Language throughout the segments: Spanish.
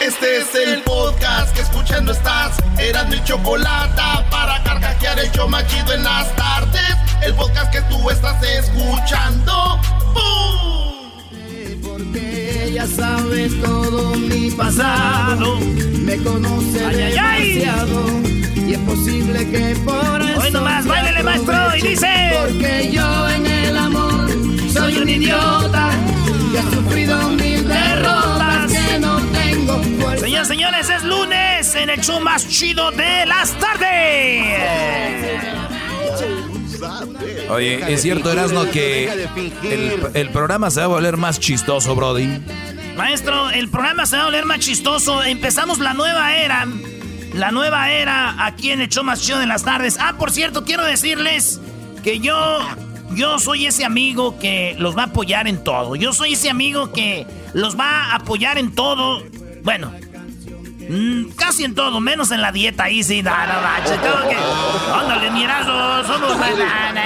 Este es el podcast que escuchando estás. Eran mi chocolate para carcajear el yo machido en las tardes. El podcast que tú estás escuchando. ¡Bum! Porque ella sabe todo mi pasado. Me conoce Ay, ay, ay. demasiado. Y es posible que por eso. Hoy nomás, te báilele, maestro, y dice. Porque yo en el amor soy un idiota. Y he sufrido mil derrotas Señoras y señores, es lunes en el show más chido de las tardes. Oye, es cierto, Erasno, que el, el programa se va a volver más chistoso, Brody. Maestro, el programa se va a volver más chistoso. Empezamos la nueva era. La nueva era aquí en el show más chido de las tardes. Ah, por cierto, quiero decirles que yo. Yo soy ese amigo que los va a apoyar en todo. Yo soy ese amigo que los va a apoyar en todo. Bueno, mm, casi en todo, menos en la dieta. Ahí sí, no, no, manches, tengo que. Ándale, mirazo, somos.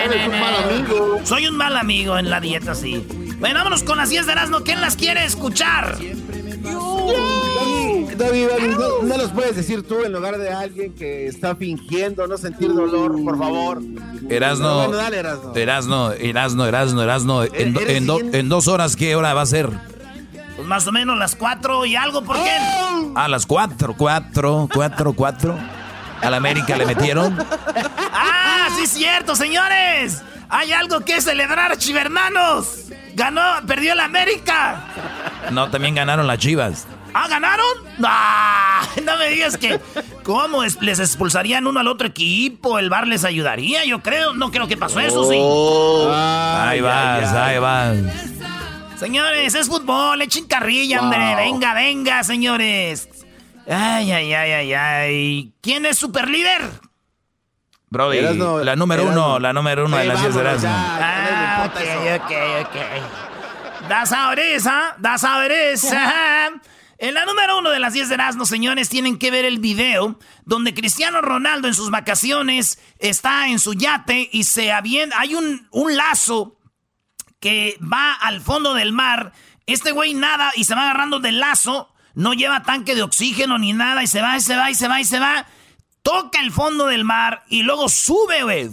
Eres un mal amigo. Soy un mal amigo en la dieta, sí. Bueno, vámonos con las 10 de Erasmo. ¿Quién las quiere escuchar? David, David, David, no, no los puedes decir tú en lugar de alguien que está fingiendo no sentir dolor, por favor. Erasno, Bueno, dale, Erasno. Erasno, Erasno, Erasno, Erasno. En, Eres en do- en dos horas, ¿qué hora va a ser? Pues más o menos las 4 y algo, ¿por qué? A las cuatro, cuatro, cuatro, cuatro. A la América le metieron. ¡Ah, sí, cierto, señores! Hay algo que celebrar, chivermanos. Ganó, perdió la América. No, también ganaron las chivas. ¿Ah, ganaron? ¡Ah! No me digas que. ¿Cómo es- les expulsarían uno al otro equipo? ¿El bar les ayudaría? Yo creo. No creo que pasó eso, sí. Oh. Ahí vas, ahí vas. Señores, es fútbol, echen carrilla, hombre. Venga, venga, señores. Ay, ay, ay, ay, ay. ¿Quién es super líder? Brody, Erasno, la número uno, la número uno de las 10 de ya. Ah, no ok, ok, ok. Das a ver esa, das a ver esa. En la número uno de las 10 de Erasmo, señores, tienen que ver el video donde Cristiano Ronaldo en sus vacaciones está en su yate y se avienta. Hay un, un lazo que va al fondo del mar. Este güey nada y se va agarrando del lazo. No lleva tanque de oxígeno ni nada y se va y se va y se va y se va. Toca el fondo del mar y luego sube, güey.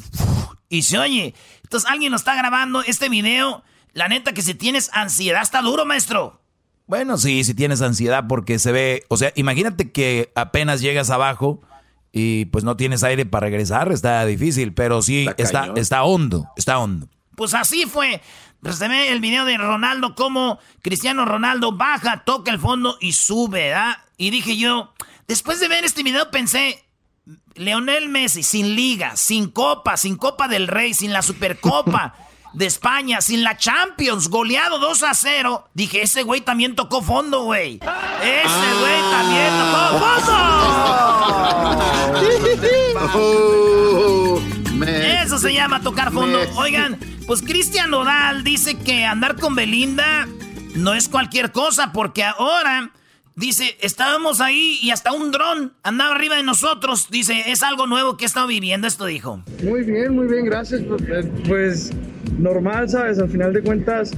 Y se oye. Entonces alguien lo está grabando este video. La neta que si tienes ansiedad está duro, maestro. Bueno, sí, si tienes ansiedad porque se ve, o sea, imagínate que apenas llegas abajo y pues no tienes aire para regresar, está difícil, pero sí Está está, está hondo, está hondo. Pues así fue. Se ve el video de Ronaldo, como Cristiano Ronaldo baja, toca el fondo y sube, ¿verdad? Y dije yo, después de ver este video pensé, Leonel Messi sin liga, sin copa, sin copa del rey, sin la supercopa de España, sin la Champions, goleado 2 a 0. Dije, ese güey también tocó fondo, güey. Ese güey también tocó fondo. Me- Eso se llama tocar fondo. Oigan, pues Cristian Nodal dice que andar con Belinda no es cualquier cosa, porque ahora dice, estábamos ahí y hasta un dron andaba arriba de nosotros. Dice, es algo nuevo que he estado viviendo, esto dijo. Muy bien, muy bien, gracias. Pues, Pues normal, ¿sabes? Al final de cuentas,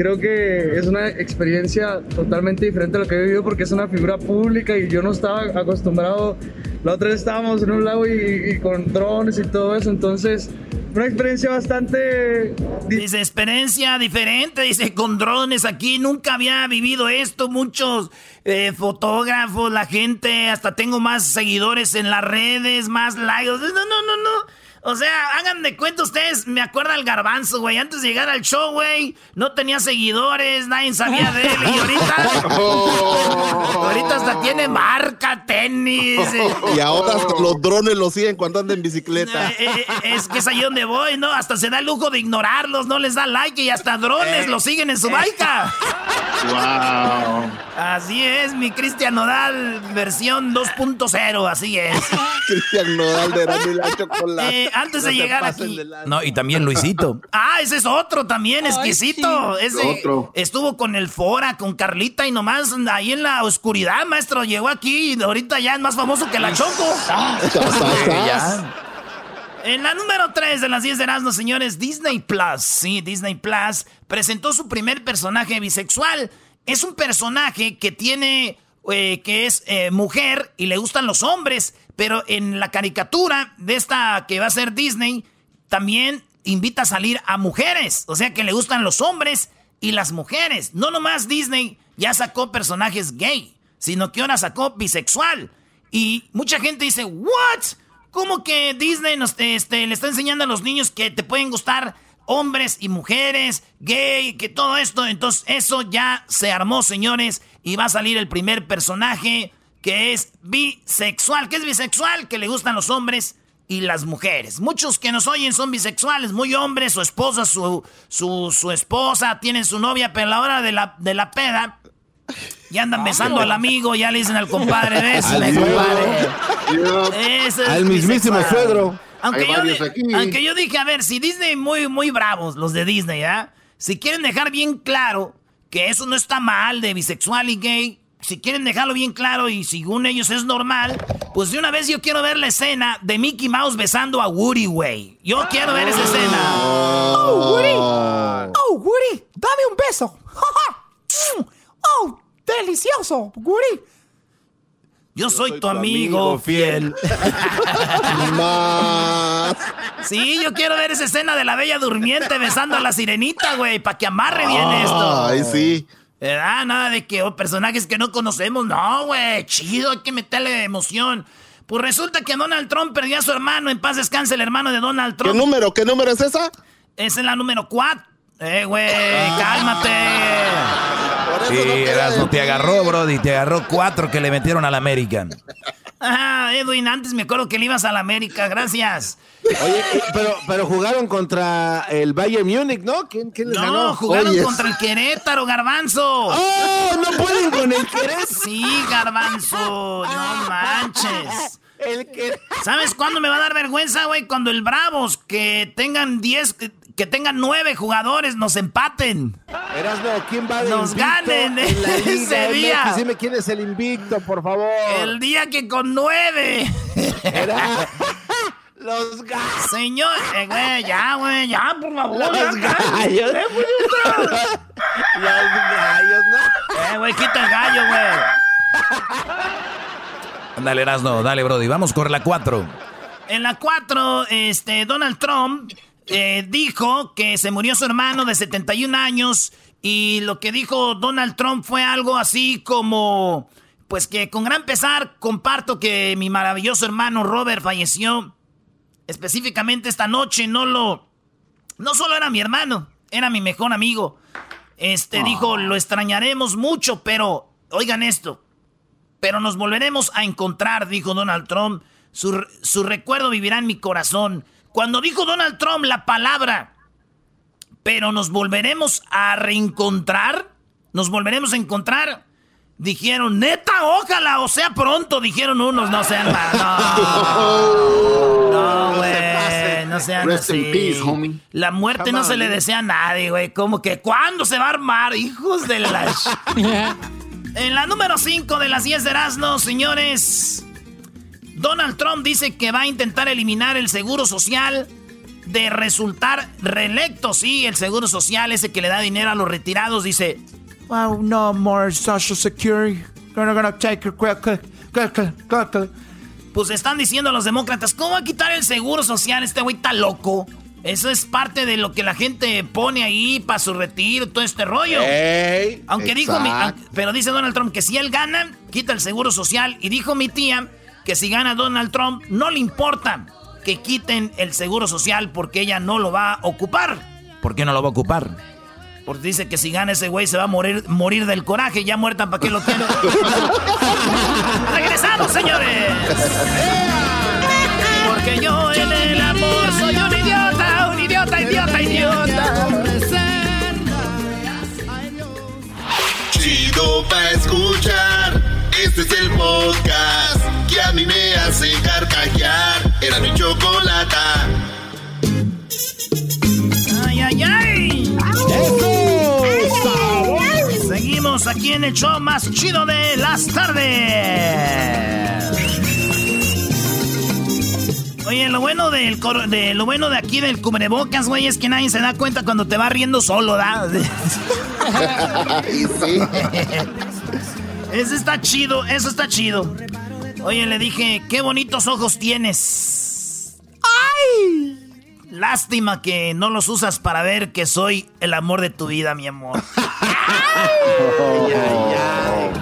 creo que es una experiencia totalmente diferente a lo que he vivido porque es una figura pública y yo no estaba acostumbrado. La otra vez estábamos en un lago y, con drones y todo eso, entonces una experiencia bastante... di- Dice, experiencia diferente, dice, con drones aquí, nunca había vivido esto, muchos eh, fotógrafos, la gente, hasta tengo más seguidores en las redes, más likes, no, no, no, no. O sea, hagan de cuenta ustedes, me acuerda el garbanzo, güey, antes de llegar al show, güey, no tenía seguidores, nadie sabía de él, y ahorita, ahorita hasta tiene marca, tenis, eh, Y ahora hasta los drones lo siguen cuando andan en bicicleta. eh, eh, es que es ahí donde voy, ¿no? Hasta se da el lujo de ignorarlos, no les da like y hasta drones lo siguen en su baica. Wow. Así es, mi Cristian Nodal versión 2.0, así es. Cristian Nodal de la chocolate. Antes de llegar aquí. No, y también Luisito. Ah, ese es otro también, exquisito. Ese Otro. estuvo con el Fora, con Carlita y nomás ahí en la oscuridad, maestro. Llegó aquí y ahorita ya es más famoso que la Choco. En la número 3 de las 10 de Erasmus, señores, Disney Plus, sí, Disney Plus, presentó su primer personaje bisexual. Es un personaje que tiene eh, que es eh, mujer y le gustan los hombres, pero en la caricatura de esta que va a ser Disney, también invita a salir a mujeres, o sea que le gustan los hombres y las mujeres. No nomás Disney ya sacó personajes gay, sino que ahora sacó bisexual. Y mucha gente dice, ¿what? ¿Cómo que Disney nos, este, le está enseñando a los niños que te pueden gustar hombres y mujeres, gay, que todo esto? Entonces eso ya se armó, señores, y va a salir el primer personaje que es bisexual. ¿Qué es bisexual? Que le gustan los hombres y las mujeres. Muchos que nos oyen son bisexuales, muy hombres, su esposa, su, su, esposa, tienen su novia, pero a la hora de la, de la peda, ya andan besando al amigo, ya le dicen al compadre, bésame, compadre. al mismísimo suegro. Aunque yo, aunque yo, dije, a ver, si Disney muy, muy bravos, los de Disney, ¿ya? Si quieren dejar bien claro que eso no está mal de bisexual y gay, si quieren dejarlo bien claro y según ellos es normal, pues de una vez yo quiero ver la escena de Mickey Mouse besando a Woody, güey. Yo quiero ver esa escena. Oh, Woody. Oh, Woody, dame un beso. oh, delicioso, Woody. Yo soy, tu, amigo, fiel. sí, yo quiero ver esa escena de la bella durmiente besando a la sirenita, güey, para que amarre bien esto. Ay, sí. ¿Verdad? Nada de que oh, personajes que no conocemos. No, güey. Chido, hay que meterle emoción. Pues resulta que Donald Trump perdió a su hermano. En paz descanse el hermano de Donald Trump. ¿Qué número? ¿Qué número es esa? Esa es la número 4. Eh, güey, cálmate. Sí, no te agarró, Brody. Te agarró cuatro que le metieron al American. Ah, Edwin, antes me acuerdo que le ibas al América. Gracias. Oye, pero, pero jugaron contra el Bayern Múnich, ¿no? ¿Quién, quién les no, ganó? jugaron contra el Querétaro, Garbanzo. ¡Oh! ¿No pueden con el Querétaro? Sí, Garbanzo. No manches. El ¿Sabes cuándo me va a dar vergüenza, güey? Cuando el Bravos, que tengan 10, que tengan 9 jugadores, nos empaten. Erasno, ¿quién va de Nos ganen en la ese día. Dime quién es el invicto, por favor. El día que con 9. Los gallos. Señor, eh, güey, ya, güey, ya, por favor. Los gallos. Eh, Los gallos, no. Eh, güey, quita el gallo, güey. Dale, Erasno, dale, Brody. Vamos con la 4. En la 4, este, Donald Trump eh, dijo que se murió su hermano de 71 años y lo que dijo Donald Trump fue algo así como, pues que con gran pesar comparto que mi maravilloso hermano Robert falleció específicamente esta noche no lo... No solo era mi hermano, era mi mejor amigo. Este dijo, lo extrañaremos mucho, pero oigan esto. Pero nos volveremos a encontrar, dijo Donald Trump. Su, su recuerdo vivirá en mi corazón. Cuando dijo Donald Trump la palabra, pero nos volveremos a reencontrar, nos volveremos a encontrar, dijeron, neta, ojalá, o sea, pronto, dijeron unos, no sean más. No, güey, no sean así. La muerte no se le desea a nadie, güey. Como que, ¿cuándo se va a armar? Hijos de la... en la número 5 de las 10 de Erasmo, señores, Donald Trump dice que va a intentar eliminar el seguro social de resultar reelecto. Sí, el seguro social, ese que le da dinero a los retirados, dice Wow, no more Social Security. Gonna, take Pues están diciendo los demócratas, ¿cómo va a quitar el seguro social? Este güey está loco. Eso es parte de lo que la gente pone ahí para su retiro, todo este rollo. Aunque dijo mi, pero dice Donald Trump que si él gana, quita el seguro social. Y dijo mi tía que si gana Donald Trump, no le importa que quiten el seguro social porque ella no lo va a ocupar. ¿Por qué no lo va a ocupar? Porque dice que si gana ese güey se va a morir, morir del coraje. Ya muerta, ¿para qué lo quiero? ¡Regresamos, señores! Porque yo en el amor soy un idiota, un idiota, idiota, idiota. Chido pa' escuchar. Este es el podcast que a mí me hace carcajear. Era mi chocolata. ¡Ay, ay, ay! Seguimos aquí en el show más chido de las tardes. Oye, lo bueno del de lo bueno de aquí del cubrebocas, güey, es que nadie se da cuenta cuando te va riendo solo, ¿da? sí. Eso está chido, eso está chido. Oye, le dije, qué bonitos ojos tienes. ¡Ay! Lástima que no los usas para ver que soy el amor de tu vida, mi amor. ay, ay, ay.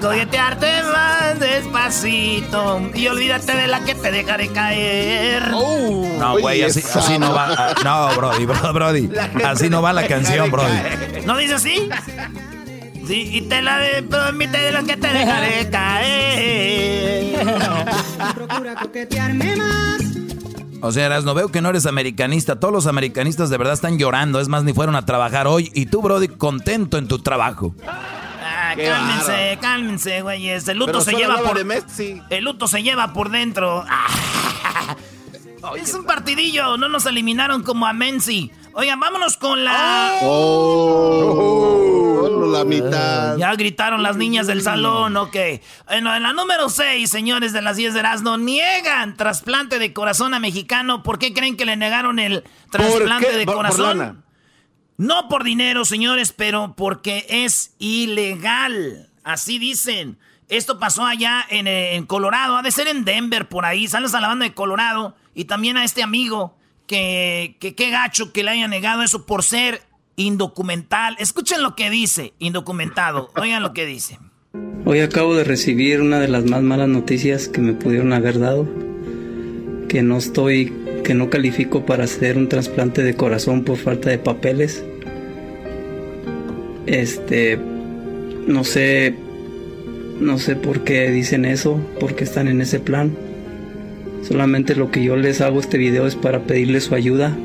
Coquetearte más despacito y olvídate de la que te dejaré caer. Oh, no, güey, así, no va. Ah, no, Brody, Brody. Así no va la canción, Brody. ¿No dice así? Sí, y te la de, promete de la que te dejaré caer. Procura coquetearme más. O sea, no veo que no eres americanista. Todos los americanistas de verdad están llorando. Es más, ni fueron a trabajar hoy. Y tú, Brody, contento en tu trabajo cálmense, cálmense, güeyes. El luto se lleva por. El luto se lleva por dentro. es un partidillo, no nos eliminaron como a Menzi. Oigan, vámonos con la. Oh, oh la mitad. Ya gritaron las niñas del salón, ok. Bueno, en la número 6, señores de las 10 de Erasmo, niegan trasplante de corazón a mexicano. ¿Por qué creen que le negaron el trasplante de corazón? No por dinero, señores, pero porque es ilegal. Así dicen. Esto pasó allá en, Colorado. Ha de ser en Denver, por ahí. Sales a la banda de Colorado. Y también a este amigo. Que qué gacho que le haya negado eso por ser indocumental. Escuchen lo que dice, indocumentado. Oigan lo que dice. Hoy acabo de recibir una de las más malas noticias que me pudieron haber dado. Que no estoy, que no califico para hacer un trasplante de corazón por falta de papeles este, no sé, no sé por qué dicen eso, por qué están en ese plan. Solamente lo que yo les hago este video es para pedirles su ayuda.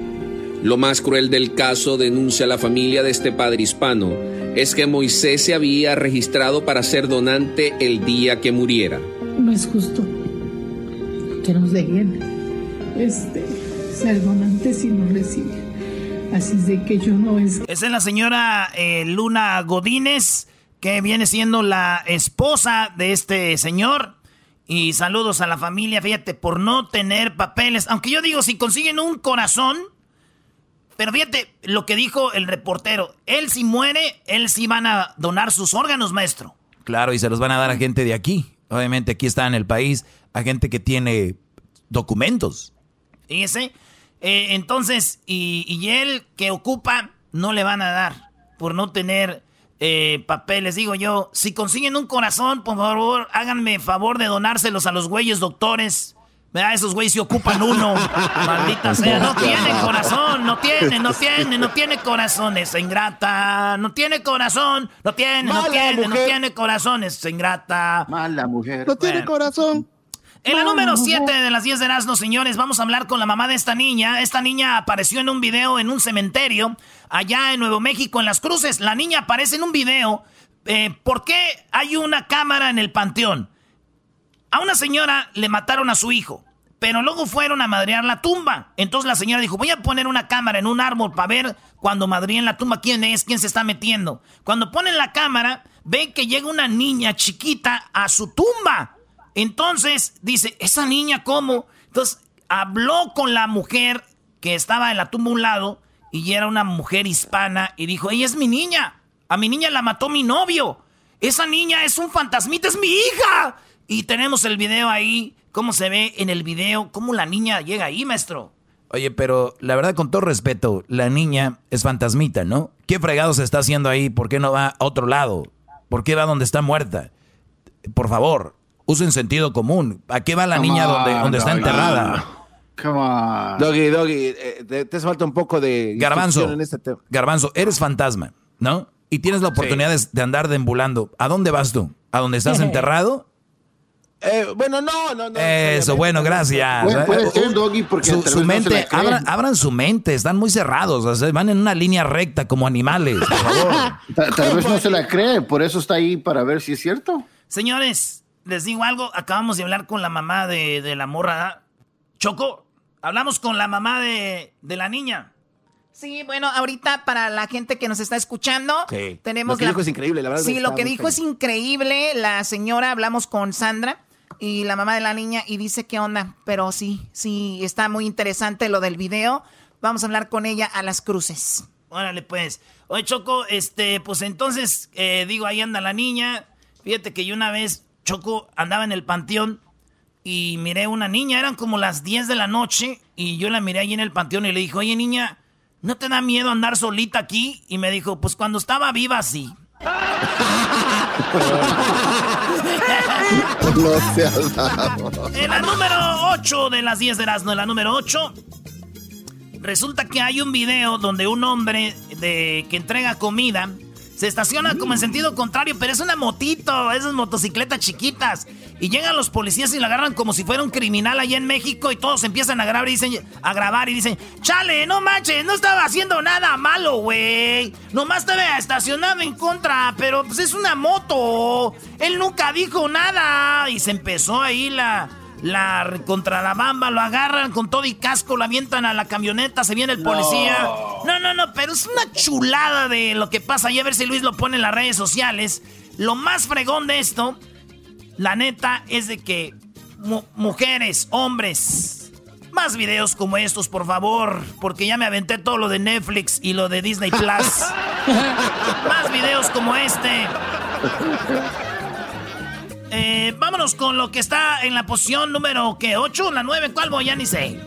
Lo más cruel del caso, denuncia la familia de este padre hispano, es que Moisés se había registrado para ser donante el día que muriera. No es justo que nos dejen este, ser donantes si no reciben. Así de que yo no es. Esa es la señora eh, Luna Godínez, que viene siendo la esposa de este señor. Y saludos a la familia, fíjate, por no tener papeles. Aunque yo digo, si consiguen un corazón. Pero fíjate lo que dijo el reportero. Él si muere, él sí van a donar sus órganos, maestro. Claro, y se los van a dar a gente de aquí. Obviamente aquí está en el país, a gente que tiene documentos. Fíjese. Eh, entonces, y, él que ocupa, no le van a dar por no tener eh, papeles. Digo yo, si consiguen un corazón, por favor, háganme favor de donárselos a los güeyes doctores. Vea, esos güeyes se ocupan uno. Maldita sea, no tiene corazón, no tiene, no tiene, no tiene corazón, esa ingrata. No tiene corazón, no tiene, no tiene, no tiene corazón, esa ingrata. Mala mujer. No tiene corazón. En la número 7 de las 10 de Erasmo, señores, vamos a hablar con la mamá de esta niña. Esta niña apareció en un video en un cementerio allá en Nuevo México, en Las Cruces. La niña aparece en un video. Eh, ¿Por qué hay una cámara en el panteón? A una señora le mataron a su hijo, pero luego fueron a madrear la tumba. Entonces la señora dijo, voy a poner una cámara en un árbol para ver cuando madríen la tumba quién es, quién se está metiendo. Cuando ponen la cámara, ven que llega una niña chiquita a su tumba. Entonces dice, ¿esa niña cómo? Entonces habló con la mujer que estaba en la tumba a un lado y era una mujer hispana y dijo, ella es mi niña, a mi niña la mató mi novio, esa niña es un fantasmita, es mi hija. Y tenemos el video ahí, cómo se ve en el video, cómo la niña llega ahí, maestro. Oye, pero la verdad, con todo respeto, la niña es fantasmita, ¿no? ¿Qué fregado se está haciendo ahí? ¿Por qué no va a otro lado? ¿Por qué va donde está muerta? Por favor, usen sentido común. ¿A qué va la niña donde, donde está enterrada? Come on. Doggy, Doggy, eh, te, hace falta un poco de Garbanzo, en este tema. Garbanzo, eres fantasma, ¿no? Y tienes la oportunidad de, andar deambulando. ¿A dónde vas tú? ¿A dónde estás enterrado? Eh, bueno, no, no, no. Eso, bueno, gracias. Puede, ser, Doggy, porque su, mente, abran, su mente, están muy cerrados, o sea, van en una línea recta como animales, por favor. tal vez no se la cree, por eso está ahí para ver si es cierto. Señores, les digo algo, acabamos de hablar con la mamá de, la morra. Choco, hablamos con la mamá de, la niña. Sí, bueno, ahorita para la gente que nos está escuchando, tenemos... Lo que dijo es increíble, la verdad. Sí, lo que dijo es increíble. La señora, hablamos con Sandra y la mamá de la niña y dice qué onda, pero sí, sí, está muy interesante lo del video. Vamos a hablar con ella a las cruces. Órale, pues. Oye, Choco, este, pues entonces, eh, digo, ahí anda la niña. Fíjate que yo una vez, Choco, andaba en el panteón y miré una niña, eran como las 10 de la noche, y yo la miré ahí en el panteón y le dije, oye niña, ¿no te da miedo andar solita aquí? Y me dijo, pues cuando estaba viva sí. En la número 8 de las 10 de las en la número 8, resulta que hay un video donde un hombre de, que entrega comida se estaciona como en sentido contrario, pero es una motito, esas motocicletas chiquitas. Y llegan los policías y la agarran como si fuera un criminal allá en México y todos empiezan a grabar y dicen, a grabar y dicen, chale, no manches, no estaba haciendo nada malo, güey. Nomás estaba estacionado en contra, pero pues es una moto. Él nunca dijo nada. Y se empezó ahí la la contra la bamba, lo agarran con todo y casco, lo avientan a la camioneta, se viene el policía. No. no, no, pero es una chulada de lo que pasa. Y a ver si Luis lo pone en las redes sociales. Lo más fregón de esto, la neta, es de que mujeres, hombres, más videos como estos, por favor, porque ya me aventé todo lo de Netflix y lo de Disney Plus. más videos como este. Eh, vámonos con lo que está en la posición número que 8, la 9, ¿cuál voy? Ya ni sé.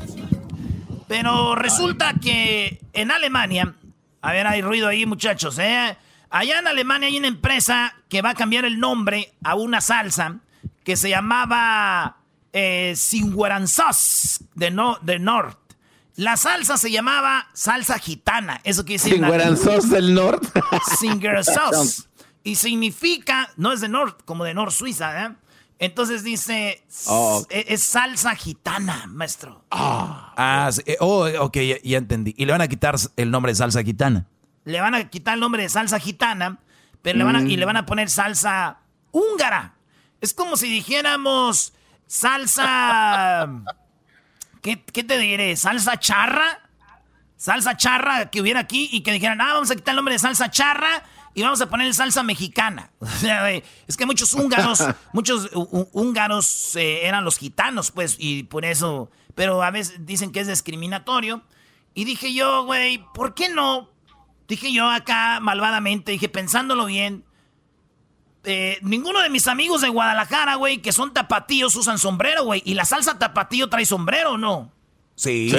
Pero resulta que en Alemania, a ver, hay ruido ahí, muchachos, ¿eh? Allá en Alemania hay una empresa que va a cambiar el nombre a una salsa que se llamaba eh, de, no, de North. La salsa se llamaba salsa gitana. Eso. Singueranzos del norte. Y significa, no es de Nord, como de Nord Suiza, ¿eh? Entonces dice, oh. e, es, salsa gitana, maestro. Ah, ah eh, oh, ok, ya, entendí. Y le van a quitar el nombre de salsa gitana. Le van a quitar el nombre de salsa gitana, pero le van a, y le van a poner salsa húngara. Es como si dijéramos salsa... ¿Qué, ¿Qué te diré? ¿Salsa charra? Salsa charra que hubiera aquí y que dijeran, ah, vamos a quitar el nombre de salsa charra y vamos a poner salsa mexicana. es que muchos húngaros, muchos húngaros eh, eran los gitanos, pues, y por eso, pero a veces dicen que es discriminatorio. Y dije yo, güey, ¿por qué no? Dije yo acá malvadamente, dije pensándolo bien. Eh, ninguno de mis amigos de Guadalajara, güey, que son tapatíos, usan sombrero, güey. ¿Y la salsa tapatío trae sombrero no? Sí.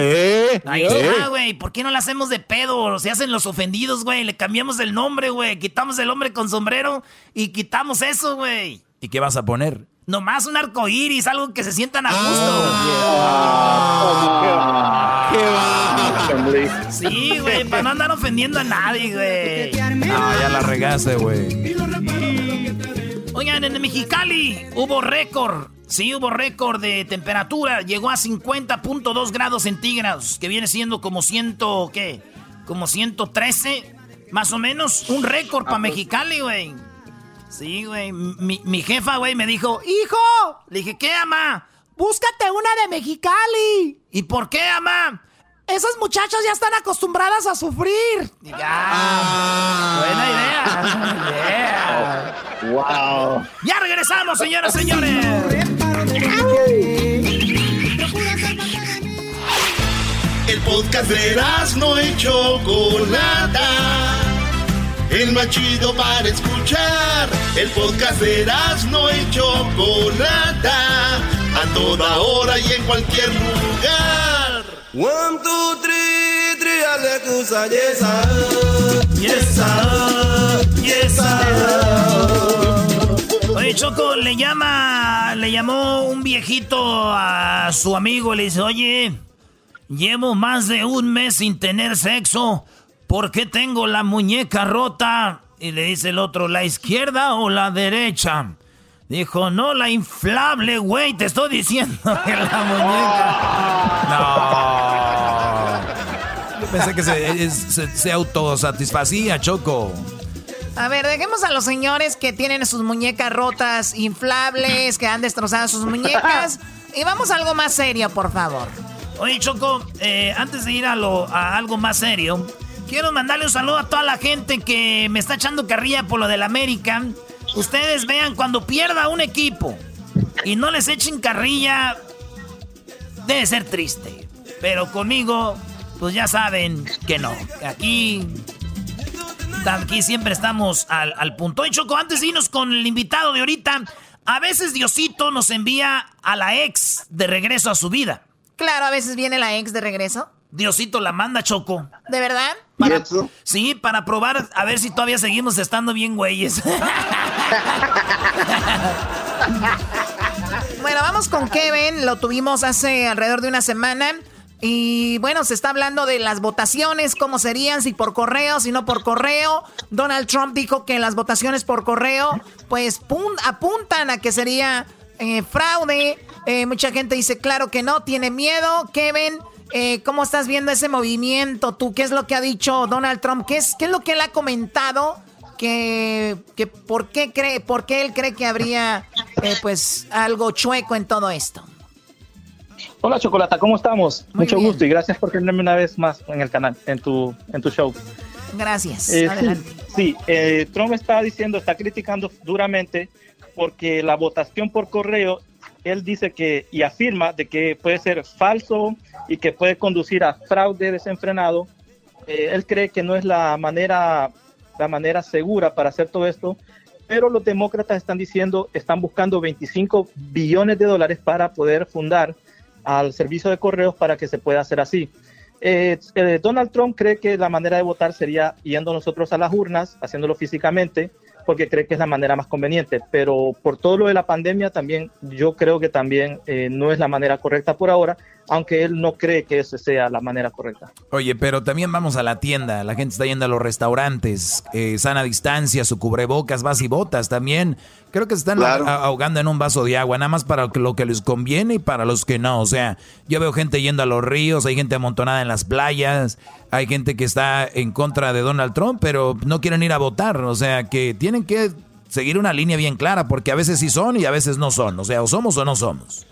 Ahí está, güey. ¿Por qué no la hacemos de pedo? Se hacen los ofendidos, güey. Le cambiamos el nombre, güey. Quitamos el hombre con sombrero y quitamos eso, güey. ¿Y qué vas a poner? Nomás un arco iris, algo que se sientan a gusto. Ah, sí, güey, para no andar ofendiendo a nadie, güey. No, ya la regaste, güey. Oigan, en Mexicali hubo récord Sí, hubo récord de temperatura. Llegó a 50.2 grados centígrados, que viene siendo como ciento, ¿qué? Como 113, más o menos. Un récord para Mexicali, güey. Sí, güey. Mi, mi, jefa, güey, me dijo, ¡Hijo! Le dije, ¿qué, ama? Búscate una de Mexicali. ¿Y por qué, ama? Esas muchachas ya están acostumbradas a sufrir. Ah, buena idea. Wow. Ya regresamos, señoras y señores. El podcast de no y Chocolata. El más chido para escuchar. El podcast de no y Chocolata. A toda hora y en cualquier lugar. One, two, three, three, yes, yes, yes, Oye, Choco, le llama, le llamó un viejito a su amigo y le dice, oye, llevo más de un mes sin tener sexo. ¿Por qué tengo la muñeca rota? Y le dice el otro, ¿la izquierda o la derecha? Dijo, no, la inflable, güey, te estoy diciendo que la muñeca. No. Pensé que se, se, se autosatisfacía, Choco. A ver, dejemos a los señores que tienen sus muñecas rotas, inflables, que han destrozado sus muñecas. Y vamos a algo más serio, por favor. Oye, Choco, eh, antes de ir a, lo, a algo más serio, quiero mandarle un saludo a toda la gente que me está echando carrilla por lo del América. Ustedes vean, cuando pierda un equipo y no les echen carrilla, debe ser triste. Pero conmigo, pues ya saben que no. Aquí Aquí siempre estamos al, al punto. Y Choco, antes de irnos con el invitado de ahorita, a veces Diosito nos envía a la ex de regreso a su vida. Claro, a veces viene la ex de regreso. Diosito la manda, Choco. ¿De verdad? Para, sí, para probar a ver si todavía seguimos estando bien güeyes. bueno, vamos con Kevin. Lo tuvimos hace alrededor de una semana. Y bueno, se está hablando de las votaciones, cómo serían, si por correo, si no por correo. Donald Trump dijo que las votaciones por correo, pues apuntan a que sería eh, fraude. Eh, mucha gente dice, claro que no, tiene miedo. Kevin, eh, ¿cómo estás viendo ese movimiento? ¿Tú qué es lo que ha dicho Donald Trump? ¿Qué es, qué es lo que él ha comentado? Que, que por, qué cree, por qué él cree que habría pues algo chueco en todo esto. Hola Chocolata, ¿cómo estamos? Mucho gusto y gracias por tenerme una vez más en el canal, en tu, en tu show. Gracias. Adelante. Sí, Trump está diciendo, está criticando duramente porque la votación por correo, él dice que y afirma de que puede ser falso y que puede conducir a fraude desenfrenado. Eh, él cree que no es la manera, la manera segura para hacer todo esto, pero los demócratas están diciendo, están buscando 25 billones de dólares para poder fundar al servicio de correos para que se pueda hacer así. Eh, eh, Donald Trump cree que la manera de votar sería yendo nosotros a las urnas, haciéndolo físicamente, porque cree que es la manera más conveniente. Pero por todo lo de la pandemia, también yo creo que también eh, no es la manera correcta por ahora, aunque él no cree que esa sea la manera correcta. Oye, pero también vamos a la tienda, la gente está yendo a los restaurantes, eh, sana distancia, su cubrebocas, vas y botas también. Creo que se están ahogando en un vaso de agua, nada más para lo que les conviene y para los que no. O sea, yo veo gente yendo a los ríos, hay gente amontonada en las playas, hay gente que está en contra de Donald Trump, pero no quieren ir a votar. O sea, que tienen que seguir una línea bien clara, porque a veces sí son y a veces no son. O sea, o somos o no somos.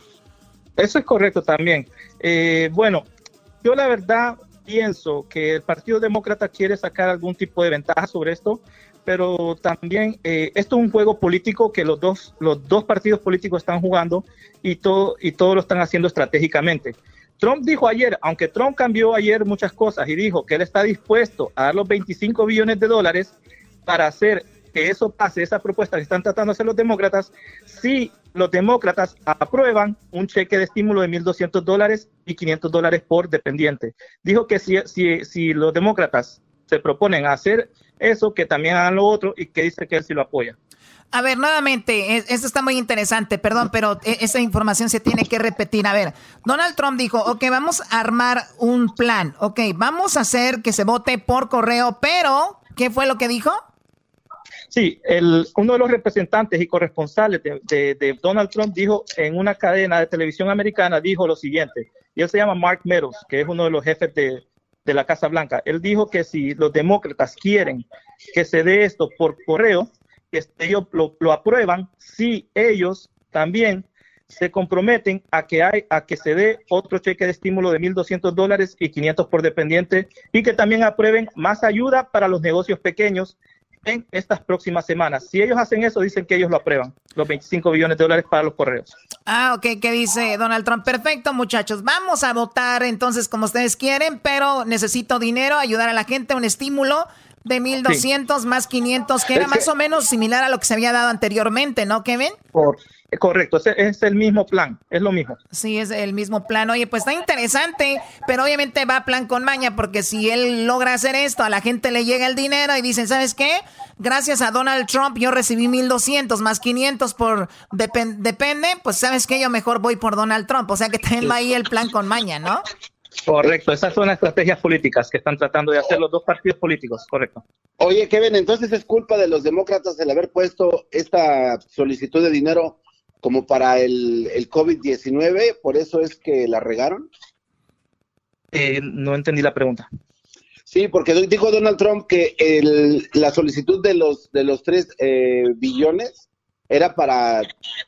Eso es correcto también. Eh, bueno, yo la verdad pienso que el Partido Demócrata quiere sacar algún tipo de ventaja sobre esto, pero también eh, esto es un juego político que los dos, los dos partidos políticos están jugando y todo, y todo lo están haciendo estratégicamente. Trump dijo ayer, aunque Trump cambió ayer muchas cosas y dijo que él está dispuesto a dar los 25 billones de dólares para hacer que eso pase, esa propuesta que están tratando de hacer los demócratas, si los demócratas aprueban un cheque de estímulo de 1.200 dólares y 500 dólares por dependiente. Dijo que si, si, si los demócratas se proponen hacer eso, que también hagan lo otro y que dice que él sí lo apoya. A ver, nuevamente, esto está muy interesante, perdón, pero e, esa información se tiene que repetir. A ver, Donald Trump dijo, ok, vamos a armar un plan, ok, vamos a hacer que se vote por correo, pero, ¿qué fue lo que dijo? Sí, el, uno de los representantes y corresponsales de, Donald Trump dijo en una cadena de televisión americana, dijo lo siguiente, y él se llama Mark Meadows, que es uno de los jefes de, la Casa Blanca. Él dijo que si los demócratas quieren que se dé esto por correo, que ellos lo, aprueban, si ellos también se comprometen a que, hay, a que se dé otro cheque de estímulo de 1.200 dólares y 500 por dependiente y que también aprueben más ayuda para los negocios pequeños en estas próximas semanas. Si ellos hacen eso, dicen que ellos lo aprueban, los 25 billones de dólares para los correos. Ah, ok, ¿qué dice Donald Trump? Perfecto, muchachos, vamos a votar entonces como ustedes quieren, pero necesito dinero, ayudar a la gente, un estímulo de 1.200 más 500, que era más o menos similar a lo que se había dado anteriormente, ¿no, Kevin? Por, Correcto, es, el mismo plan, es lo mismo. Sí, es el mismo plan. Oye, pues está interesante, pero obviamente va plan con maña, porque si él logra hacer esto, a la gente le llega el dinero y dicen, ¿sabes qué? Gracias a Donald Trump yo recibí 1200 más 500 por depende, pues ¿sabes qué? Yo mejor voy por Donald Trump. O sea que también va ahí el plan con maña, ¿no? Correcto, esas son las estrategias políticas que están tratando de hacer los dos partidos políticos, correcto. Oye, Kevin, entonces es culpa de los demócratas el haber puesto esta solicitud de dinero como para el, el COVID-19, por eso es que la regaron? Eh, no entendí la pregunta. Sí, porque dijo Donald Trump que el, la solicitud de los de los 3 eh, billones era para,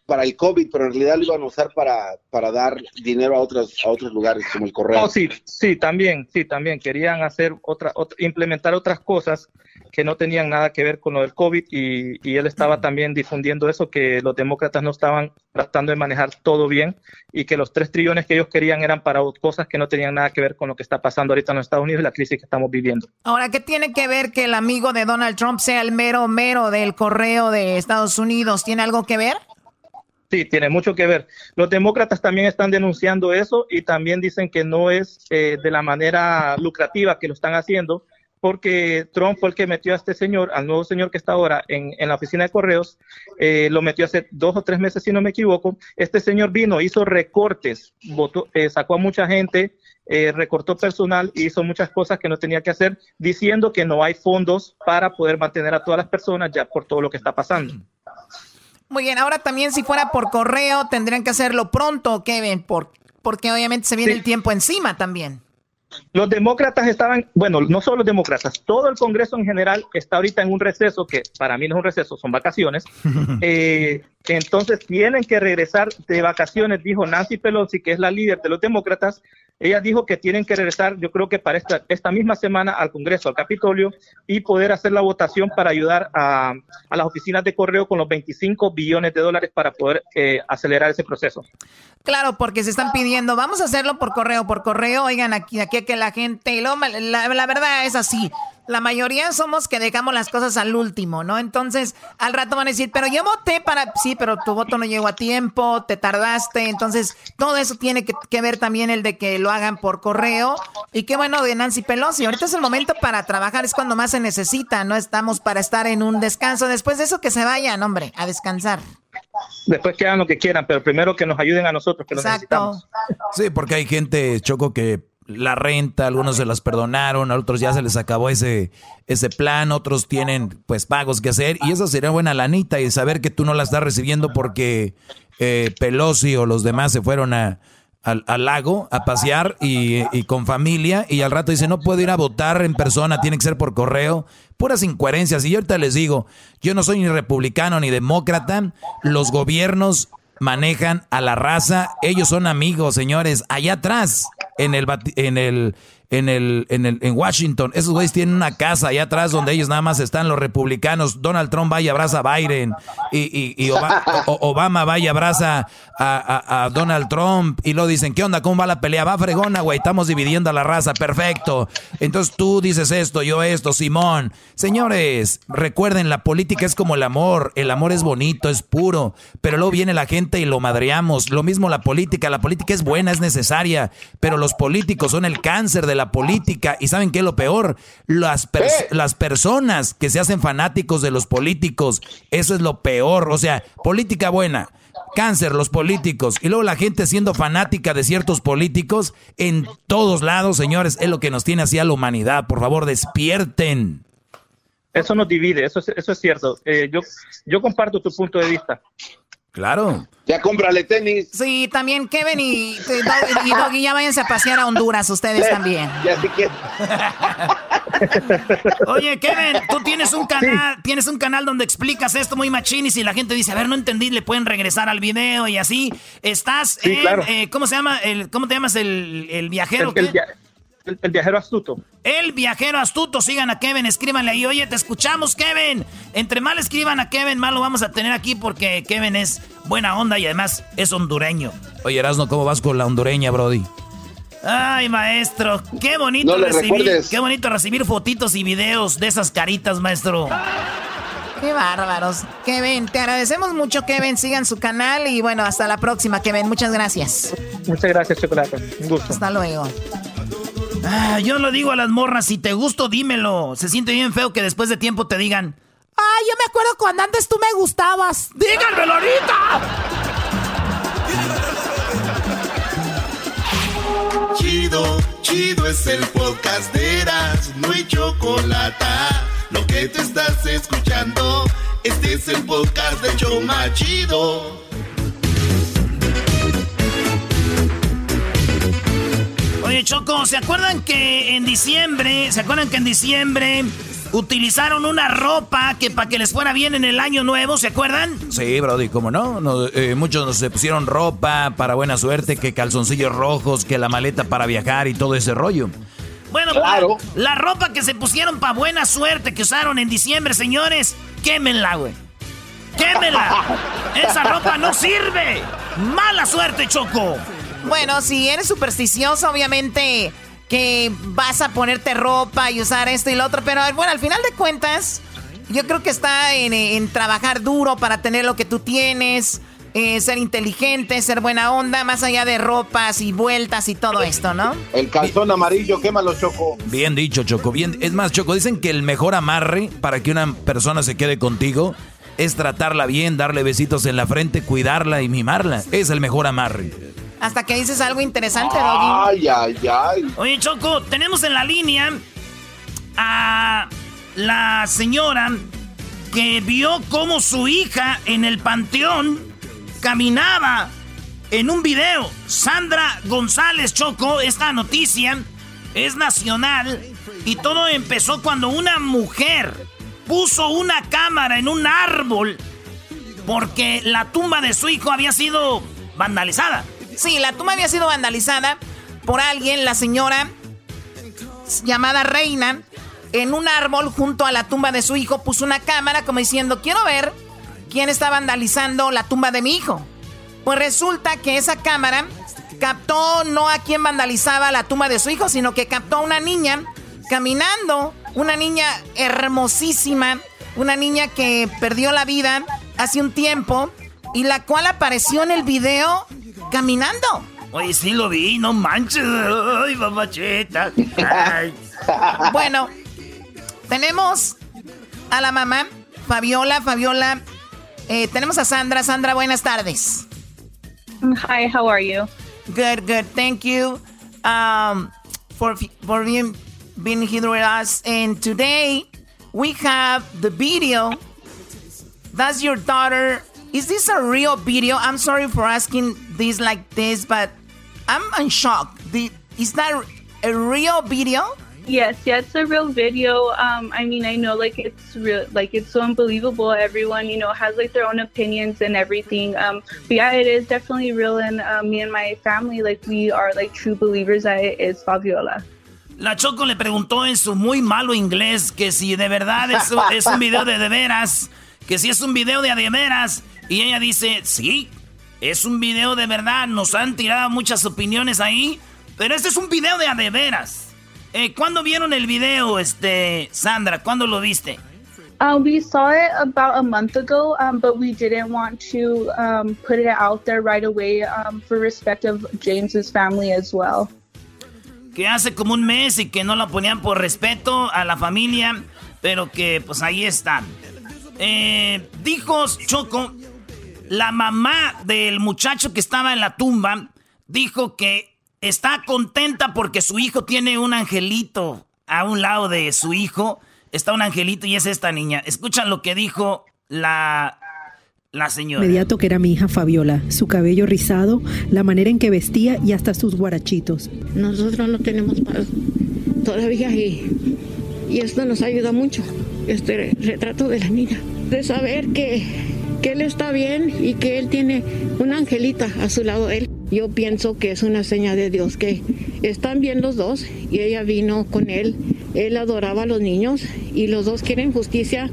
para el COVID, pero en realidad lo iban a usar para, para dar dinero a otros, a otros lugares, como el correo. sí, sí, también, sí, también. Querían hacer otra, implementar otras cosas que no tenían nada que ver con lo del COVID y, y él estaba también difundiendo eso, que los demócratas no estaban tratando de manejar todo bien y que los tres trillones que ellos querían eran para cosas que no tenían nada que ver con lo que está pasando ahorita en los Estados Unidos y la crisis que estamos viviendo. Ahora, ¿qué tiene que ver que el amigo de Donald Trump sea el mero mero del correo de Estados Unidos? ¿Tiene algo que ver? Sí, tiene mucho que ver. Los demócratas también están denunciando eso y también dicen que no es eh, de la manera lucrativa que lo están haciendo, porque Trump fue el que metió a este señor, al nuevo señor que está ahora en, la oficina de correos, eh, lo metió hace dos o tres meses, si no me equivoco. Este señor vino, hizo recortes, votó, eh, sacó a mucha gente, eh, recortó personal y hizo muchas cosas que no tenía que hacer, diciendo que no hay fondos para poder mantener a todas las personas ya por todo lo que está pasando. Muy bien, ahora también si fuera por correo tendrían que hacerlo pronto, Kevin, por, porque obviamente se viene el tiempo encima también. Los demócratas estaban, bueno, no solo los demócratas, todo el Congreso en general está ahorita en un receso, que para mí no es un receso, son vacaciones. Eh, entonces tienen que regresar de vacaciones, dijo Nancy Pelosi, que es la líder de los demócratas, ella dijo que tienen que regresar, yo creo que para esta, esta misma semana al Congreso, al Capitolio, y poder hacer la votación para ayudar a, a las oficinas de correo con los 25 billones de dólares para poder eh, acelerar ese proceso. Claro, porque se están pidiendo, vamos a hacerlo por correo, por correo, oigan, aquí, aquí que la gente, lo, la, la verdad es así, la mayoría somos que dejamos las cosas al último, ¿no? Entonces, al rato van a decir, pero yo voté para, sí, pero tu voto no llegó a tiempo, te tardaste, entonces todo eso tiene que, que ver también el de que lo hagan por correo. Y qué bueno de Nancy Pelosi, ahorita es el momento para trabajar, es cuando más se necesita, no estamos para estar en un descanso, después de eso que se vayan, hombre, a descansar. Después que hagan lo que quieran, pero primero que nos ayuden a nosotros, que Exacto. necesitamos. Sí, porque hay gente, Choco, que la renta, algunos se las perdonaron, a otros ya se les acabó ese, ese plan, otros tienen pues pagos que hacer y esa sería buena lanita y saber que tú no la estás recibiendo porque eh, Pelosi o los demás se fueron a, al, lago a pasear y, y, con familia y al rato dice no puedo ir a votar en persona, tiene que ser por correo. Puras incoherencias. Y yo ahorita les digo, yo no soy ni republicano ni demócrata, los gobiernos manejan a la raza, ellos son amigos, señores, allá atrás en el en el en el, en el en Washington. Esos güeyes tienen una casa allá atrás donde ellos nada más están los republicanos. Donald Trump vaya abraza a Biden y, y, Obama, vaya abraza a, a, Donald Trump y lo dicen, ¿qué onda? ¿Cómo va la pelea? Va fregona, güey, estamos dividiendo a la raza, perfecto. Entonces tú dices esto, yo esto, Simón. Señores, recuerden, la política es como el amor, el amor es bonito, es puro, pero luego viene la gente y lo madreamos. Lo mismo la política, la política es buena, es necesaria, pero los políticos son el cáncer de la política. ¿Y saben qué es lo peor? Las, las personas que se hacen fanáticos de los políticos, eso es lo peor. O sea, política buena, cáncer los políticos y luego la gente siendo fanática de ciertos políticos en todos lados, señores, es lo que nos tiene así a la humanidad. Por favor, despierten. Eso nos divide, eso es, eso es cierto. Eh, yo, yo comparto tu punto de vista. Claro. Ya cómprale tenis. Sí, también Kevin y, y, Doggy, ya váyanse a pasear a Honduras ustedes también. Ya sí que. Oye, Kevin, tú tienes un canal, tienes un canal donde explicas esto muy machín y si la gente dice, a ver, no entendí, le pueden regresar al video y así. Estás en, eh, ¿cómo se llama? El, ¿Cómo te llamas el, el viajero? El, el, viajero astuto. El viajero astuto. Sigan a Kevin, escríbanle ahí. Oye, te escuchamos, Kevin. Entre mal escriban a Kevin, más lo vamos a tener aquí porque Kevin es buena onda y además es hondureño. Oye, Erasno, ¿cómo vas con la hondureña, Brody? Ay, maestro, qué bonito recibir, qué bonito recibir fotitos y videos de esas caritas, maestro. Qué bárbaros. Kevin, te agradecemos mucho, Kevin. Sigan su canal y bueno, hasta la próxima, Kevin. Muchas gracias. Muchas gracias, Chocolate. Un gusto. Hasta luego. Ah, yo lo digo a las morras, si te gusto, dímelo. Se siente bien feo que después de tiempo te digan, ay, yo me acuerdo cuando antes tú me gustabas. ¡Díganmelo ahorita! Chido, chido es el podcast de Eras, no hay chocolate. Lo que te estás escuchando, este es el podcast de Choma Chido. Oye, Choco, ¿se acuerdan que en diciembre, ¿se acuerdan que en diciembre utilizaron una ropa que para que les fuera bien en el año nuevo, ¿se acuerdan? Sí, Brody, ¿cómo no? no eh, muchos se pusieron ropa para buena suerte, que calzoncillos rojos, que la maleta para viajar y todo ese rollo. Bueno, claro. la, ropa que se pusieron para buena suerte que usaron en diciembre, señores, quémenla, güey. Quémenla. Esa ropa no sirve. Mala suerte, Choco. Bueno, si eres supersticioso, obviamente que vas a ponerte ropa y usar esto y lo otro, pero bueno, al final de cuentas, yo creo que está en, trabajar duro para tener lo que tú tienes, eh, ser inteligente, ser buena onda, más allá de ropas y vueltas y todo esto, ¿no? El calzón amarillo, quémalo, Choco. Bien dicho, Choco. Bien, es más, Choco, dicen que el mejor amarre para que una persona se quede contigo es tratarla bien, darle besitos en la frente, cuidarla y mimarla. Es el mejor amarre. Hasta que dices algo interesante, Doggy. Ay, ay, ay. Oye, Choco, tenemos en la línea a la señora que vio cómo su hija en el panteón caminaba en un video. Sandra González Choco, esta noticia es nacional y todo empezó cuando una mujer puso una cámara en un árbol porque la tumba de su hijo había sido vandalizada. Sí, la tumba había sido vandalizada por alguien, la señora llamada Reina, en un árbol junto a la tumba de su hijo, puso una cámara como diciendo, quiero ver quién está vandalizando la tumba de mi hijo. Pues resulta que esa cámara captó no a quien vandalizaba la tumba de su hijo, sino que captó a una niña caminando, una niña hermosísima, una niña que perdió la vida hace un tiempo y la cual apareció en el video caminando. Oye, sí lo vi, no manches. Ay, mamacheta. bueno, tenemos a la mamá, Fabiola. Fabiola, eh, tenemos a Sandra. Sandra, buenas tardes. Hi, how are you? Good, good. Thank you um, for, for being, being here with us. And today we have the video. That's your daughter Is this a real video? I'm sorry for asking this like this, but I'm in shock. The, is that a real video? Yes, yeah, it's a real video. Um, I mean, I know like it's real, like it's so unbelievable. Everyone, you know, has like their own opinions and everything. Um, but yeah, it is definitely real, and um, me and my family, like we are like true believers that it is Fabiola. La Choco le preguntó en su muy malo inglés que si de verdad es, es un video de de veras, que si es un video de de veras. Y ella dice, sí, es un video de verdad, nos han tirado muchas opiniones ahí, pero este es un video de a de veras. Eh, ¿Cuándo vieron el video, este, Sandra? ¿Cuándo lo viste? Um, we saw it about a month ago, um, but we didn't want to um, put it out there right away um, for respect of James's family as well. Que hace como un mes y que no la ponían por respeto a la familia, pero que pues ahí están. Eh, dijo Choco la mamá del muchacho que estaba en la tumba dijo que está contenta porque su hijo tiene un angelito a un lado de su hijo. Está un angelito y es esta niña. Escuchan lo que dijo la, la señora. Inmediato que era mi hija Fabiola, su cabello rizado, la manera en que vestía y hasta sus guarachitos. Nosotros no tenemos paz todavía y, y esto nos ayuda mucho, este retrato de la niña, de saber que que él está bien y que él tiene una angelita a su lado. Él, yo pienso que es una señal de Dios, que están bien los dos y ella vino con él. Él adoraba a los niños y los dos quieren justicia.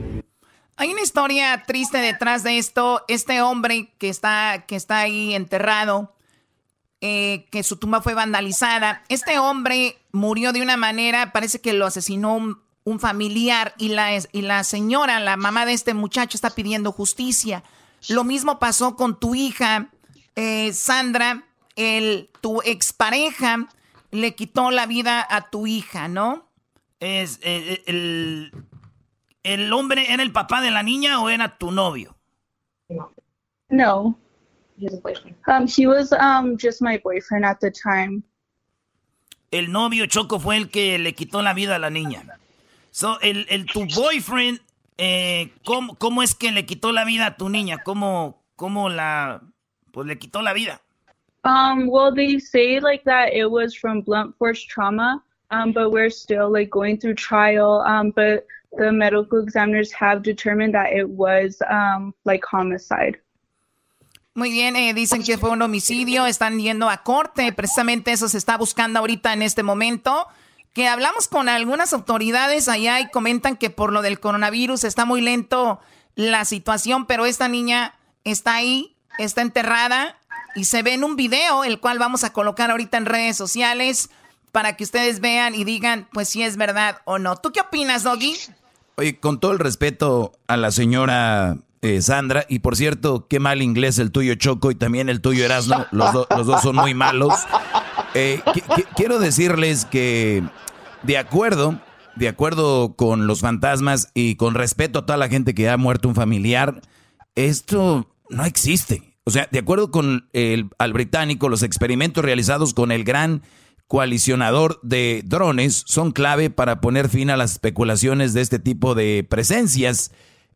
Hay una historia triste detrás de esto. Este hombre que está, que está ahí enterrado, eh, que su tumba fue vandalizada. Este hombre murió de una manera, parece que lo asesinó un, un familiar y la, y la señora, la mamá de este muchacho, está pidiendo justicia. Lo mismo pasó con tu hija, eh, Sandra, el, tu expareja le quitó la vida a tu hija, ¿no? Es, eh, eh, el, hombre era el papá de la niña o era tu novio? No. Um, he was um, just my boyfriend at the time. El novio Choco fue el que le quitó la vida a la niña. So, el, el tu boyfriend, eh, ¿cómo, ¿cómo, es que le quitó la vida a tu niña? ¿Cómo, cómo la, pues le quitó la vida? Um, well, they say like that it was from blunt force trauma, um, but we're still like going through trial. Um, but the medical examiners have determined that it was um, like homicide. Muy bien, eh, dicen que fue un homicidio, están yendo a corte, precisamente eso se está buscando ahorita en este momento. Que hablamos con algunas autoridades allá y comentan que por lo del coronavirus está muy lento la situación, pero esta niña está ahí, está enterrada y se ve en un video, el cual vamos a colocar ahorita en redes sociales para que ustedes vean y digan, pues si es verdad o no. ¿Tú qué opinas, Doggy? Oye, con todo el respeto a la señora eh, Sandra, y por cierto, qué mal inglés el tuyo Choco y también el tuyo Erasmo, los, los dos son muy malos. Eh, quiero decirles que de acuerdo, de acuerdo con los fantasmas y con respeto a toda la gente que ha muerto un familiar, esto no existe. O sea, de acuerdo con el al británico, los experimentos realizados con el gran coalicionador de drones son clave para poner fin a las especulaciones de este tipo de presencias.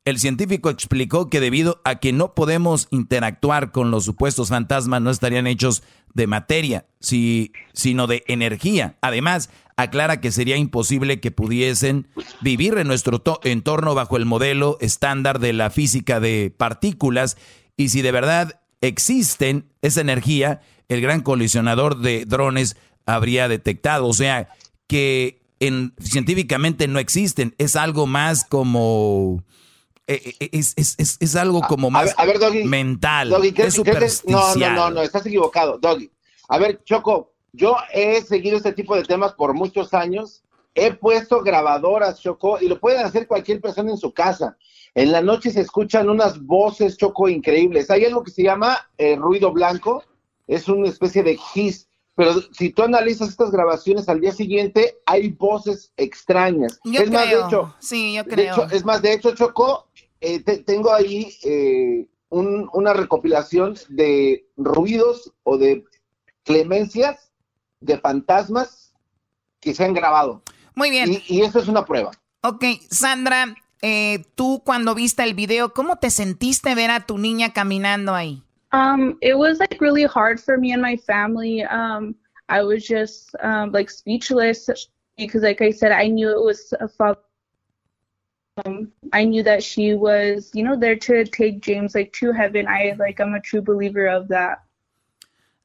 El científico explicó que debido a que no podemos interactuar con los supuestos fantasmas, no estarían hechos de materia, sino de energía. Además, aclara que sería imposible que pudiesen vivir en nuestro entorno bajo el modelo estándar de la física de partículas y si de verdad existen esa energía, el gran colisionador de drones habría detectado. O sea, que en, científicamente no existen. Es algo más como... Eh, eh, es, es, es, algo como más mental. es no, no, no, no, estás equivocado, Doggy. A ver, Choco, yo he seguido este tipo de temas por muchos años. He puesto grabadoras, Choco, y lo pueden hacer cualquier persona en su casa. En la noche se escuchan unas voces, Choco, increíbles. Hay algo que se llama eh, ruido blanco. Es una especie de hiss pero si tú analizas estas grabaciones al día siguiente, hay voces extrañas. Yo es creo. más, de hecho, sí, yo creo. De hecho, es más, de hecho, Choco, eh, tengo ahí eh, una recopilación de ruidos o de clemencias de fantasmas que se han grabado. Muy bien. Y, eso es una prueba. Ok, Sandra, eh, tú cuando viste el video, ¿cómo te sentiste ver a tu niña caminando ahí? Um, it was like really hard for me and my family. Um, I was just um, like speechless because, like I said, I knew it was a father. Um, I knew that she was, you know, there to take James like to heaven. I like I'm a true believer of that.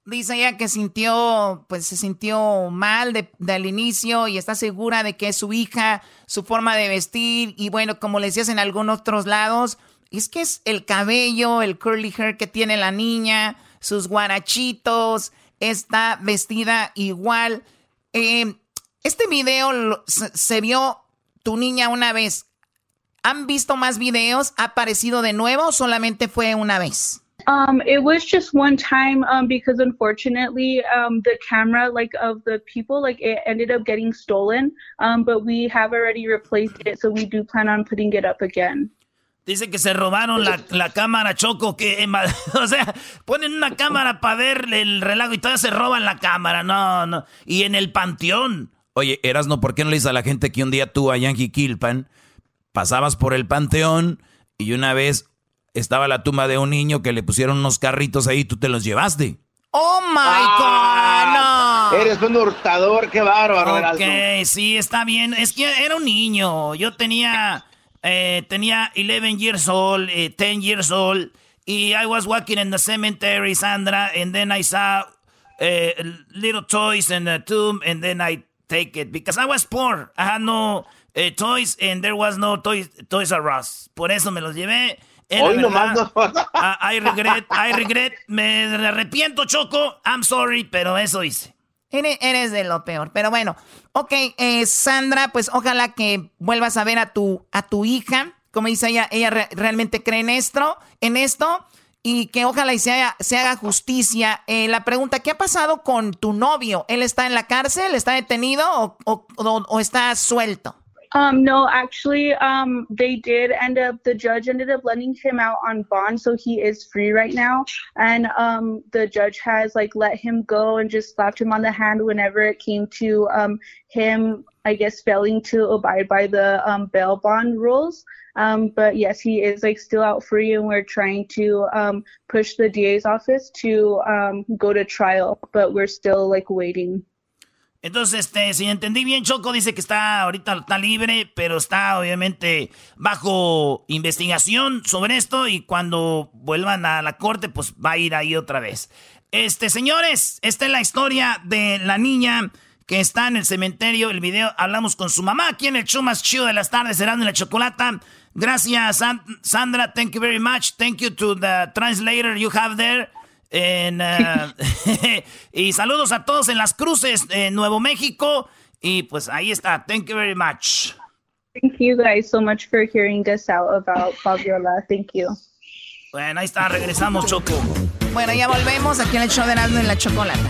Dice ella que sintió, pues se sintió mal de, del inicio y está segura de que es su hija, su forma de vestir y bueno, como le decías en algunos otros lados, es que es el cabello, el curly hair que tiene la niña, sus guarachitos, está vestida igual. Eh, este video se, vio tu niña una vez. ¿Han visto más videos? ¿Ha aparecido de nuevo o solamente fue una vez? Um, it was just one time um, because unfortunately um, the camera like of the people like it ended up getting stolen. Um, but we have already replaced it, so we do plan on putting it up again. Dice que se robaron la, cámara Choco, que o sea, ponen una cámara para ver el relajo y todavía se roban la cámara, no, no. Y en el panteón. Oye, Erasno, ¿por qué no le dices a la gente que un día tú a Yankee Kilpan pasabas por el panteón y una vez estaba la tumba de un niño que le pusieron unos carritos ahí y tú te los llevaste? ¡Oh, my ah, God! No. Eres un hurtador, qué bárbaro. Ok, sí, está bien. Es que era un niño. Yo tenía eh, tenía 11 years old, 10 eh, years old, y I was walking in the cemetery, Sandra, and then I saw uh, little toys in the tomb, and then I take it because I was poor. I had no uh, toys, and there was no toys, Toys R Us. Por eso me los llevé. Hoy nomás no. I regret, I regret, me arrepiento, Choco. I'm sorry, pero eso hice. Eres, de lo peor. Pero bueno, ok, eh, Sandra, pues ojalá que vuelvas a ver a tu, a tu hija. Como dice ella, ella realmente cree en esto, en esto. Y que ojalá y se haga, se haga justicia. Eh, la pregunta, ¿qué ha pasado con tu novio? ¿Él está en la cárcel? ¿Está detenido o, o, o está suelto? Um, no, actually, um, they did end up, the judge ended up letting him out on bond, so he is free right now. And um, the judge has like let him go and just slapped him on the hand whenever it came to um, him, I guess, failing to abide by the um, bail bond rules. Um, but yes, he is like still out free, and we're trying to um, push the DA's office to um, go to trial, but we're still like waiting. Entonces, este, si entendí bien, Choco dice que está ahorita está libre, pero está obviamente bajo investigación sobre esto y cuando vuelvan a la corte, pues va a ir ahí otra vez. Este, señores, esta es la historia de la niña que está en el cementerio. El video hablamos con su mamá aquí en el show más chido de las tardes, serán en la chocolata. Gracias, Sandra. Thank you very much. Thank you to the translator you have there. Uh, y saludos a todos en las cruces en Nuevo México. Y pues ahí está. Thank you very much. Thank you guys so much for hearing us out about Fabiola. Thank you. Bueno, ahí está. Regresamos, Choco. Bueno, ya volvemos aquí en el show de Nando en la Chocolata.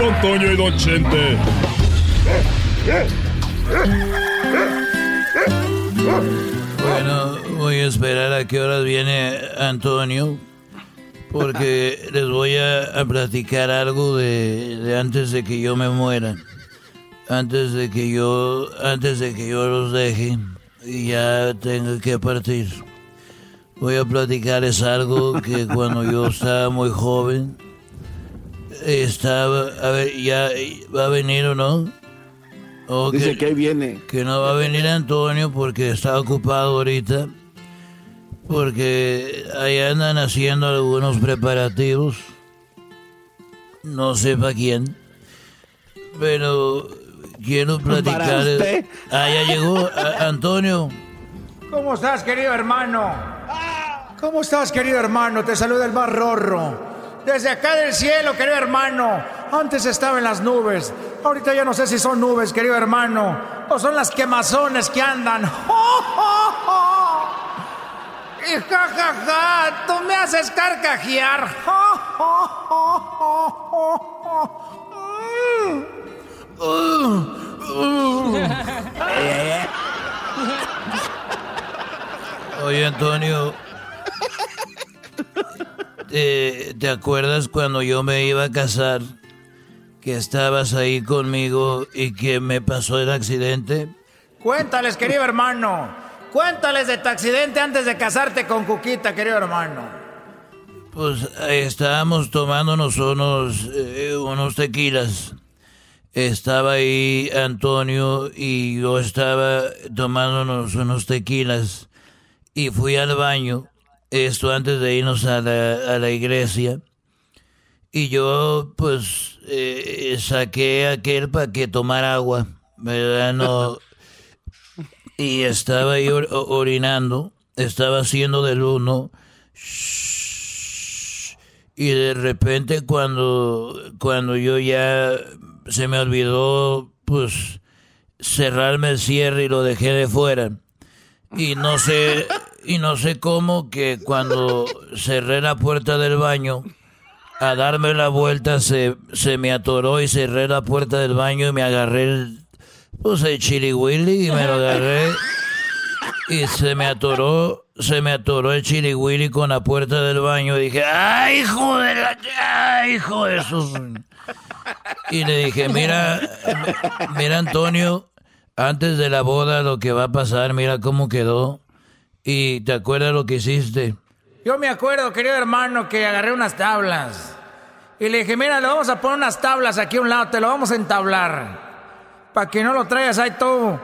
Don Toño y Don Chente. Bueno, voy a esperar a qué horas viene Antonio, porque les voy a, platicar algo de, antes de que yo me muera, antes de que yo, antes de que yo los deje y ya tenga que partir. Voy a platicarles algo que cuando yo estaba muy joven, estaba, a ver, ya va a venir o no. Dice que, viene. Que no va a venir Antonio porque está ocupado ahorita. Porque ahí andan haciendo algunos preparativos. No sé para quién. Pero quiero platicar. Ah, ya llegó Antonio. ¿Cómo estás, querido hermano? ¿Cómo estás, querido hermano? Te saluda el más rorro. Desde acá del cielo, querido hermano. Antes estaba en las nubes. Ahorita ya no sé si son nubes, querido hermano. O son las quemazones que andan. Y ja, ja, ja, tú me haces carcajear. Oye, Antonio. Eh, ¿Te acuerdas cuando yo me iba a casar? Que estabas ahí conmigo y que me pasó el accidente. Cuéntales, querido hermano. Cuéntales de tu accidente antes de casarte con Cuquita, querido hermano. Pues estábamos tomándonos unos, eh, unos tequilas. Estaba ahí Antonio y yo estaba tomándonos unos tequilas. Y fui al baño esto antes de irnos a la, a la iglesia. Y yo, pues, eh, saqué aquel para que tomara agua, ¿verdad? No. Y estaba ahí orinando, estaba haciendo del uno. Y de repente cuando, cuando yo ya se me olvidó, pues, cerrarme el cierre y lo dejé de fuera. Y no sé, y no sé cómo que cuando cerré la puerta del baño, a darme la vuelta se, se me atoró y cerré la puerta del baño y me agarré el, pues el chili willy y me lo agarré y se me atoró, se me atoró el chili willy con la puerta del baño y dije, ¡ay, hijo de la, ay, hijo de eso! Y le dije, mira, mira Antonio, antes de la boda lo que va a pasar, mira cómo quedó. ¿Y te acuerdas lo que hiciste? Yo me acuerdo, querido hermano, que agarré unas tablas. Y le dije, mira, le vamos a poner unas tablas aquí a un lado, te lo vamos a entablar. Para que no lo traigas ahí todo,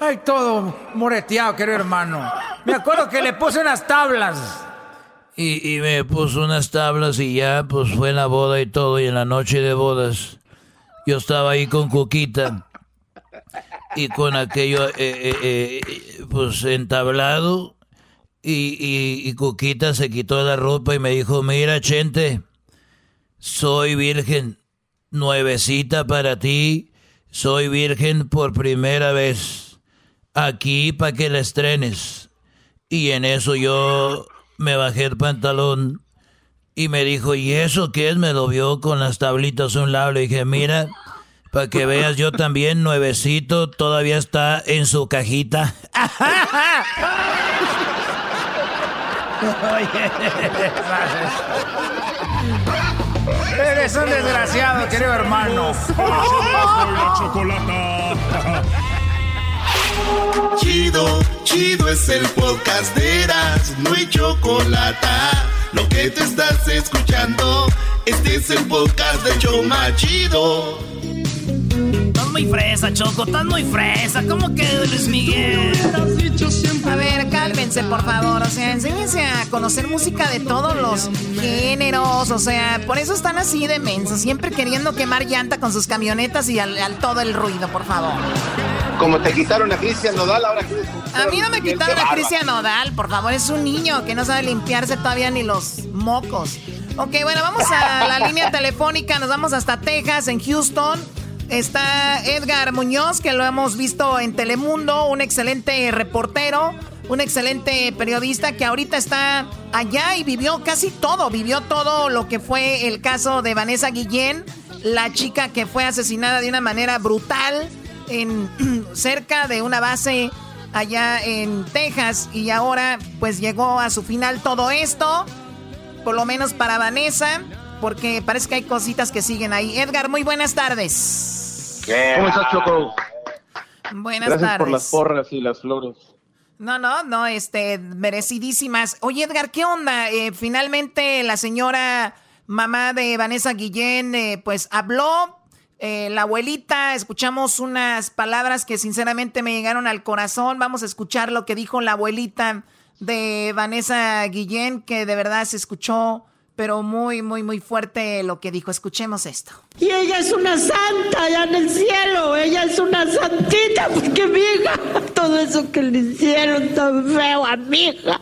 ahí todo moreteado, querido hermano. Me acuerdo que le puse unas tablas. Y, y me puso unas tablas y ya, pues fue la boda y todo. Y en la noche de bodas, yo estaba ahí con Cuquita y con aquello, eh, eh, eh, pues entablado. Y, y, Cuquita se quitó la ropa y me dijo, mira, Chente, soy virgen, nuevecita para ti, soy virgen por primera vez, aquí para que la estrenes. Y en eso yo me bajé el pantalón y me dijo, ¿y eso qué es? Me lo vio con las tablitas a un lado. Le dije, mira, para que veas, yo también, nuevecito, todavía está en su cajita. Eres un desgraciado, querido hermano. Chido, chido es el podcast de Eras, no hay chocolate. Lo que te estás escuchando, este es el podcast de Choma Chido. Muy fresa, Choco, estás muy fresa. ¿Cómo que Luis Miguel? A ver, cálmense, por favor. O sea, enséñense a conocer música de todos los géneros. O sea, por eso están así de mensos. Siempre queriendo quemar llanta con sus camionetas y al, todo el ruido, por favor. Como te quitaron a Cristian Nodal, ahora quieres A mí no me quitaron a Cristian Nodal, por favor. Es un niño que no sabe limpiarse todavía ni los mocos. Ok, bueno, vamos a la línea telefónica. Nos vamos hasta Texas, en Houston. Está Edgar Muñoz, que lo hemos visto en Telemundo, un excelente reportero, un excelente periodista que ahorita está allá y vivió casi todo, vivió todo lo que fue el caso de Vanessa Guillén, la chica que fue asesinada de una manera brutal en cerca de una base allá en Texas. Y ahora pues llegó a su final todo esto, por lo menos para Vanessa, porque parece que hay cositas que siguen ahí. Edgar, muy buenas tardes. ¿Cómo estás, Choco? Buenas Gracias por las porras y las flores. No, no, no, este, merecidísimas. Oye, Edgar, ¿qué onda? Eh, finalmente la señora mamá de Vanessa Guillén, eh, pues habló. Eh, la abuelita, escuchamos unas palabras que sinceramente me llegaron al corazón. Vamos a escuchar lo que dijo la abuelita de Vanessa Guillén, que de verdad se escuchó pero muy, muy, muy fuerte lo que dijo. Escuchemos esto. Y ella es una santa allá en el cielo. Ella es una santita porque mi hija, todo eso que le hicieron tan feo a mi hija.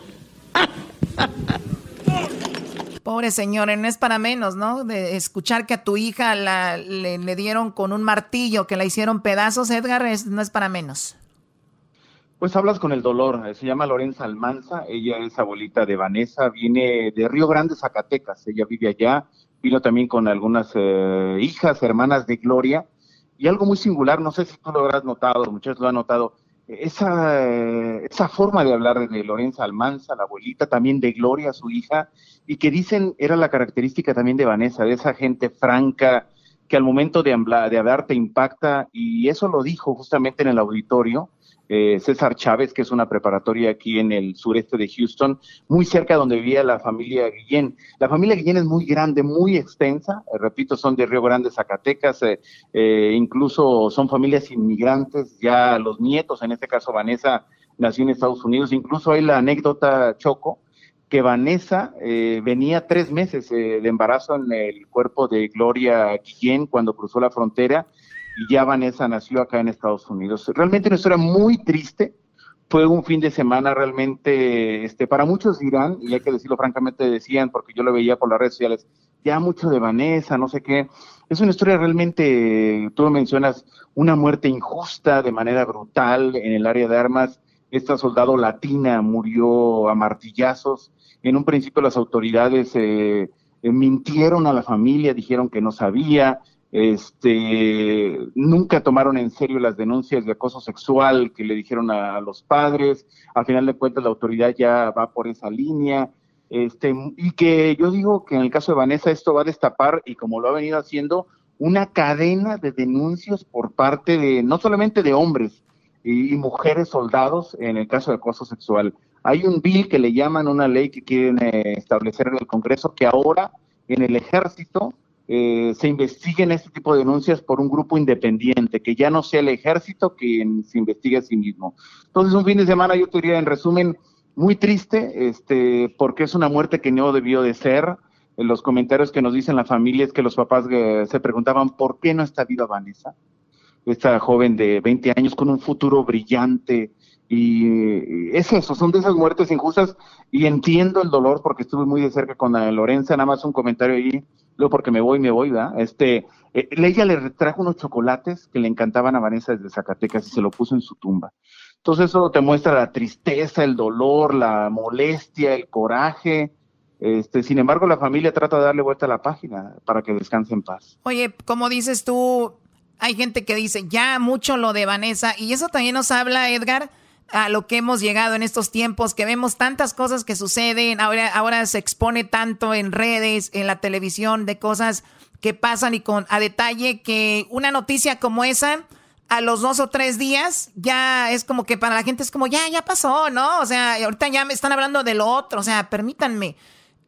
Pobre señora, no es para menos, ¿no? De escuchar que a tu hija la, le, le dieron con un martillo, que la hicieron pedazos, Edgar, no es para menos. Pues hablas con el dolor. Eh, se llama Lorenza Almanza. Ella es abuelita de Vanessa. Viene de Río Grande, Zacatecas. Ella vive allá. Vino también con algunas eh, hijas, hermanas de Gloria. Y algo muy singular, no sé si tú lo habrás notado, muchos lo han notado, esa, esa forma de hablar de Lorenza Almanza, la abuelita, también de Gloria, su hija, y que dicen era la característica también de Vanessa, de esa gente franca, que al momento de hablar, de hablar te impacta, y eso lo dijo justamente en el auditorio, eh, César Chávez, que es una preparatoria aquí en el sureste de Houston, muy cerca de donde vivía la familia Guillén. La familia Guillén es muy grande, muy extensa, eh, repito, son de Río Grande, Zacatecas, eh, incluso son familias inmigrantes, ya los nietos, en este caso Vanessa, nació en Estados Unidos, incluso hay la anécdota Choco, que Vanessa venía tres meses de embarazo en el cuerpo de Gloria Guillén cuando cruzó la frontera y ya Vanessa nació acá en Estados Unidos. Realmente una historia muy triste. Fue un fin de semana realmente, este, para muchos dirán, y hay que decirlo francamente, decían, porque yo lo veía por las redes sociales, ya mucho de Vanessa, no sé qué. Es una historia realmente, tú mencionas, una muerte injusta de manera brutal en el área de armas. Esta soldado latina murió a martillazos. En un principio las autoridades eh, eh, mintieron a la familia, dijeron que no sabía, este, nunca tomaron en serio las denuncias de acoso sexual que le dijeron a, los padres, al final de cuentas la autoridad ya va por esa línea, este, y que yo digo que en el caso de Vanessa esto va a destapar, y como lo ha venido haciendo, una cadena de denuncias por parte de, no solamente de hombres y, mujeres soldados en el caso de acoso sexual. Hay un bill que le llaman una ley que quieren eh, establecer en el Congreso que ahora en el ejército eh, se investiguen este tipo de denuncias por un grupo independiente, que ya no sea el ejército quien se investigue a sí mismo. Entonces, un fin de semana, yo te diría, en resumen, muy triste, este, porque es una muerte que no debió de ser. Los comentarios que nos dicen la familia es que los papás eh, se preguntaban por qué no está viva Vanessa, esta joven de 20 años con un futuro brillante, y es eso, son de esas muertes injustas y entiendo el dolor porque estuve muy de cerca con la Lorenza, nada más un comentario ahí, luego porque me voy, me voy, ¿verdad? Este, eh, ella le trajo unos chocolates que le encantaban a Vanessa desde Zacatecas y se lo puso en su tumba. Entonces eso te muestra la tristeza, el dolor, la molestia, el coraje. Este, sin embargo, la familia trata de darle vuelta a la página para que descanse en paz. Oye, como dices tú, hay gente que dice ya mucho lo de Vanessa y eso también nos habla, Edgar, a lo que hemos llegado en estos tiempos, que vemos tantas cosas que suceden, ahora, ahora se expone tanto en redes, en la televisión, de cosas que pasan y con a detalle que una noticia como esa a los dos o tres días ya es como que para la gente es como ya, ya pasó, ¿no? O sea, ahorita ya me están hablando de lo otro, o sea, permítanme.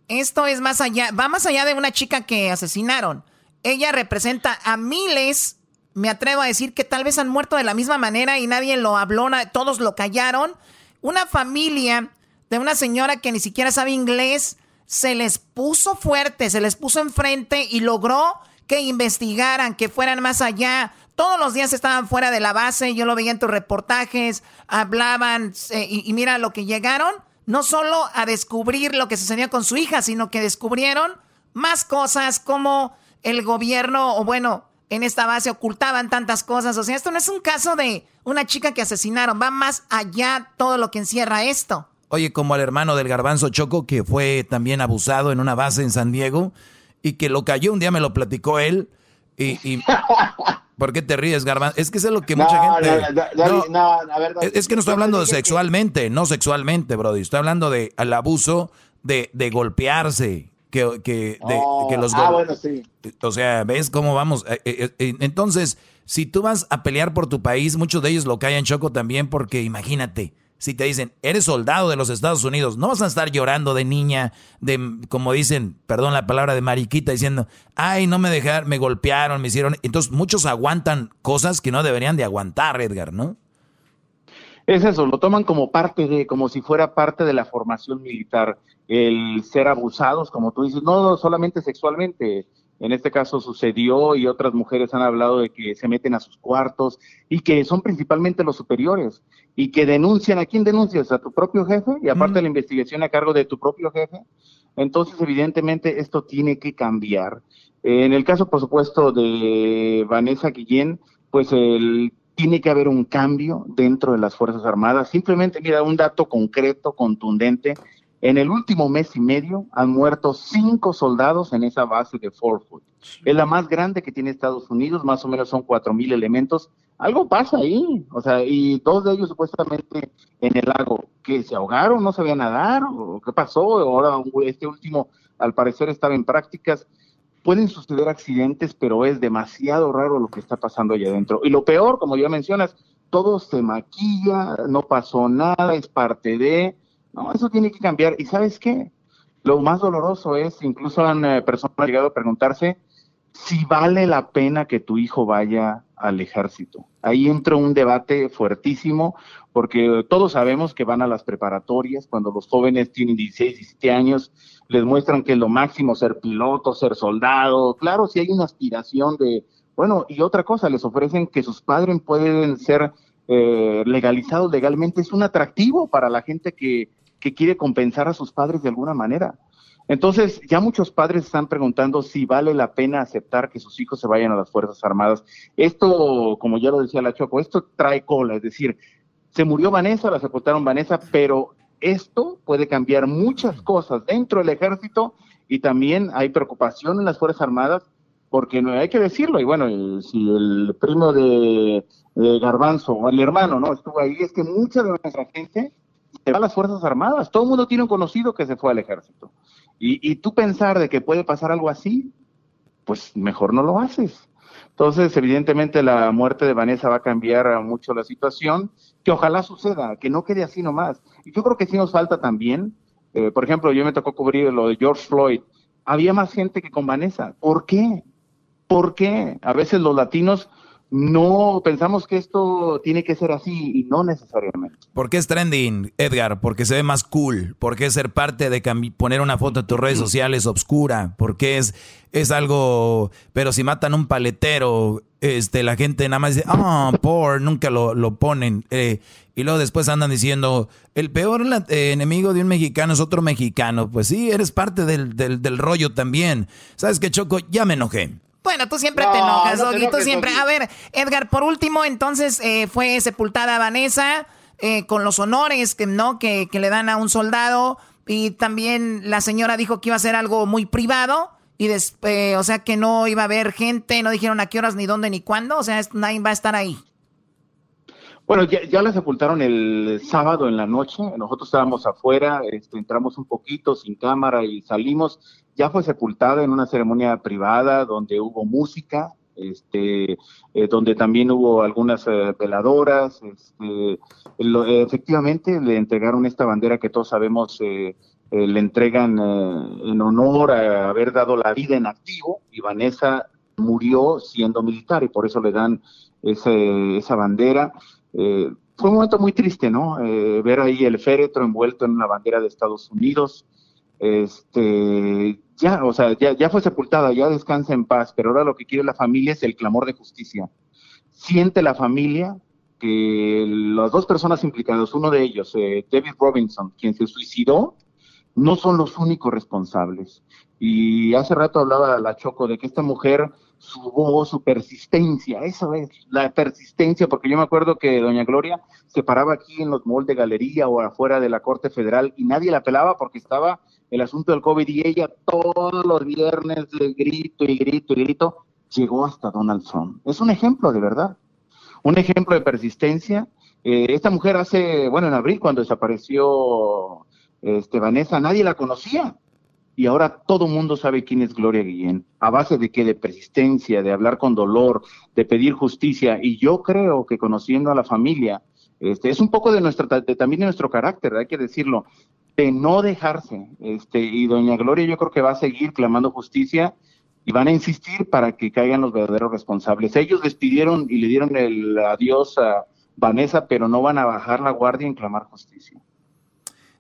Esto es más allá, va más allá de una chica que asesinaron. Ella representa a miles, me atrevo a decir que tal vez han muerto de la misma manera y nadie lo habló, todos lo callaron. Una familia de una señora que ni siquiera sabe inglés se les puso fuerte, se les puso enfrente y logró que investigaran, que fueran más allá. Todos los días estaban fuera de la base, yo lo veía en tus reportajes, hablaban y, y, mira lo que llegaron, no solo a descubrir lo que sucedía con su hija, sino que descubrieron más cosas como el gobierno, o bueno, en esta base ocultaban tantas cosas. O sea, esto no es un caso de una chica que asesinaron, va más allá todo lo que encierra esto. Oye, como al hermano del garbanzo Choco, que fue también abusado en una base en San Diego y que lo cayó, un día me lo platicó él. Y, ¿Por qué te ríes, Garbanzo? Es que es lo que mucha gente... No, es, que no estoy hablando de sexualmente, no sexualmente, Brody. Estoy hablando de al abuso de, de golpearse, que, que, que los... Ah, bueno, sí. O sea, ¿ves cómo vamos? Eh, eh, eh, entonces, si tú vas a pelear por tu país, muchos de ellos lo callan Choco también porque imagínate si te dicen, eres soldado de los Estados Unidos, no vas a estar llorando de niña, de, como dicen, perdón la palabra de mariquita, diciendo, ay, no me dejaron, me golpearon, me hicieron. Entonces muchos aguantan cosas que no deberían de aguantar, Edgar, ¿no? Es eso, lo toman como parte de, como si fuera parte de la formación militar, el ser abusados, como tú dices, no solamente sexualmente, en este caso sucedió y otras mujeres han hablado de que se meten a sus cuartos y que son principalmente los superiores y que denuncian, ¿a quién denuncias? ¿A tu propio jefe? Y aparte la investigación a cargo de tu propio jefe. Entonces, evidentemente, esto tiene que cambiar. En el caso, por supuesto, de Vanessa Guillén, pues el, tiene que haber un cambio dentro de las Fuerzas Armadas. Simplemente, mira, un dato concreto, contundente, en el último mes y medio han muerto cinco soldados en esa base de Fort Hood. Es la más grande que tiene Estados Unidos, más o menos son cuatro mil elementos. Algo pasa ahí, o sea, y dos de ellos supuestamente en el lago, que se ahogaron, no sabían nadar, o qué pasó, ahora este último al parecer estaba en prácticas. Pueden suceder accidentes, pero es demasiado raro lo que está pasando allá adentro. Y lo peor, como ya mencionas, todo se maquilla, no pasó nada, es parte de, no, eso tiene que cambiar. ¿Y sabes qué? Lo más doloroso es, incluso han eh, personas llegado a preguntarse si vale la pena que tu hijo vaya al ejército. Ahí entra un debate fuertísimo, porque todos sabemos que van a las preparatorias, cuando los jóvenes tienen 16, 17 años, les muestran que es lo máximo ser piloto, ser soldado. Claro, si hay una aspiración de, bueno, y otra cosa, les ofrecen que sus padres pueden ser eh, legalizados legalmente, es un atractivo para la gente que que quiere compensar a sus padres de alguna manera. Entonces, ya muchos padres están preguntando si vale la pena aceptar que sus hijos se vayan a las Fuerzas Armadas. Esto, como ya lo decía la Choco, esto trae cola, es decir, se murió Vanessa, la sepultaron Vanessa, pero esto puede cambiar muchas cosas dentro del ejército y también hay preocupación en las Fuerzas Armadas porque no hay que decirlo, y bueno, si el primo de, de Garbanzo o el hermano, ¿no? Estuvo ahí, es que mucha de nuestra gente se va a las Fuerzas Armadas. Todo el mundo tiene un conocido que se fue al ejército. Y, y tú pensar de que puede pasar algo así, pues mejor no lo haces. Entonces, evidentemente, la muerte de Vanessa va a cambiar mucho la situación, que ojalá suceda, que no quede así nomás. Y yo creo que sí nos falta también, eh, por ejemplo, yo me tocó cubrir lo de George Floyd. Había más gente que con Vanessa. ¿Por qué? ¿Por qué? A veces los latinos no pensamos que esto tiene que ser así y no necesariamente. ¿Por qué es trending, Edgar? Porque se ve más cool. ¿Por qué ser parte de poner una foto en tus redes sociales obscura? Porque es, es algo. Pero si matan un paletero, este, la gente nada más dice, ah, por, nunca lo, lo ponen. Eh, y luego después andan diciendo, el peor eh, enemigo de un mexicano es otro mexicano. Pues sí, eres parte del, del, del rollo también. ¿Sabes qué, Choco? Ya me enojé. Bueno, tú siempre te enojas, no tú siempre. A ver, Edgar, por último, entonces eh, fue sepultada Vanessa eh, con los honores que, ¿no? Que, le dan a un soldado. Y también la señora dijo que iba a ser algo muy privado. Y después, o sea, que no iba a haber gente, no dijeron a qué horas, ni dónde, ni cuándo. O sea, nadie va a estar ahí. Bueno, ya, la sepultaron el sábado en la noche. Nosotros estábamos afuera, este, entramos un poquito sin cámara y salimos. Ya fue sepultada en una ceremonia privada donde hubo música, este, eh, donde también hubo algunas eh, veladoras. Este, efectivamente, le entregaron esta bandera que todos sabemos eh, le entregan en honor a haber dado la vida en activo y Vanessa murió siendo militar y por eso le dan ese, esa bandera. fue un momento muy triste, ¿no? ver ahí el féretro envuelto en una bandera de Estados Unidos. Este, ya, o sea, ya, ya fue sepultada, ya descansa en paz, pero ahora lo que quiere la familia es el clamor de justicia. Siente la familia que las dos personas implicadas, uno de ellos, eh, David Robinson, quien se suicidó, no son los únicos responsables. Y hace rato hablaba la Choco de que esta mujer, su voz, su persistencia, eso es, la persistencia, porque yo me acuerdo que doña Gloria se paraba aquí en los malls de galería o afuera de la Corte Federal y nadie la pelaba porque estaba el asunto del COVID y ella todos los viernes de grito y grito y grito, llegó hasta Donald Trump. Es un ejemplo de verdad, un ejemplo de persistencia. Eh, esta mujer hace, bueno, en abril cuando desapareció este, Vanessa, nadie la conocía. Y ahora todo el mundo sabe quién es Gloria Guillén. ¿A base de qué? De persistencia, de hablar con dolor, de pedir justicia. Y yo creo que conociendo a la familia, este, es un poco de nuestra, también de nuestro carácter, hay que decirlo de no dejarse. Este, y doña Gloria yo creo que va a seguir clamando justicia y van a insistir para que caigan los verdaderos responsables. Ellos despidieron y le dieron el adiós a Vanessa, pero no van a bajar la guardia en clamar justicia.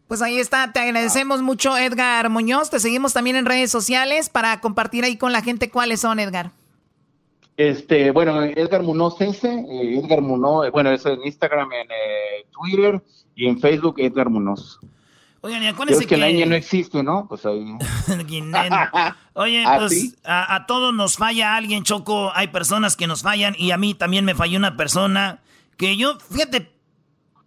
Pues ahí está, te agradecemos mucho Edgar Muñoz, te seguimos también en redes sociales para compartir ahí con la gente cuáles son, Edgar. Este, bueno, Edgar Munoz ese, eh, Edgar Munoz, bueno, eso en Instagram, en eh, Twitter y en Facebook Edgar Munoz. Oigan, y acuérdense que... que la no existe, ¿no? Pues ahí... Oye, ¿Ah, pues a, todos nos falla alguien, Choco. Hay personas que nos fallan y a mí también me falló una persona que yo, fíjate,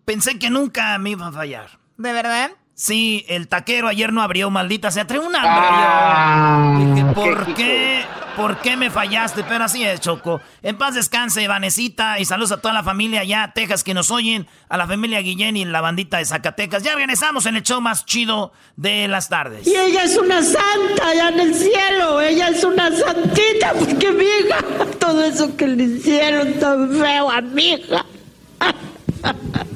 pensé que nunca me iba a fallar. ¿De verdad? Sí, el taquero ayer no abrió, maldita se atrevió un hambre. Ah, Dije, ¿por qué? ¿Por qué me fallaste? Pero así es, Choco. En paz descanse, Vanesita, y saludos a toda la familia allá, Texas, que nos oyen, a la familia Guillén y la bandita de Zacatecas. Ya regresamos en el show más chido de las tardes. Y ella es una santa allá en el cielo, ella es una santita, porque mi hija, todo eso que le hicieron tan feo a mi hija.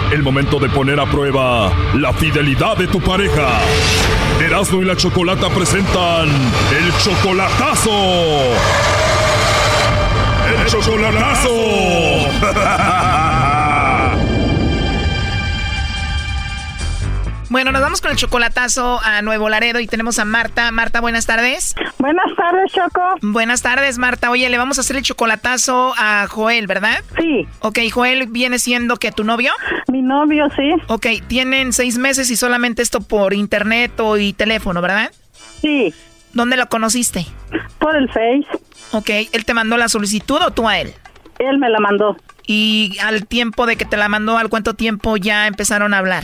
El momento de poner a prueba la fidelidad de tu pareja. Erasmo y la Chocolata presentan el chocolatazo. El chocolatazo. Bueno, nos vamos con el chocolatazo a Nuevo Laredo y tenemos a Marta. Marta, buenas tardes. Buenas tardes, Choco. Buenas tardes, Marta. Oye, le vamos a hacer el chocolatazo a Joel, ¿verdad? Sí. Ok, Joel viene siendo que tu novio. Mi novio, sí. Ok, tienen seis meses y solamente esto por internet o y teléfono, ¿verdad? Sí. ¿Dónde lo conociste? Por el Face. Ok, ¿él te mandó la solicitud o tú a él? Él me la mandó. ¿Y al tiempo de que te la mandó, al cuánto tiempo ya empezaron a hablar?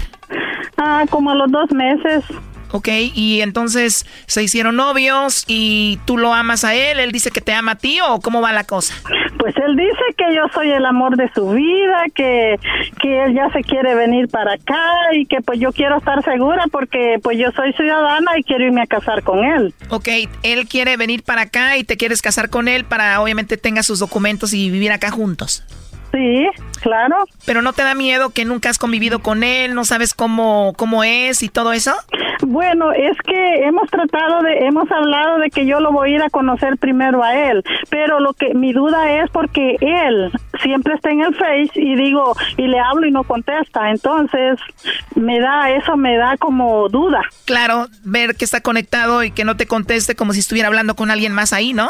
Ah, como a los dos meses. Ok, y entonces se hicieron novios y tú lo amas a él, él dice que te ama a ti o cómo va la cosa? Pues él dice que yo soy el amor de su vida, que, que él ya se quiere venir para acá y que pues yo quiero estar segura porque pues yo soy ciudadana y quiero irme a casar con él. Ok, él quiere venir para acá y te quieres casar con él para obviamente tenga sus documentos y vivir acá juntos. Sí, claro. Pero no te da miedo que nunca has convivido con él, no sabes cómo cómo es y todo eso? Bueno, es que hemos tratado de hemos hablado de que yo lo voy a ir a conocer primero a él, pero lo que mi duda es porque él siempre está en el Face y digo y le hablo y no contesta, entonces me da eso me da como duda. Claro, ver que está conectado y que no te conteste como si estuviera hablando con alguien más ahí, ¿no?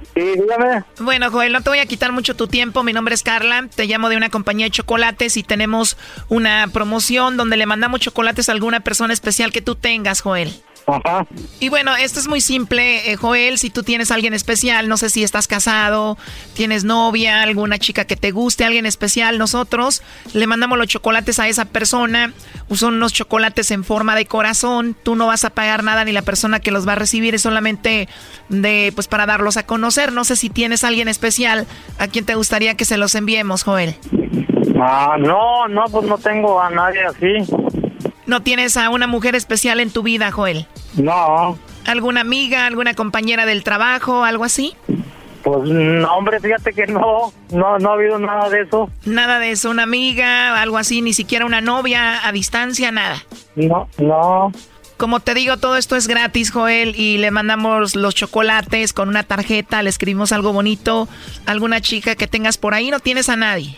Sí, dígame. Bueno, Joel, no te voy a quitar mucho tu tiempo. Mi nombre es Carla. Te llamo de una compañía de chocolates y tenemos una promoción donde le mandamos chocolates a alguna persona especial que tú tengas, Joel. Ajá. Y bueno, esto es muy simple, eh, Joel, si tú tienes a alguien especial, no sé si estás casado, tienes novia, alguna chica que te guste, alguien especial, nosotros le mandamos los chocolates a esa persona, son unos chocolates en forma de corazón, tú no vas a pagar nada ni la persona que los va a recibir es solamente de pues para darlos a conocer, no sé si tienes a alguien especial a quien te gustaría que se los enviemos, Joel. Ah, no, no, pues no tengo a nadie así. ¿No tienes a una mujer especial en tu vida, Joel? No. ¿Alguna amiga, alguna compañera del trabajo, algo así? Pues no, hombre, fíjate que no, no, no ha habido nada de eso. Nada de eso, una amiga, algo así, ni siquiera una novia a distancia, nada. No, no. Como te digo, todo esto es gratis, Joel, y le mandamos los chocolates con una tarjeta, le escribimos algo bonito, alguna chica que tengas por ahí, no tienes a nadie.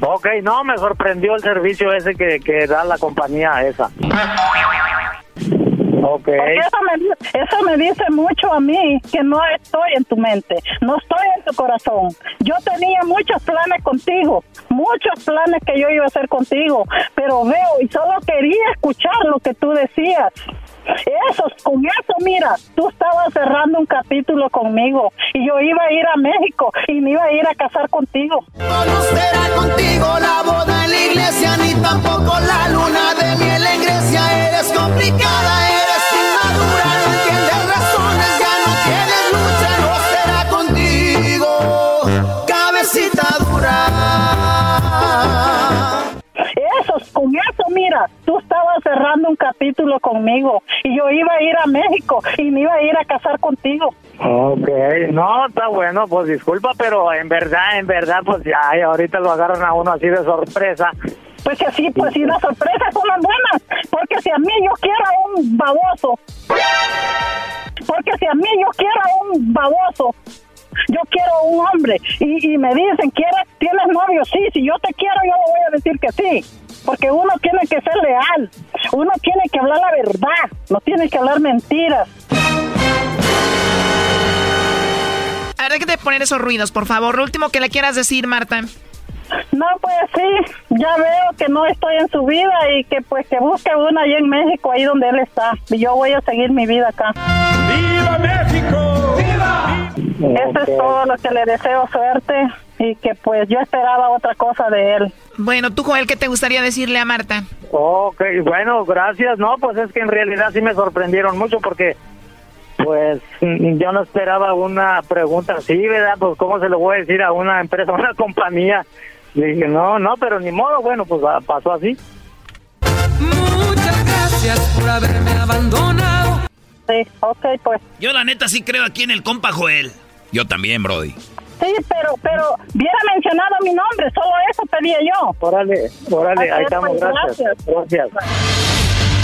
ok, no, me sorprendió el servicio ese que, que da la compañía esa. Ok. Porque eso me, eso me dice mucho a mí, que no estoy en tu mente, no estoy en tu corazón. Yo tenía muchos planes contigo, muchos planes que yo iba a hacer contigo, pero veo y solo quería escuchar lo que tú decías. Eso, con eso, mira, tú estabas cerrando un capítulo conmigo y yo iba a ir a México y me iba a ir a casar contigo. No será contigo la boda en la iglesia, ni tampoco la luna de miel en Grecia. Eres complicada, eres inmadura, no entiendes razones, ya no tienes lucha, no será contigo, cabecita dura. Eso, con eso, mira, tú estabas cerrando un capítulo conmigo y yo iba a ir a México y me iba a ir a casar contigo. Ok, no, está bueno, pues disculpa, pero en verdad, en verdad, pues ya, ahorita lo agarran a uno así de sorpresa. Pues que sí, pues si las sorpresas son las buenas, porque si a mí yo quiero a un baboso, porque si a mí yo quiero a un baboso, yo quiero un hombre y, y me dicen, ¿quieres, ¿tienes novio? Sí, si yo te quiero yo le voy a decir que sí, porque uno tiene que ser leal, uno tiene que hablar la verdad, no tiene que hablar mentiras. A ver, déjate poner esos ruidos, por favor. Lo último que le quieras decir, Marta. No, pues sí, ya veo que no estoy en su vida y que pues que busque una allá en México, ahí donde él está. Y yo voy a seguir mi vida acá. ¡Viva México! ¡Viva! Eso es todo lo que le deseo suerte y que pues yo esperaba otra cosa de él. Bueno, tú, Joel, ¿qué te gustaría decirle a Marta? Ok, bueno, gracias. No, pues es que en realidad sí me sorprendieron mucho porque, pues, yo no esperaba una pregunta así, ¿verdad? Pues, ¿cómo se lo voy a decir a una empresa, a una compañía? Le dije, no, no, pero ni modo, bueno, pues ah, pasó así. Muchas gracias por haberme abandonado. Sí, ok, pues. Yo la neta sí creo aquí en el compa Joel. Yo también, Brody. Sí, pero, pero, hubiera mencionado mi nombre, solo eso pedía yo. Órale, órale, ahí estamos, pues, gracias. Gracias.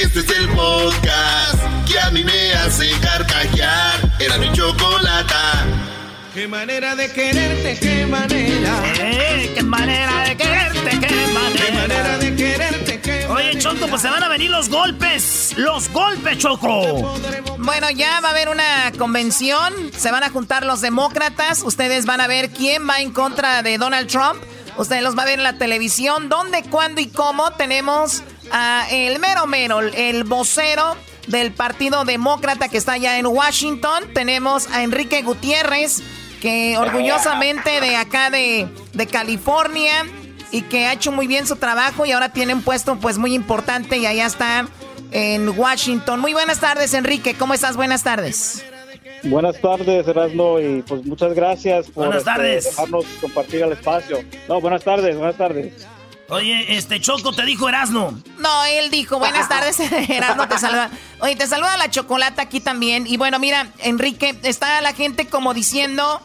Este es el podcast que a mí me hace carcajear. Era mi chocolata. Qué manera de quererte, qué manera. Eh, qué manera de quererte, qué manera. Qué manera de quererte, qué Oye, Choco, pues se van a venir los golpes. Los golpes, Choco. Bueno, ya va a haber una convención, se van a juntar los demócratas, ustedes van a ver quién va en contra de Donald Trump, ustedes los va a ver en la televisión, dónde, cuándo y cómo tenemos a el mero mero, el vocero del Partido Demócrata que está allá en Washington, tenemos a Enrique Gutiérrez, que orgullosamente de acá de, de California y que ha hecho muy bien su trabajo y ahora tiene un puesto pues muy importante y allá está en Washington. Muy buenas tardes, Enrique. ¿Cómo estás? Buenas tardes. Buenas tardes, Erasmo, y pues muchas gracias por Buenas este, tardes. dejarnos compartir el espacio. No, buenas tardes, buenas tardes. Oye, este Choco te dijo Erasno. No, él dijo, buenas tardes, Erasmo te saluda. Oye, te saluda la chocolata aquí también. Y bueno, mira, Enrique, está la gente como diciendo,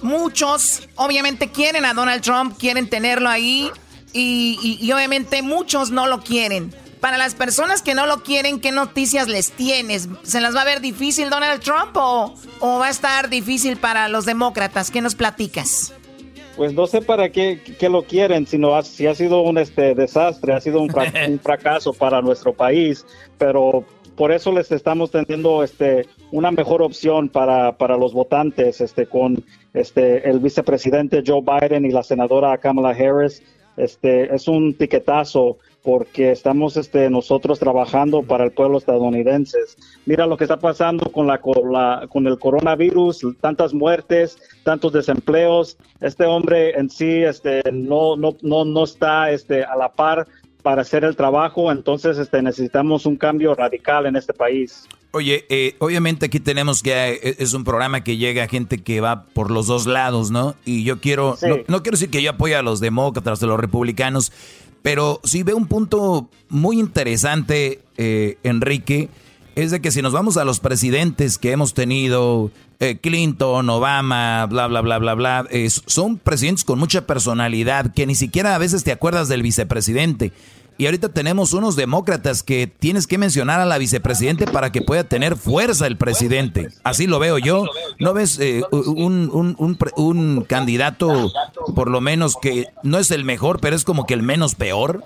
muchos obviamente quieren a Donald Trump, quieren tenerlo ahí, y, y- y obviamente muchos no lo quieren. Para las personas que no lo quieren, ¿qué noticias les tienes? ¿Se las va a ver difícil Donald Trump o, o va a estar difícil para los demócratas? ¿Qué nos platicas? Pues no sé para qué, qué lo quieren, sino ha- si ha sido un este desastre, ha sido un, fra- un fracaso para nuestro país, pero por eso les estamos teniendo este una mejor opción para, para los votantes este con este el vicepresidente Joe Biden y la senadora Kamala Harris. Este es un tiquetazo porque estamos este, nosotros trabajando para el pueblo estadounidense. Mira lo que está pasando con, la, con, la, con el coronavirus, tantas muertes, tantos desempleos. Este hombre en sí este, no, no, no, no está este, a la par para hacer el trabajo, entonces este, necesitamos un cambio radical en este país. Oye, eh, obviamente aquí tenemos que eh, es un programa que llega a gente que va por los dos lados, ¿no? Y yo quiero, no, no, quiero decir que yo apoye a los demócratas, a los republicanos, pero sí veo un punto muy interesante, eh, Enrique, es de que si nos vamos a los presidentes que hemos tenido, eh, Clinton, Obama, bla, bla, bla, bla, bla, son presidentes con mucha personalidad que ni siquiera a veces te acuerdas del vicepresidente. Y ahorita tenemos unos demócratas que tienes que mencionar a la vicepresidente para que pueda tener fuerza el presidente. Así lo veo yo. ¿No ves eh, un, un, un, candidato, por lo menos, que no es el mejor, pero es como que el menos peor?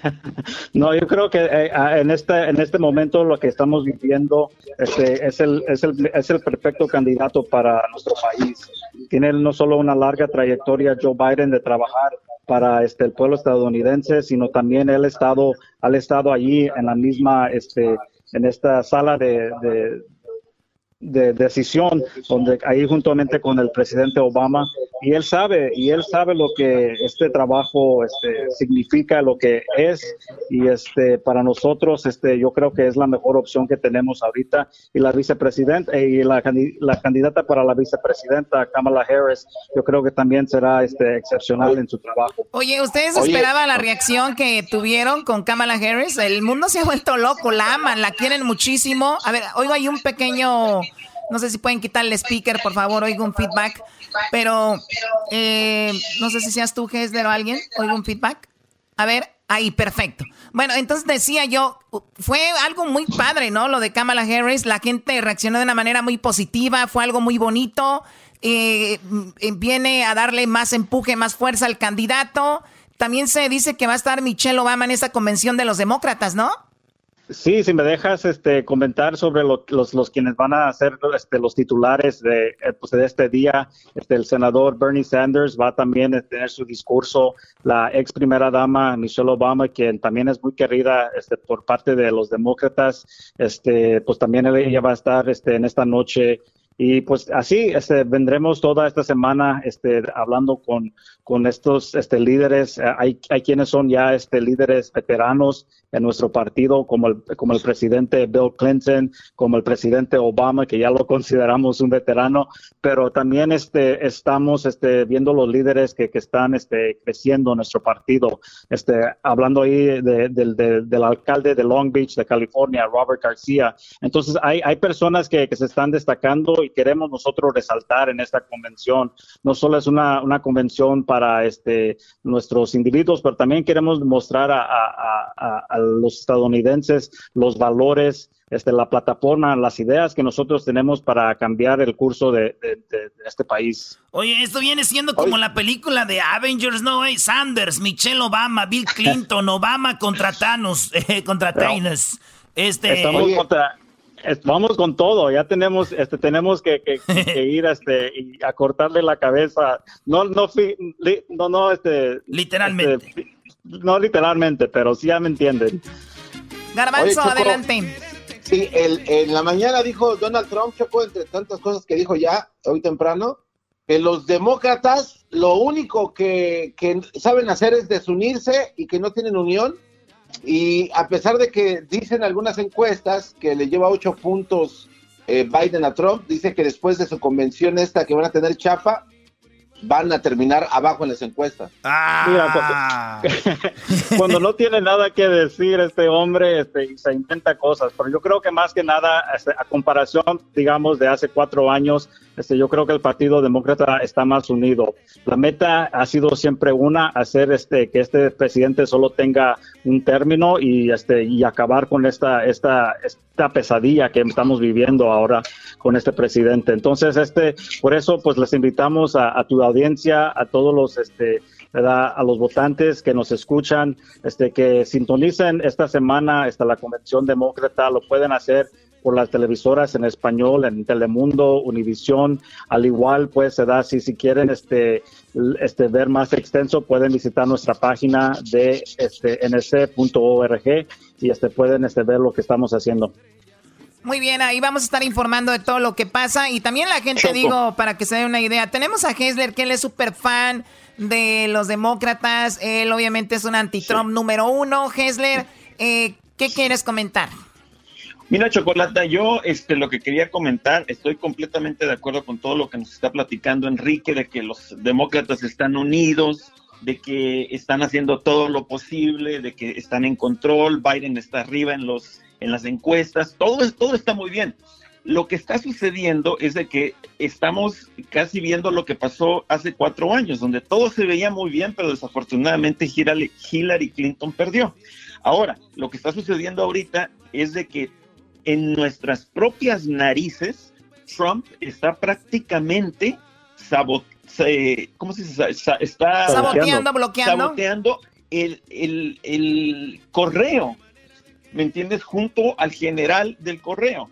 No, yo creo que eh, en este en este momento lo que estamos viviendo este, es, el, es, el, es el perfecto candidato para nuestro país. Tiene no solo una larga trayectoria Joe Biden de trabajar para este el pueblo estadounidense, sino también él estado, ha estado allí en la misma, este, en esta sala de, de decisión, donde ahí juntamente con el presidente Obama, y él sabe, y él sabe lo que este trabajo este, significa, lo que es, y este para nosotros, este, yo creo que es la mejor opción que tenemos ahorita, y la vicepresidenta, y la, la candidata para la vicepresidenta, Kamala Harris, yo creo que también será este excepcional en su trabajo. Oye, ¿ustedes esperaban la reacción que tuvieron con Kamala Harris? El mundo se ha vuelto loco, la aman, la quieren muchísimo. A ver, hoy hay un pequeño no sé si pueden quitarle speaker, por favor, oigo un feedback. Pero eh, no sé si seas tú, Hesler, o alguien. Oigo un feedback. A ver, ahí, perfecto. Bueno, entonces decía yo, fue algo muy padre, ¿no? Lo de Kamala Harris. La gente reaccionó de una manera muy positiva, fue algo muy bonito. Eh, viene a darle más empuje, más fuerza al candidato. También se dice que va a estar Michelle Obama en esa convención de los demócratas, ¿no? Sí, si me dejas este, comentar sobre los, los quienes van a ser este, los titulares de, eh, pues, de este día, este, el senador Bernie Sanders va también a tener su discurso, la ex primera dama Michelle Obama, quien también es muy querida este, por parte de los demócratas, este, pues también ella va a estar este, en esta noche y pues así este, vendremos toda esta semana este, hablando con, con estos este, líderes. Hay, hay quienes son ya este, líderes veteranos en nuestro partido, como el, como el presidente Bill Clinton, como el presidente Obama, que ya lo consideramos un veterano, pero también este, estamos este, viendo los líderes que, que están este, creciendo en nuestro partido. Este, hablando ahí de, del alcalde de Long Beach, de California, Robert García. Entonces, hay, hay personas que, que se están destacando y queremos nosotros resaltar en esta convención. No solo es una, una convención para este, nuestros individuos, pero también queremos mostrar a, a, a los estadounidenses los valores, este, la plataforma, las ideas que nosotros tenemos para cambiar el curso de, este país. Oye, esto viene siendo como la película de Avengers, ¿no? Sanders, Michelle Obama, Bill Clinton, Obama contra Thanos, eh, contra Thanos. Este... Estamos vamos con todo, ya tenemos, este, tenemos que, ir este, y a cortarle la cabeza. No, no, no, no, este. Literalmente. Este, no literalmente, pero sí ya me entienden. Garbanzo, adelante. Sí, el, en la mañana dijo Donald Trump, Choco, entre tantas cosas que dijo ya hoy temprano, que los demócratas lo único que, que saben hacer es desunirse y que no tienen unión. Y a pesar de que dicen algunas encuestas que le lleva ocho puntos eh, Biden a Trump, dice que después de su convención esta que van a tener chafa, van a terminar abajo en las encuestas. Ah. cuando, no tiene nada que decir este hombre este, se inventa cosas, pero yo creo que más que nada, este, a comparación, digamos, de hace cuatro años, este, yo creo que el Partido Demócrata está más unido. La meta ha sido siempre una, hacer este, que este presidente solo tenga un término y, este, y acabar con esta, esta, esta pesadilla que estamos viviendo ahora con este presidente. Entonces, este, por eso, pues les invitamos a, tu audiencia, a todos los este, a los votantes que nos escuchan, este, que sintonicen esta semana esta, la Convención Demócrata, lo pueden hacer por las televisoras en español, en Telemundo, Univisión, al igual pues se da, si, si quieren este, este, ver más extenso, pueden visitar nuestra página de este, nc.org y este, pueden este, ver lo que estamos haciendo. Muy bien, ahí vamos a estar informando de todo lo que pasa y también la gente, digo, para que se dé una idea, tenemos a Hessler, que él es súper fan de los demócratas, él obviamente es un anti-Trump número uno. Hessler, eh, ¿qué quieres comentar? Mira, Chocolata, yo este, lo que quería comentar, estoy completamente de acuerdo con todo lo que nos está platicando Enrique, de que los demócratas están unidos, de que están haciendo todo lo posible, de que están en control, Biden está arriba en, los, en las encuestas, todo, todo está muy bien. Lo que está sucediendo es de que estamos casi viendo lo que pasó hace cuatro años, donde todo se veía muy bien, pero desafortunadamente Hillary Clinton perdió. Ahora, lo que está sucediendo ahorita es de que en nuestras propias narices, Trump está prácticamente ¿cómo se dice? Está saboteando, bloqueando. Saboteando el, el correo, ¿me entiendes? Junto al general del correo.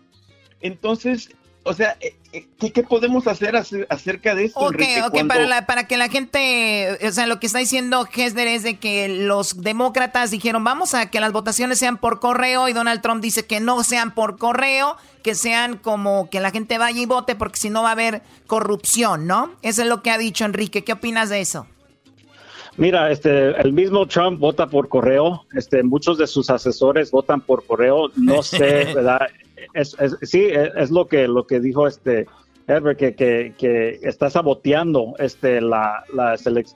Entonces, o sea, eh, ¿qué, podemos hacer acerca de esto? Ok, ok, para, para que la gente, o sea, lo que está diciendo Hesder es de que los demócratas dijeron, vamos a que las votaciones sean por correo y Donald Trump dice que no sean por correo, que sean como que la gente vaya y vote porque si no va a haber corrupción, ¿no? Eso es lo que ha dicho Enrique. ¿Qué opinas de eso? Mira, este, el mismo Trump vota por correo, este, muchos de sus asesores votan por correo, no sé, ¿verdad? Es, sí, es, lo que lo que dijo este Herbert, que, que, está saboteando este la, la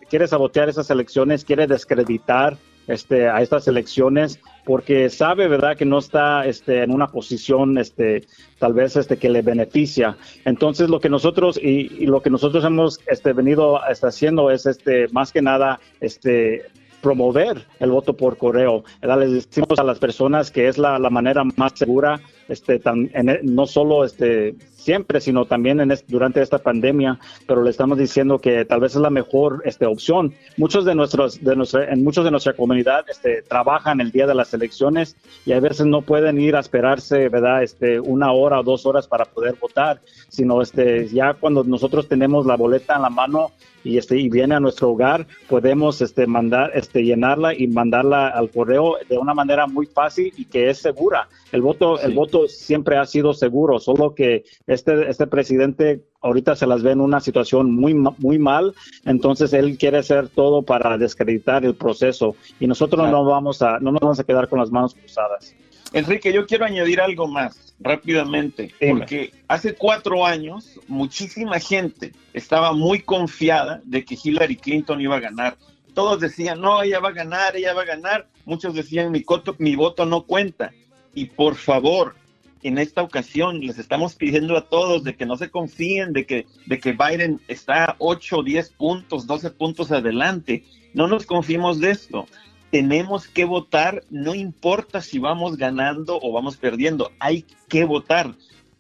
quiere sabotear esas elecciones, quiere descreditar este a estas elecciones porque sabe verdad que no está este en una posición este tal vez este que le beneficia. Entonces lo que nosotros y, lo que nosotros hemos este venido haciendo es este más que nada este promover el voto por correo. Les decimos a las personas que es la, la manera más segura, este, tan, en, no solo este, siempre, sino también en durante esta pandemia, pero le estamos diciendo que tal vez es la mejor este, opción. Muchos de nuestros, de nuestra, en muchos de nuestra comunidad este, trabajan el día de las elecciones y a veces no pueden ir a esperarse. Este, una hora o dos horas para poder votar, sino este, ya cuando nosotros tenemos la boleta en la mano y este viene a nuestro hogar podemos este mandar este llenarla y mandarla al correo de una manera muy fácil y que es segura el voto el voto siempre ha sido seguro solo que este, este presidente ahorita se las ve en una situación muy, muy mal, entonces él quiere hacer todo para descreditar el proceso y nosotros no, vamos a, no nos vamos a quedar con las manos cruzadas. Enrique, yo quiero añadir algo más rápidamente, porque hace cuatro años muchísima gente estaba muy confiada de que Hillary Clinton iba a ganar. Todos decían, no, ella va a ganar, ella va a ganar. Muchos decían, mi, mi voto no cuenta. Y por favor, en esta ocasión les estamos pidiendo a todos de que no se confíen de que, de que Biden está 8, 10 puntos, 12 puntos adelante. No nos confiemos de esto. Tenemos que votar, no importa si vamos ganando o vamos perdiendo, hay que votar,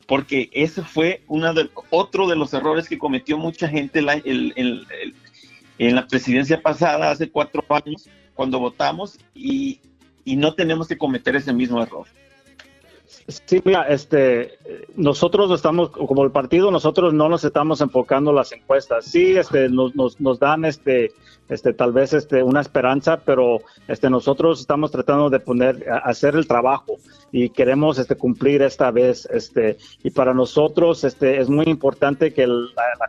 porque ese fue una de, otro de los errores que cometió mucha gente en la presidencia pasada, hace cuatro años, cuando votamos, y, y no tenemos que cometer ese mismo error. Sí, mira, este, nosotros estamos, como el partido, nosotros no nos estamos enfocando en las encuestas. Sí, este, nos, nos, nos dan, este, este, tal vez, este, una esperanza, pero, este, nosotros estamos tratando de poner, hacer el trabajo y queremos, este, cumplir esta vez, este, y para nosotros, este, es muy importante que la,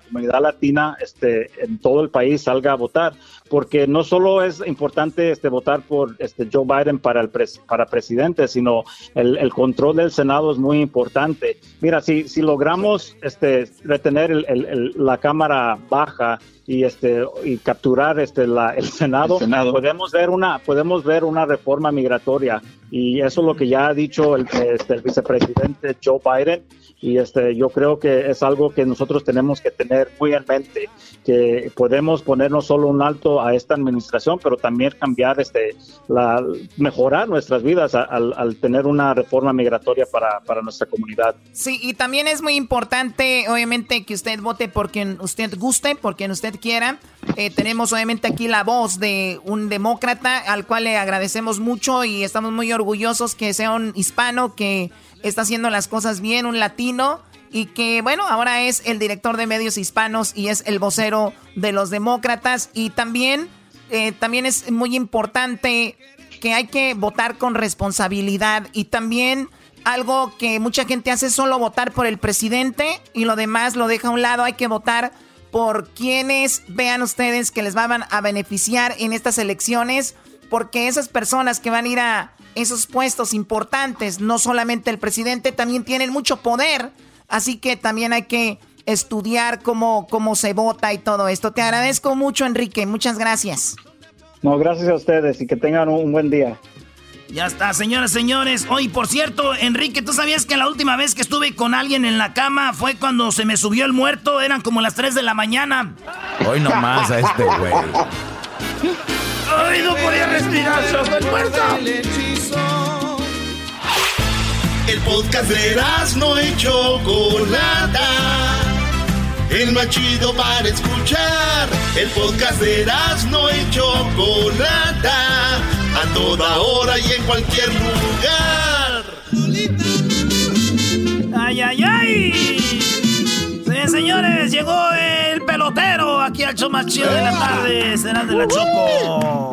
comunidad latina, este, en todo el país salga a votar, porque no solo es importante, este, votar por, este, Joe Biden para el para presidente, sino el, el control del Senado es muy importante. Mira, si, si logramos este, retener el, la Cámara baja y este y capturar este la, el Senado, podemos ver una podemos ver una reforma migratoria. Y eso es lo que ya ha dicho el, este, el vicepresidente Joe Biden y este yo creo que es algo que nosotros tenemos que tener muy en mente que podemos poner no solo un alto a esta administración pero también cambiar este la mejorar nuestras vidas al, al tener una reforma migratoria para, para nuestra comunidad. Sí y también es muy importante obviamente que usted vote por quien usted guste por quien usted quiera. Eh, tenemos obviamente aquí la voz de un demócrata al cual le agradecemos mucho y estamos muy orgullosos que sea un hispano que está haciendo las cosas bien, un latino y que bueno, ahora es el director de medios hispanos y es el vocero de los demócratas. Y también, eh, también es muy importante que hay que votar con responsabilidad. Y también algo que mucha gente hace es solo votar por el presidente y lo demás lo deja a un lado, hay que votar por quienes vean ustedes que les van a beneficiar en estas elecciones, porque esas personas que van a ir a esos puestos importantes, no solamente el presidente, también tienen mucho poder, así que también hay que estudiar cómo, cómo se vota y todo esto. Te agradezco mucho, Enrique, muchas gracias. No, gracias a ustedes y que tengan un buen día. Ya está, señoras, señores. Hoy, por cierto, Enrique, ¿tú sabías que la última vez que estuve con alguien en la cama fue cuando se me subió el muerto? Eran como las 3 de la mañana. Hoy nomás a este güey. Ay, no podía respirar, sobre el muerto. El podcast de no hecho Chocolata. El más chido para escuchar. El podcast de no hecho Chocolata a toda hora y en cualquier lugar. ¡Ay, ay, ay! Sí, señores, llegó pelotero aquí al show más chido de la tarde. Será de la Choco.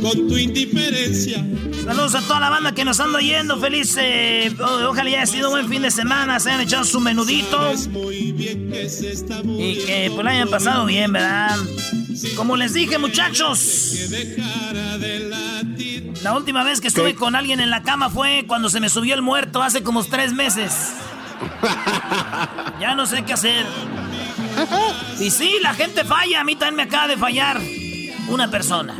Con tu indiferencia. Saludos a toda la banda que nos anda yendo. Feliz. Eh, ojalá haya sido un buen fin de semana. Se han echado su menudito. Y que pues la hayan pasado bien, ¿verdad? Como les dije, muchachos. La última vez que estuve con alguien en la cama fue cuando se me subió el muerto hace como tres meses. Ya no sé qué hacer. Y sí, la gente falla. A mí también me acaba de fallar una persona.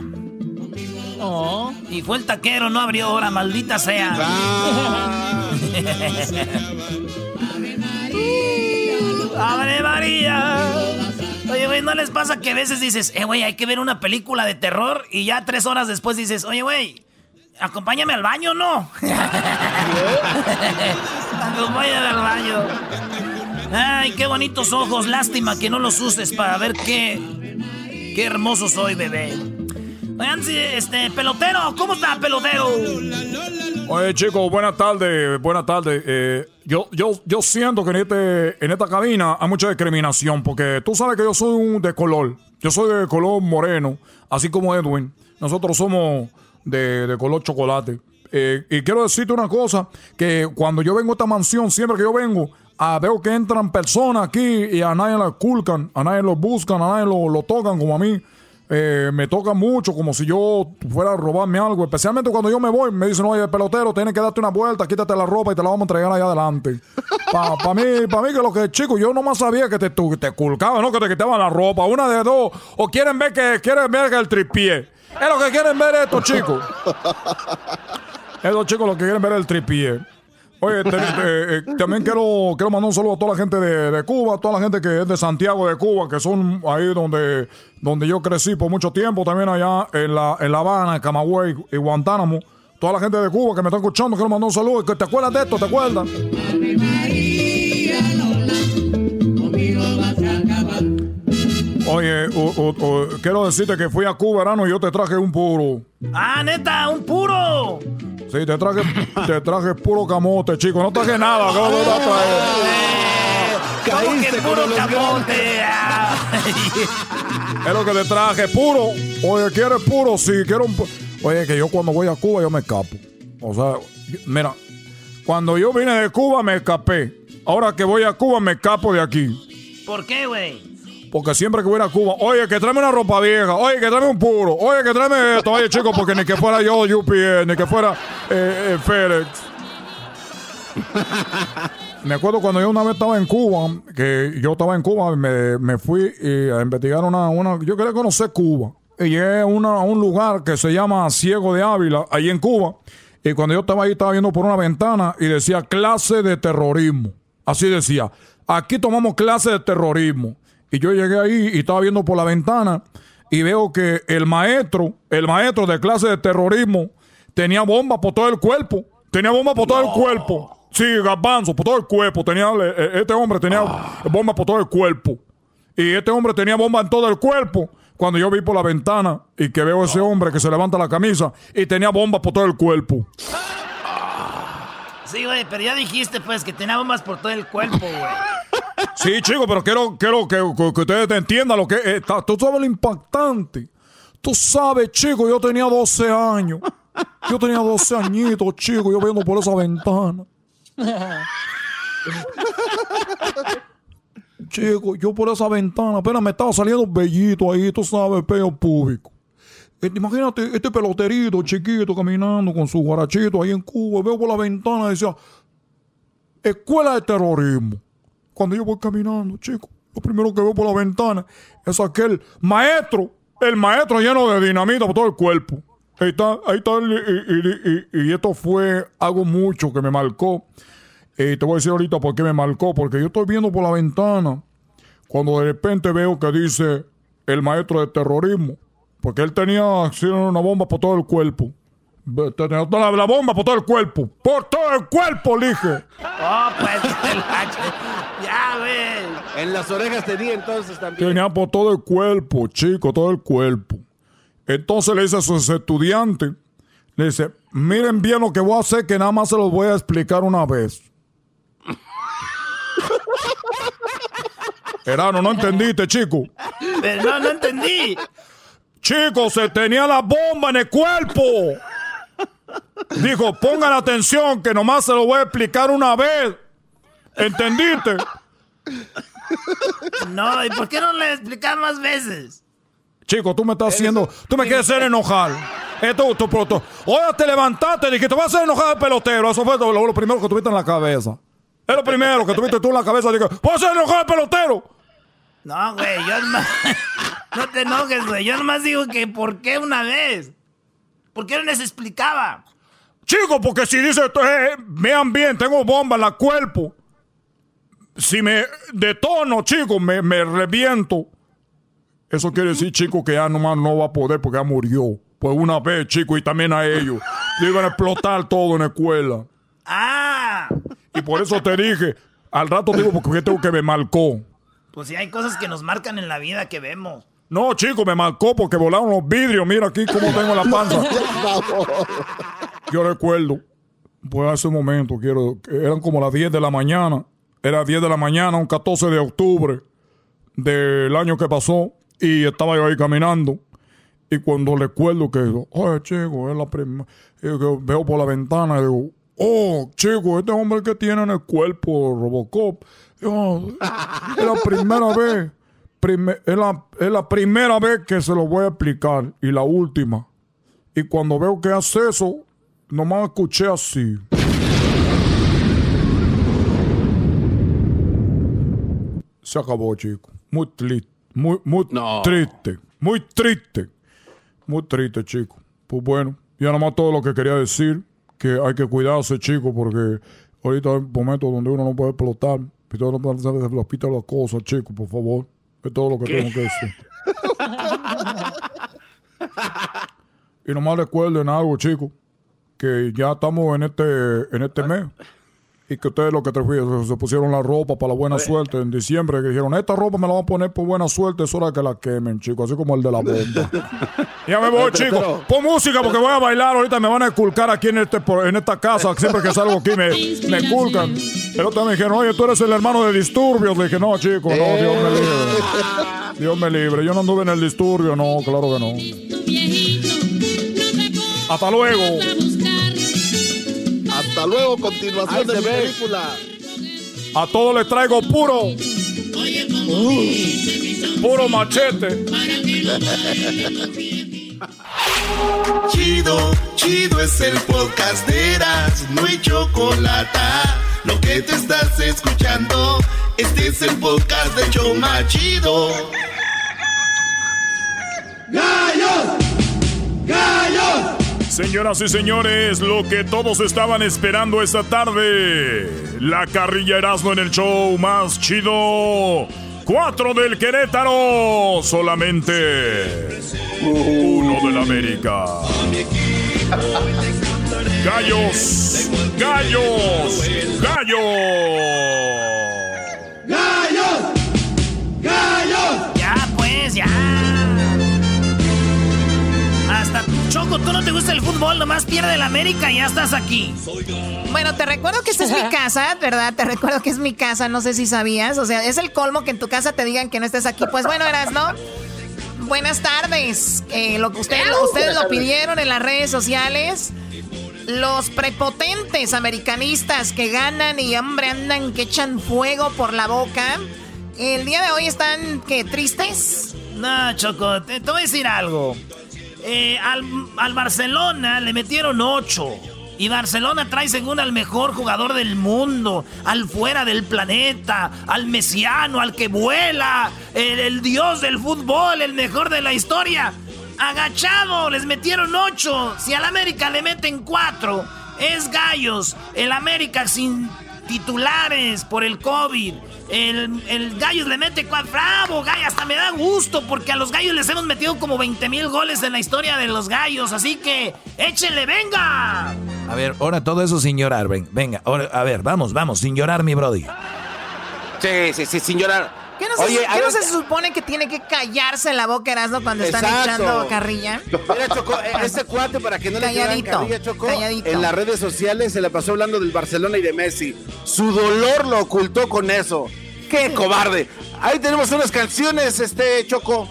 Oh. Y fue el taquero, no abrió ahora, maldita sea. Ah. ¡Abre María! Oye, güey, ¿no les pasa que a veces dices, eh, güey, hay que ver una película de terror y ya tres horas después dices, oye, güey, acompáñame al baño, ¿no? acompáñame al baño. Ay, qué bonitos ojos, lástima que no los uses para ver qué, Qué hermoso soy, bebé. Oigan, este, pelotero, ¿cómo está, pelotero? Oye, chicos, buenas tardes, buenas tardes. Eh, yo, yo, yo siento que en, este, en esta cabina hay mucha discriminación, porque tú sabes que yo soy un de color. Yo soy de color moreno, así como Edwin. Nosotros somos de, color chocolate. Eh, y quiero decirte una cosa, que cuando yo vengo a esta mansión, siempre que yo vengo, Ah, veo que entran personas aquí y a nadie la culcan, a nadie lo buscan, a nadie lo, tocan como a mí. Eh, me toca mucho, como si yo fuera a robarme algo. Especialmente cuando yo me voy, me dicen, oye, pelotero, tienes que darte una vuelta, quítate la ropa y te la vamos a entregar allá adelante. Para mí, para mí que lo que chico, yo nomás sabía que te, te culcaban, ¿no? Que te quitaban la ropa, una de dos. O quieren ver que quieren ver el tripié. Es lo que quieren ver estos chicos. Estos chicos lo que quieren ver el tripié. Oye, eh, también quiero, quiero mandar un saludo a toda la gente de, Cuba, a toda la gente que es de Santiago de Cuba, que son ahí donde, donde yo crecí por mucho tiempo, también allá en La, en la Habana, Camagüey y Guantánamo. Toda la gente de Cuba que me está escuchando, quiero mandar un saludo. ¿Te acuerdas de esto? ¿Te acuerdas? Oye, quiero decirte que fui a Cuba, verano, y yo te traje un puro. ¡Ah, neta! ¡Un puro! Sí, te traje, te traje puro camote, chico. No traje nada. ¿Cómo te ¿Cómo que puro camote? es lo que te traje, puro. Oye, ¿quieres puro? Sí, quiero un... Oye, que yo cuando voy a Cuba yo me escapo. O sea, mira, cuando yo vine de Cuba me escapé. Ahora que voy a Cuba me escapo de aquí. ¿Por qué, güey? Porque siempre que voy a Cuba, oye, que tráeme una ropa vieja, oye, que tráeme un puro, oye, que tráeme esto, oye, chicos, porque ni que fuera yo UPN, ni que fuera eh, eh, FedEx. Me acuerdo cuando yo una vez estaba en Cuba, que yo estaba en Cuba, me, me fui a investigar una, una, yo quería conocer Cuba. Y llegué a, un lugar que se llama Ciego de Ávila, ahí en Cuba. Y cuando yo estaba ahí, estaba viendo por una ventana y decía clase de terrorismo. Así decía, aquí tomamos clase de terrorismo. Y yo llegué ahí y estaba viendo por la ventana y veo que el maestro, el maestro de clase de terrorismo, tenía bomba por todo el cuerpo. Tenía bomba por todo el cuerpo. Sí, garbanzo, por todo el cuerpo. Tenía, eh, eh, este hombre tenía bomba por todo el cuerpo. Y este hombre tenía bomba en todo el cuerpo. Cuando yo vi por la ventana y que veo a ese hombre que se levanta la camisa y tenía bomba por todo el cuerpo. Sí, güey, pero ya dijiste, pues, que tenía bombas por todo el cuerpo, güey. Sí, chico, pero quiero, quiero que, que, ustedes entiendan lo que es. Tú sabes lo impactante. Tú sabes, chico, yo tenía 12 años. Yo tenía 12 añitos, chico, yo viendo por esa ventana. Chico, yo por esa ventana apenas me estaba saliendo bellito ahí, tú sabes, peo público. Eh, imagínate este peloterito chiquito caminando con su guarachito ahí en Cuba. Veo por la ventana y decía, escuela de terrorismo. Cuando yo voy caminando, chico, lo primero que veo por la ventana es aquel maestro, el maestro lleno de dinamita por todo el cuerpo. Ahí está, ahí está, y, esto fue algo mucho que me marcó. Y te voy a decir ahorita por qué me marcó, porque yo estoy viendo por la ventana, cuando de repente veo que dice el maestro de terrorismo, porque él tenía una bomba por todo el cuerpo. Tenía la bomba por todo el cuerpo. Por todo el cuerpo, dije. Oh, pues, ya, güey. En las orejas tenía entonces también. Tenía por todo el cuerpo, chico, todo el cuerpo. Entonces le dice a sus estudiantes, le dice, miren bien lo que voy a hacer, que nada más se los voy a explicar una vez. Erano, no entendiste, chico. Pero no, no entendí. Chico, se tenía la bomba en el cuerpo. Dijo, pongan atención, que nomás se lo voy a explicar una vez. ¿Entendiste? No, ¿y por qué no le explicar más veces? Chico, tú me estás haciendo. Tú me quieres hacer enojar. Esto tu pronto. Oye, te levantaste y dijiste, vas a hacer enojar al pelotero. Eso fue lo, primero que tuviste en la cabeza. Es lo primero que tuviste tú en la cabeza. Dije, ¿vas a hacer enojar al pelotero? No, güey, yo nomás. no te enojes, güey. Yo nomás digo que ¿por qué una vez? ¿Por qué no les explicaba? Chico, porque si dice, eh, vean bien, tengo bomba en la cuerpo. Si me detono, chico, me, me reviento. Eso quiere decir, chico, que ya nomás no va a poder porque ya murió. Pues una vez, chico, y también a ellos. Le iban a explotar todo en la escuela. ¡Ah! Y por eso te dije, al rato digo porque tengo que me marcó. Pues sí, hay cosas que nos marcan en la vida que vemos. No, chico, me marcó porque volaron los vidrios. Mira aquí cómo tengo la panza. Yo recuerdo, pues hace un momento, quiero, eran como las 10 de la mañana. Era 10 de la mañana, un 14 de octubre del año que pasó. Y estaba yo ahí caminando. Y cuando recuerdo que, oye, chico, es la primera. Veo por la ventana y digo, oh, chico, este hombre que tiene en el cuerpo Robocop. es la primera vez. Es, la, es la primera vez que se lo voy a explicar. Y la última. Y cuando veo que hace eso, nomás escuché así. Se acabó, chico. Muy triste. Muy, muy triste. Muy triste. Muy triste, chico. Pues bueno, ya nomás todo lo que quería decir, que hay que cuidarse, chico, porque ahorita hay momentos donde uno no puede explotar. Y todo no puede hacer las cosas, chico, por favor. Es todo lo que tengo que decir. y nomás recuerden algo, chico, que ya estamos en este, en este mes y que ustedes lo que te se pusieron la ropa para la buena suerte en diciembre, que dijeron, esta ropa me la van a poner por buena suerte, es hora que la quemen, chicos, así como el de la bomba. ya me voy, chicos. Pon música porque voy a bailar ahorita, me van a esculcar aquí en, este, en esta casa, siempre que salgo aquí me, me esculcan. Pero también me dijeron, oye, tú eres el hermano de disturbios. Le dije, no, chico, no, Dios me libre. Dios me libre. Yo no anduve en el disturbio, no, claro que no. Hasta luego. Hasta luego, continuación de mi película. A todos les traigo puro. puro machete. Chido, chido es el podcast de Eras, no hay chocolate. Lo que te estás escuchando, este es el podcast de Choma Chido. ¡Gallos! Señoras y señores, lo que todos estaban esperando esta tarde. La carrilla Erasmo en el show más chido. Cuatro del Querétaro. Solamente uno del América. Gallos, gallos. ¡Gallos! Choco, tú no te gusta el fútbol, nomás pierde el América y ya estás aquí. Bueno, te recuerdo que esta es mi casa, ¿verdad? Te recuerdo que es mi casa, no sé si sabías. O sea, es el colmo que en tu casa te digan que no estés aquí. Pues bueno, eras, ¿no? Buenas tardes. Eh, lo que ustedes, ustedes lo pidieron en las redes sociales. Los prepotentes americanistas que ganan y hombre andan que echan fuego por la boca. El día de hoy están que tristes. No, Choco, te, te voy a decir algo. Eh, al, al Barcelona le metieron 8. Y Barcelona trae según al mejor jugador del mundo, al fuera del planeta, al mesiano, al que vuela, el, el dios del fútbol, el mejor de la historia. Agachado, les metieron 8. Si al América le meten 4, es gallos. El América sin titulares por el COVID. El, el Gallos le mete cuatro. ¡Bravo, Gallo! Hasta me da gusto porque a los Gallos les hemos metido como 20 mil goles en la historia de los Gallos. Así que, échenle, venga. A ver, ahora todo eso sin llorar, ven, venga. Ahora, a ver, vamos, vamos, sin llorar, mi brody. Sí, sí, sí, sin llorar. ¿Qué no, se, Oye, qué no se supone que tiene que callarse la boca, Erasmo, cuando están echando carrilla? Mira, Choco, eh, ese cuate, para que no le carrilla, Choco, calladito. en las redes sociales se la pasó hablando del Barcelona y de Messi. Su dolor lo ocultó con eso. ¡Qué cobarde! Ahí tenemos unas canciones, este, Choco.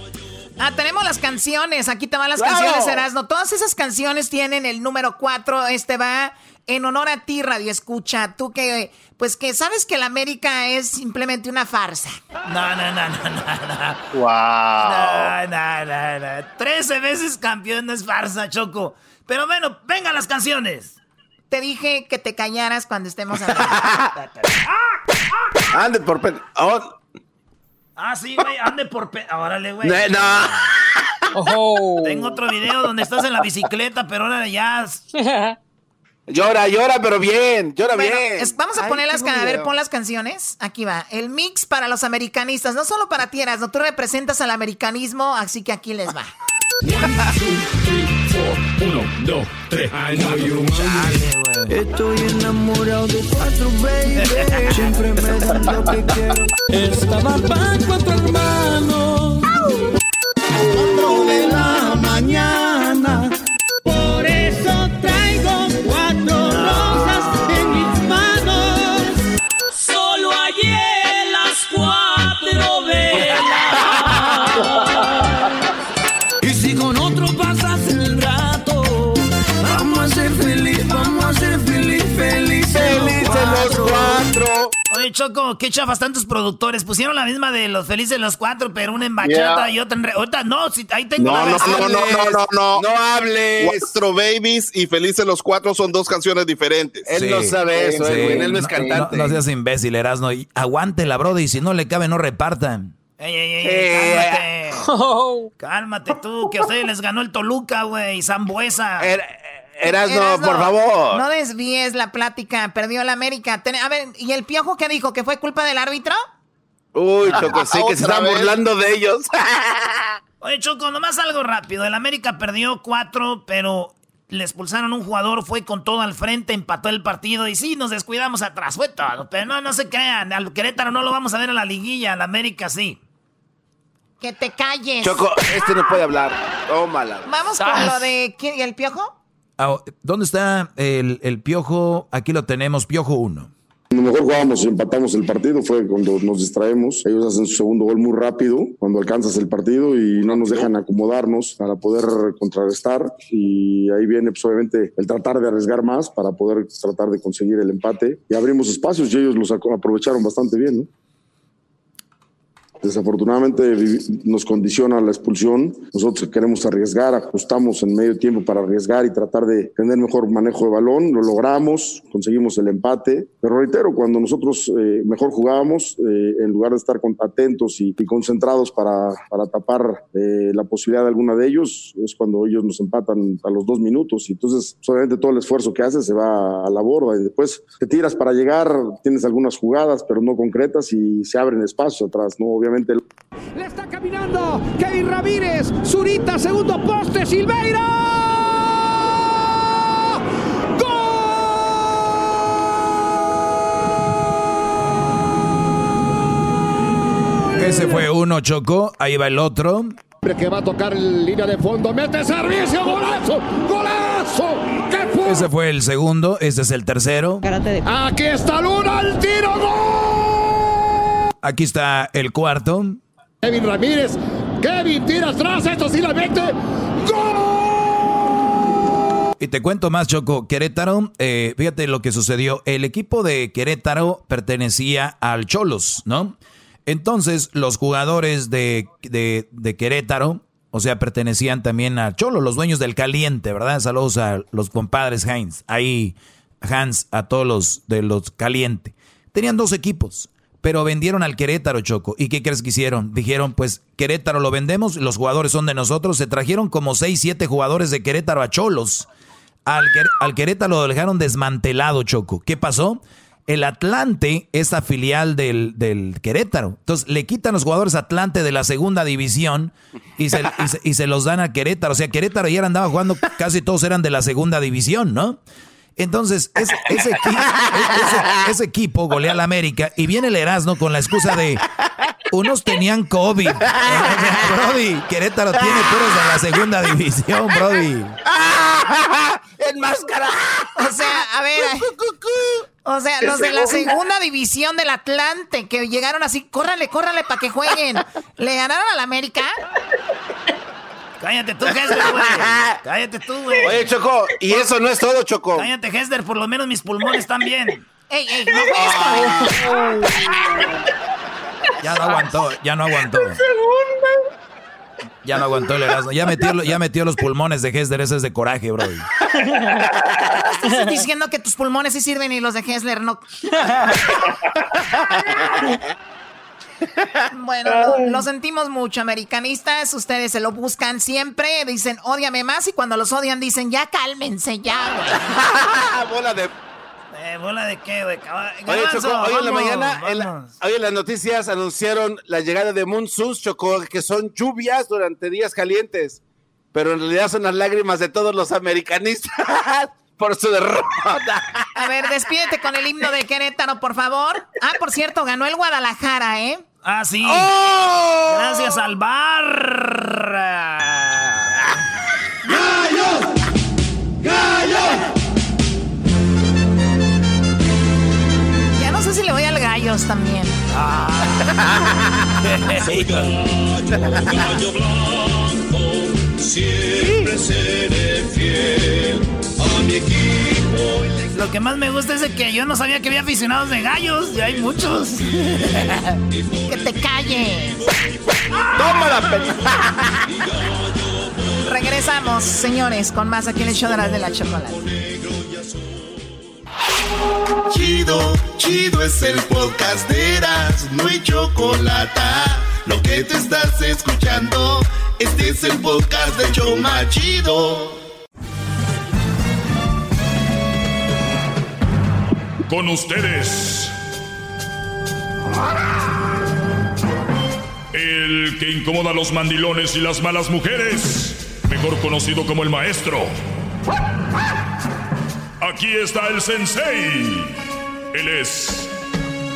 Ah, tenemos las canciones. Aquí te van las ¡Claro! canciones, Erasmo. Todas esas canciones tienen el número 4. Este va en honor a ti, Radio Escucha. Tú que, pues que sabes que la América es simplemente una farsa. No, no, no, no, no, no. ¡Wow! No, no, no, no. 13 veces campeón no es farsa, Choco. Pero bueno, vengan las canciones. Te dije que te callaras cuando estemos hablando. Ande por... pe- oh, Ah, sí, güey, ande por... Pe... Órale, güey. no, no. Tengo otro video donde estás en la bicicleta, pero ahora ya... Llora, llora, pero bien, llora Bueno, bien. es- vamos a Ay, poner las a ver, pon las canciones. Aquí va. El mix para los americanistas, no solo para ti, Erasmo. Tú representas al americanismo, así que aquí les va. Uno, dos, tres. Estoy enamorado de cuatro, baby. Siempre me dan lo que quiero. Estaba pan cuatro hermanos. Cuatro de la mañana. Oye, Choco, qué chafas tantos productores. Pusieron la misma de los felices los cuatro, pero una en bachata Yeah. y otra en... re- Ahorita, no, si, ahí tengo No, la no, no, no, no, no, no. No hables. Cuatro Babies y Felices los Cuatro son dos canciones diferentes. Él no sabe eso, Sí. Edwin, él no es cantante. No, no seas imbécil, Erasno. Y Aguante la brody, si no le cabe, no repartan. Ey, ey, ey, Eh. cálmate. Cálmate tú, que a ustedes les ganó el Toluca, güey, Zambuesa. Er- Erasno, Erasmo, por favor. No desvíes la plática. Perdió la América. Ten- a ver, ¿y el piojo qué dijo? ¿Que fue culpa del árbitro? Uy, Choco, sí, que se están vez. burlando de ellos. Oye, Choco, nomás algo rápido. El América perdió cuatro, pero le expulsaron un jugador, fue con todo al frente, empató el partido y sí, nos descuidamos atrás, fue todo. Pero no, no se crean, al Querétaro no lo vamos a ver en la liguilla, al América sí. Que te calles. Choco, este no puede hablar. Tómala. Vamos con lo de ¿quién- ¿y el piojo. Ah, ¿Dónde está el, el piojo? Aquí lo tenemos, piojo 1. Cuando mejor jugábamos y empatamos el partido fue cuando nos distraemos. Ellos hacen su segundo gol muy rápido, cuando alcanzas el partido y no nos dejan acomodarnos para poder contrarrestar. Y ahí viene, pues, obviamente, el tratar de arriesgar más para poder tratar de conseguir el empate. Y abrimos espacios y ellos los aprovecharon bastante bien, ¿no? Desafortunadamente nos condiciona la expulsión. Nosotros queremos arriesgar, ajustamos en medio tiempo para arriesgar y tratar de tener mejor manejo de balón. Lo logramos, conseguimos el empate. Pero reitero, cuando nosotros eh, mejor jugábamos, eh, en lugar de estar atentos y, y concentrados para, para tapar eh, la posibilidad de alguna de ellos, es cuando ellos nos empatan a los dos minutos. Y entonces, obviamente, todo el esfuerzo que haces se va a la borda y después te tiras para llegar, tienes algunas jugadas, pero no concretas y se abren espacios atrás, ¿no? Obviamente simplemente... Le está caminando Kevin Ramírez, Zurita, segundo poste, Silveira. Ese fue uno, Chocó. Ahí va el otro. Que va a tocar línea de fondo. Mete servicio. Golazo. Golazo. ¿Qué fue? Ese fue el segundo. Este es el tercero. Aquí está Luna. El tiro. ¡Gol! Aquí está el cuarto. Kevin Ramírez. Kevin tira atrás. Esto sí la mete. ¡Gol! Y te cuento más, Choco. Querétaro, eh, fíjate lo que sucedió. El equipo de Querétaro pertenecía al Cholos, ¿no? Entonces, los jugadores de, de, Querétaro, o sea, pertenecían también al Cholo, los dueños del caliente, ¿verdad? Saludos a los compadres Heinz. Ahí, Hans, a todos los de los caliente. Tenían dos equipos, pero vendieron al Querétaro, Choco. ¿Y qué crees que hicieron? Dijeron, pues Querétaro lo vendemos, los jugadores son de nosotros. Se trajeron como seis, siete jugadores de Querétaro a Cholos. Al, Querétaro lo dejaron desmantelado, Choco. ¿Qué pasó? El Atlante es filial del, Querétaro. Entonces le quitan los jugadores Atlante de la segunda división y se, y se, los dan a Querétaro. O sea, Querétaro ya andaba jugando, casi todos eran de la segunda división, ¿no? Entonces, ese, ese, ese, equipo golea al América y viene el Erasmo con la excusa de unos tenían COVID. Brody, Querétaro tiene puros de la segunda división, Brody. máscara. O sea, a ver. O sea, los de la segunda división del Atlante que llegaron así, córrale, córrale para que jueguen. ¿Le ganaron al América? Cállate tú, Hester, güey. Cállate tú, güey. Oye, Choco, y eso no es todo, Choco. Cállate, Hester, por lo menos mis pulmones están bien. ¡Ey, ey! No, ya no aguantó, ya no aguantó. Ya no aguantó el Erasmo. Ya metió, ya metió los pulmones de Hessler. Ese es de coraje, bro. Estás diciendo que tus pulmones sí sirven y los de Hessler no. Bueno, lo, sentimos mucho, americanistas. Ustedes se lo buscan siempre. Dicen, ódiame más. Y cuando los odian, dicen, ya cálmense, ya, Bola de eh, ¿Bola de qué, güey? Oye, Choco, hoy en la mañana, hoy en las noticias anunciaron la llegada de Monsus, Choco, que son lluvias durante días calientes, pero en realidad son las lágrimas de todos los americanistas por su derrota. A ver, despídete con el himno de Querétaro, por favor. Ah, por cierto, ganó el Guadalajara, ¿eh? Ah, sí. ¡Oh! Gracias al bar. ¡Gallos! ¡Gallos! no sé si le voy al gallos también. Soy gallo, gallo blanco, siempre seré fiel a mi equipo. Lo que más me gusta es que yo no sabía que había aficionados de gallos, y hay muchos. que te calles. Toma la Regresamos, señores, con más aquí en el show de la, de la chocolate. Chido, chido es el podcast de Eras, no hay chocolate. Lo que te estás escuchando, este es el podcast de Choma Chido. Con ustedes. El que incomoda a los mandilones y las malas mujeres, mejor conocido como el maestro. Aquí está el sensei. Él es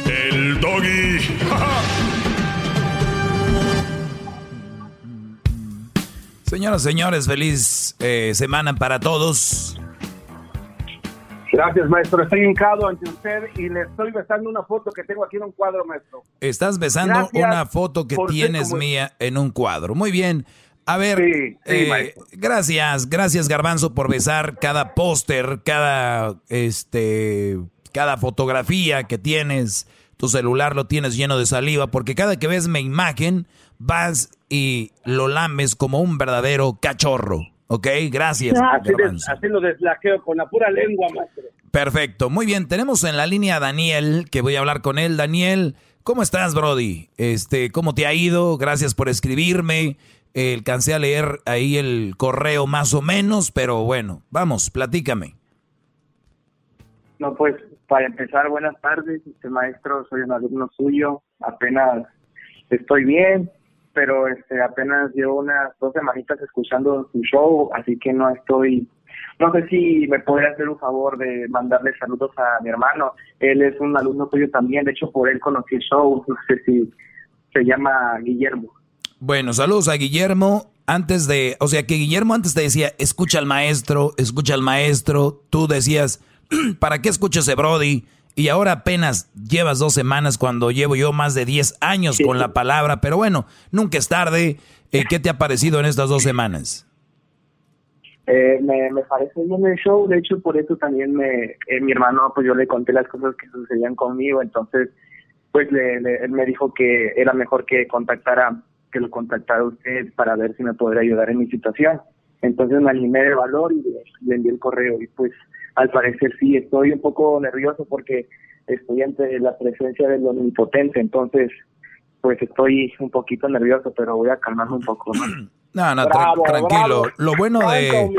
el doggy. Señoras, señores, feliz eh, semana para todos. Gracias, maestro. Estoy hincado ante usted y le estoy besando una foto que tengo aquí en un cuadro, maestro. Estás besando una foto que tienes mía en un cuadro. Muy bien. A ver, eh, gracias, gracias Garbanzo por besar cada póster, cada este, cada fotografía que tienes, tu celular lo tienes lleno de saliva, porque cada que ves mi imagen vas y lo lames como un verdadero cachorro, ¿ok? Gracias. así, así lo deslaqueo con la pura lengua, maestro. Perfecto, muy bien. Tenemos en la línea a Daniel, que voy a hablar con él. Daniel, ¿cómo estás, Brody? Este, ¿cómo te ha ido? Gracias por escribirme. Eh, alcancé a leer ahí el correo más o menos, pero bueno, vamos, platícame. No, pues para empezar, buenas tardes, este maestro, soy un alumno suyo, apenas estoy bien, pero este apenas llevo unas dos semanitas escuchando su show, así que no estoy, no sé si me podría hacer un favor de mandarle saludos a mi hermano, él es un alumno tuyo también, de hecho por él conocí el show, no sé si Se llama Guillermo. Bueno, saludos a Guillermo. Antes de, o sea que Guillermo antes te decía, escucha al maestro, escucha al maestro. Tú decías, ¿para qué escucho ese Brody? Y ahora apenas llevas dos semanas cuando llevo yo más de 10 años con la palabra. Pero bueno, nunca es tarde. Eh, ¿Qué te ha parecido en estas dos semanas? Eh, me, me parece bien el show, de hecho por eso también me, eh, mi hermano, pues yo le conté las cosas que sucedían conmigo, entonces pues le, le- él me dijo que era mejor que contactara, que lo contactara usted para ver si me podría ayudar en mi situación. Entonces me animé de valor y le, le envié el correo y pues al parecer sí, estoy un poco nervioso porque estoy ante la presencia del omnipotente, entonces pues estoy un poquito nervioso, pero voy a calmarme un poco. ¿no? No, no, tra- tranquilo. bravo. Lo bueno de este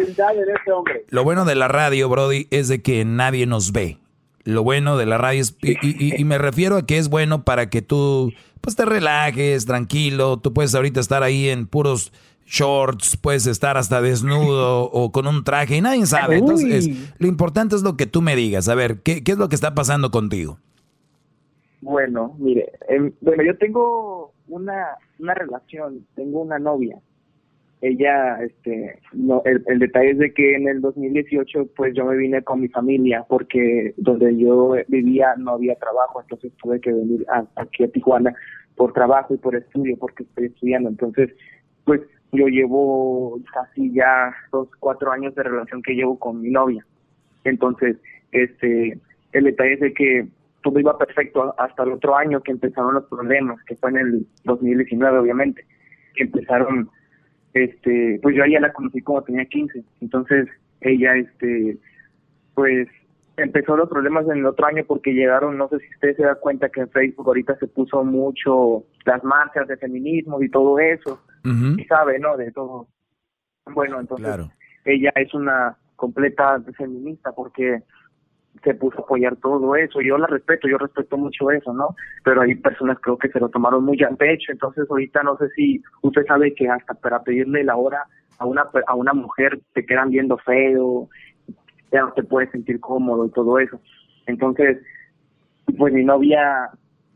lo bueno de la radio, Brody, es de que nadie nos ve. Lo bueno de la radio es, y, y- y me refiero a que es bueno para que tú pues te relajes, tranquilo. Tú puedes ahorita estar ahí en puros shorts, puedes estar hasta desnudo o con un traje y nadie sabe. Entonces, Uy. lo importante es lo que tú me digas. A ver, ¿qué, qué es lo que está pasando contigo? Bueno, mire, em, bueno, yo tengo una, una relación, tengo una novia. Ella, este, no, el, el detalle es de que en el 2018, pues yo me vine con mi familia porque donde yo vivía no había trabajo, entonces tuve que venir a- aquí a Tijuana por trabajo y por estudio, porque estoy estudiando. Entonces, pues yo llevo casi ya dos, cuatro años de relación que llevo con mi novia. Entonces, este, el detalle es de que todo iba perfecto hasta el otro año que empezaron los problemas, que fue en el 2019, obviamente, que empezaron, este, pues yo a ella la conocí como tenía 15, entonces ella, este, pues empezó los problemas en el otro año porque llegaron, no sé si usted se da cuenta que en Facebook ahorita se puso mucho las marchas de feminismo y todo eso, y sabe, ¿no? De todo. Bueno, entonces ella es una completa feminista porque se puso a apoyar todo eso. Yo la respeto, yo respeto mucho eso, ¿no? Pero hay personas creo que se lo tomaron muy al pecho. Entonces ahorita no sé si usted sabe que hasta para pedirle la hora a una a una mujer te quedan viendo feo, ya no te puedes sentir cómodo y todo eso. Entonces, pues mi novia,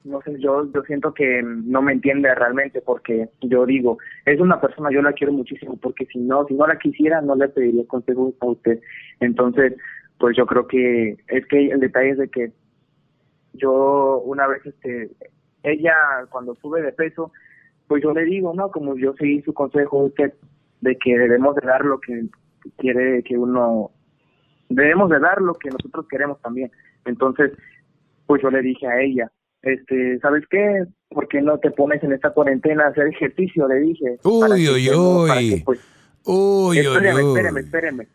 no sé, yo, yo siento que no me entiende realmente porque yo digo, es una persona, yo la quiero muchísimo porque si no, si no la quisiera, no le pediría consejos a usted. Entonces, pues yo creo que es que el detalle es de que yo una vez, este, ella cuando sube de peso, pues yo le digo, ¿no? Como yo seguí su consejo usted de que debemos de dar lo que quiere que uno, debemos de dar lo que nosotros queremos también. Entonces, pues yo le dije a ella, este, ¿sabes qué? ¿Por qué no te pones en esta cuarentena a hacer ejercicio? Le dije. Uy, que uy, estemos- para que, uy. pues, Uy, uy, espéreme, uy. espéreme, espéreme.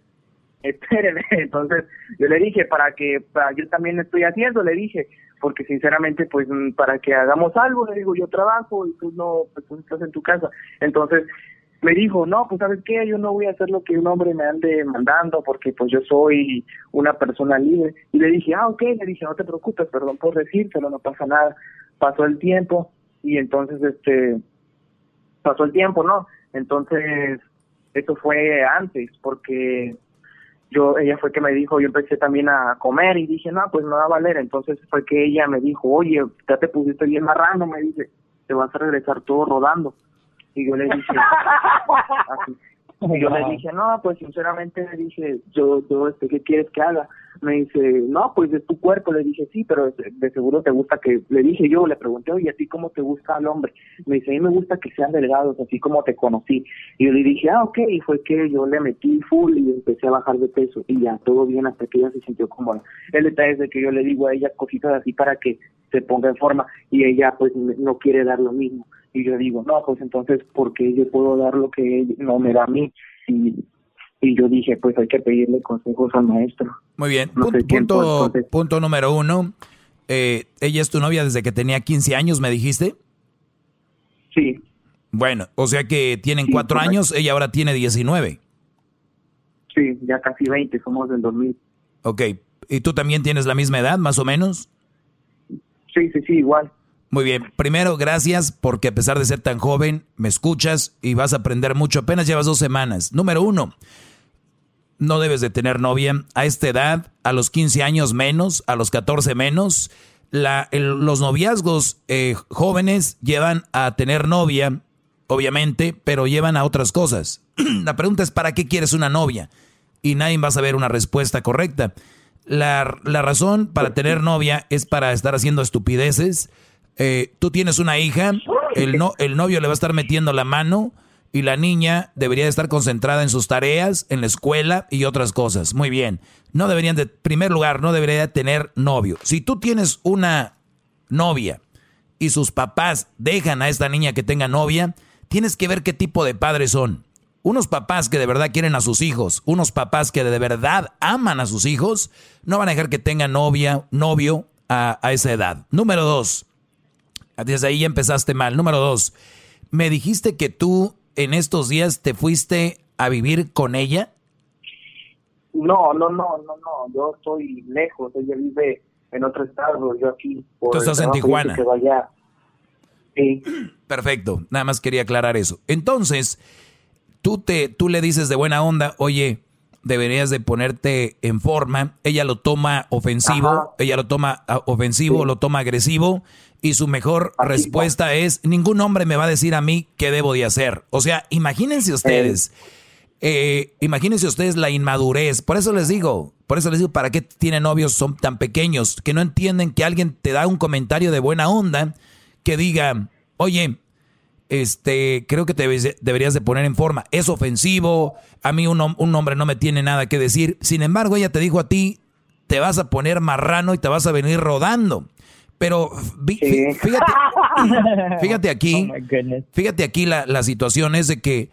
Espéreme. Entonces, yo le dije, para que, para, yo también estoy haciendo, le dije, porque sinceramente, pues, mm, para que hagamos algo, le digo, yo trabajo y tú no, pues tú estás en tu casa. Entonces, me dijo, no, pues, ¿sabes qué? Yo no voy a hacer lo que un hombre me ande mandando porque, pues, yo soy una persona libre. Y le dije, ah, ok, le dije, no te preocupes, perdón por decírselo, no pasa nada. Pasó el tiempo y entonces, este, pasó el tiempo, ¿no? Entonces, eso fue antes, porque yo, ella fue que me dijo, yo empecé también a comer y dije, no, pues no va a valer. Entonces fue que ella me dijo, oye, ya te pusiste bien marrano, me dice, te vas a regresar todo rodando. Y yo le dije, así. Y yo le dije, no, pues sinceramente le dije, yo, yo, este, ¿qué quieres que haga? Me dice, no, pues es tu cuerpo. Le dije, sí, pero de, de seguro te gusta que, le dije yo, le pregunté, oye, ¿a ti cómo te gusta al hombre? Me dice, a mí me gusta que sean delgados, así como te conocí. Y yo le dije, ah, ok, y fue que yo le metí full y empecé a bajar de peso y ya, todo bien hasta que ella se sintió cómoda. El detalle es de que yo le digo a ella cositas así para que se ponga en forma y ella pues no quiere dar lo mismo. Y yo digo, no, pues entonces, ¿por qué yo puedo dar lo que no me da a mí? Y, y yo dije, pues hay que pedirle consejos al maestro. Muy bien. No Punto, quién, punto, número uno. Eh, ella es tu novia desde que tenía 15 años, me dijiste. Sí. Bueno, o sea que tienen cuatro correcto. años, ella ahora tiene 19. Sí, ya casi 20, somos del 2000. Ok. ¿Y tú también tienes la misma edad, más o menos? Sí, sí, sí, igual. Muy bien. Primero, gracias porque a pesar de ser tan joven, me escuchas y vas a aprender mucho. Apenas llevas dos semanas. Número uno, no debes de tener novia a esta edad, a los 15 años menos, a los 14 menos. La, los noviazgos eh, jóvenes llevan a tener novia, obviamente, pero llevan a otras cosas. la pregunta es, ¿para qué quieres una novia? Y nadie va a saber una respuesta correcta. La razón para tener novia es para estar haciendo estupideces. Eh, tú tienes una hija, el, no, el novio le va a estar metiendo la mano y la niña debería estar concentrada en sus tareas, en la escuela y otras cosas. Muy bien. No deberían, de primer lugar, no debería tener novio. Si tú tienes una novia y sus papás dejan a esta niña que tenga novia, tienes que ver qué tipo de padres son. Unos papás que de verdad quieren a sus hijos, unos papás que de verdad aman a sus hijos, no van a dejar que tenga novia, novio a, a esa edad. Número dos, desde ahí ya empezaste mal. Número dos, me dijiste que tú en estos días te fuiste a vivir con ella? No, no, no, no, no. Yo estoy lejos. Ella vive en otro estado. Yo aquí. Tú estás en Tijuana. Sí. Perfecto. Nada más quería aclarar eso. Entonces, tú te, tú le dices de buena onda, oye, deberías de ponerte en forma. Ella lo toma ofensivo, ella lo toma ah, ofensivo, lo toma agresivo y su mejor respuesta es, ningún hombre me va a decir a mí qué debo de hacer. O sea, imagínense ustedes, eh, imagínense ustedes la inmadurez. Por eso les digo, por eso les digo, ¿para qué tienen novios son tan pequeños? Que no entienden que alguien te da un comentario de buena onda que diga, oye, este, creo que te deberías de poner en forma. Es ofensivo, a mí un, un hombre no me tiene nada que decir. Sin embargo, ella te dijo a ti, te vas a poner marrano y te vas a venir rodando. Pero fíjate, fíjate aquí, oh fíjate aquí la, la situación es de que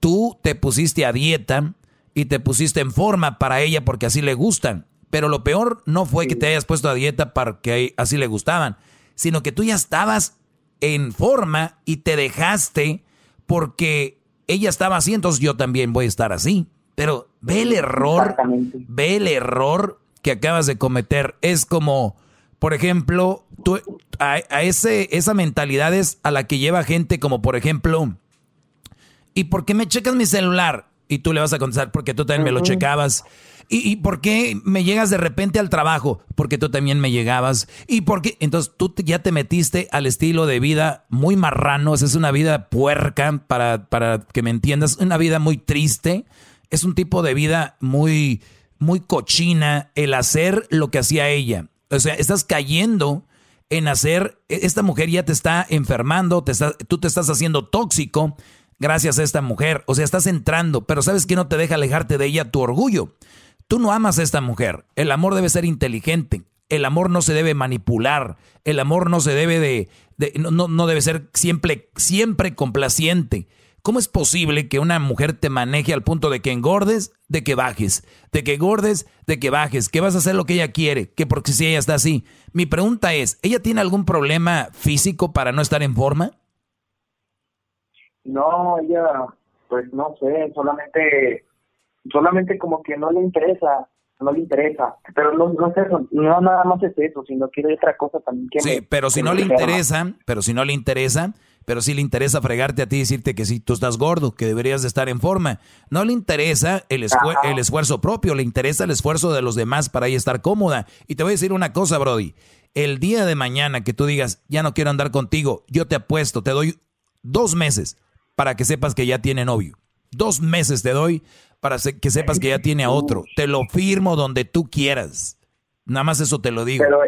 tú te pusiste a dieta y te pusiste en forma para ella porque así le gustan. Pero lo peor no fue que te hayas puesto a dieta porque así le gustaban, sino que tú ya estabas en forma y te dejaste porque ella estaba así, entonces yo también voy a estar así. Pero ve el error, ve el error que acabas de cometer. Es como por ejemplo, tú, a, ese, esa mentalidad es a la que lleva gente como, por ejemplo, ¿y por qué me checas mi celular? Y tú le vas a contestar, porque tú también me lo checabas. ¿Y, por qué me llegas de repente al trabajo? Porque tú también me llegabas. ¿Y por qué? Entonces tú ya te metiste al estilo de vida muy marrano. es una vida puerca, para, para que me entiendas. Una vida muy triste. Es un tipo de vida muy, muy cochina el hacer lo que hacía ella. O sea, estás cayendo en hacer, e, esta mujer ya te está enfermando, te tú te estás haciendo tóxico gracias a esta mujer. O sea, estás entrando, pero ¿sabes que no te deja alejarte de ella tu orgullo? Tú no amas a esta mujer. El amor debe ser inteligente. El amor no se debe manipular. El amor no se debe de, no, no, debe ser siempre, siempre complaciente. ¿Cómo es posible que una mujer te maneje al punto de que engordes, de que bajes, de que engordes, de que bajes, que vas a hacer lo que ella quiere, que porque si ella está así? Mi pregunta es, ¿ella tiene algún problema físico para no estar en forma? No, ella, pues no sé, solamente, solamente como que no le interesa, no le interesa, pero no, no es eso, no nada más es eso, sino quiere otra cosa también. Que sí, pero si no le interesa, pero si no le interesa, pero sí le interesa fregarte a ti y decirte que sí, tú estás gordo, que deberías de estar en forma. No le interesa el, el esfuerzo propio, le interesa el esfuerzo de los demás para ella estar cómoda. Y te voy a decir una cosa, Brody. El día de mañana que tú digas, ya no quiero andar contigo, yo te apuesto, te doy dos meses para que sepas que ya tiene novio. Dos meses te doy para que sepas que ya tiene a otro. Te lo firmo donde tú quieras. Nada más eso te lo digo. Pero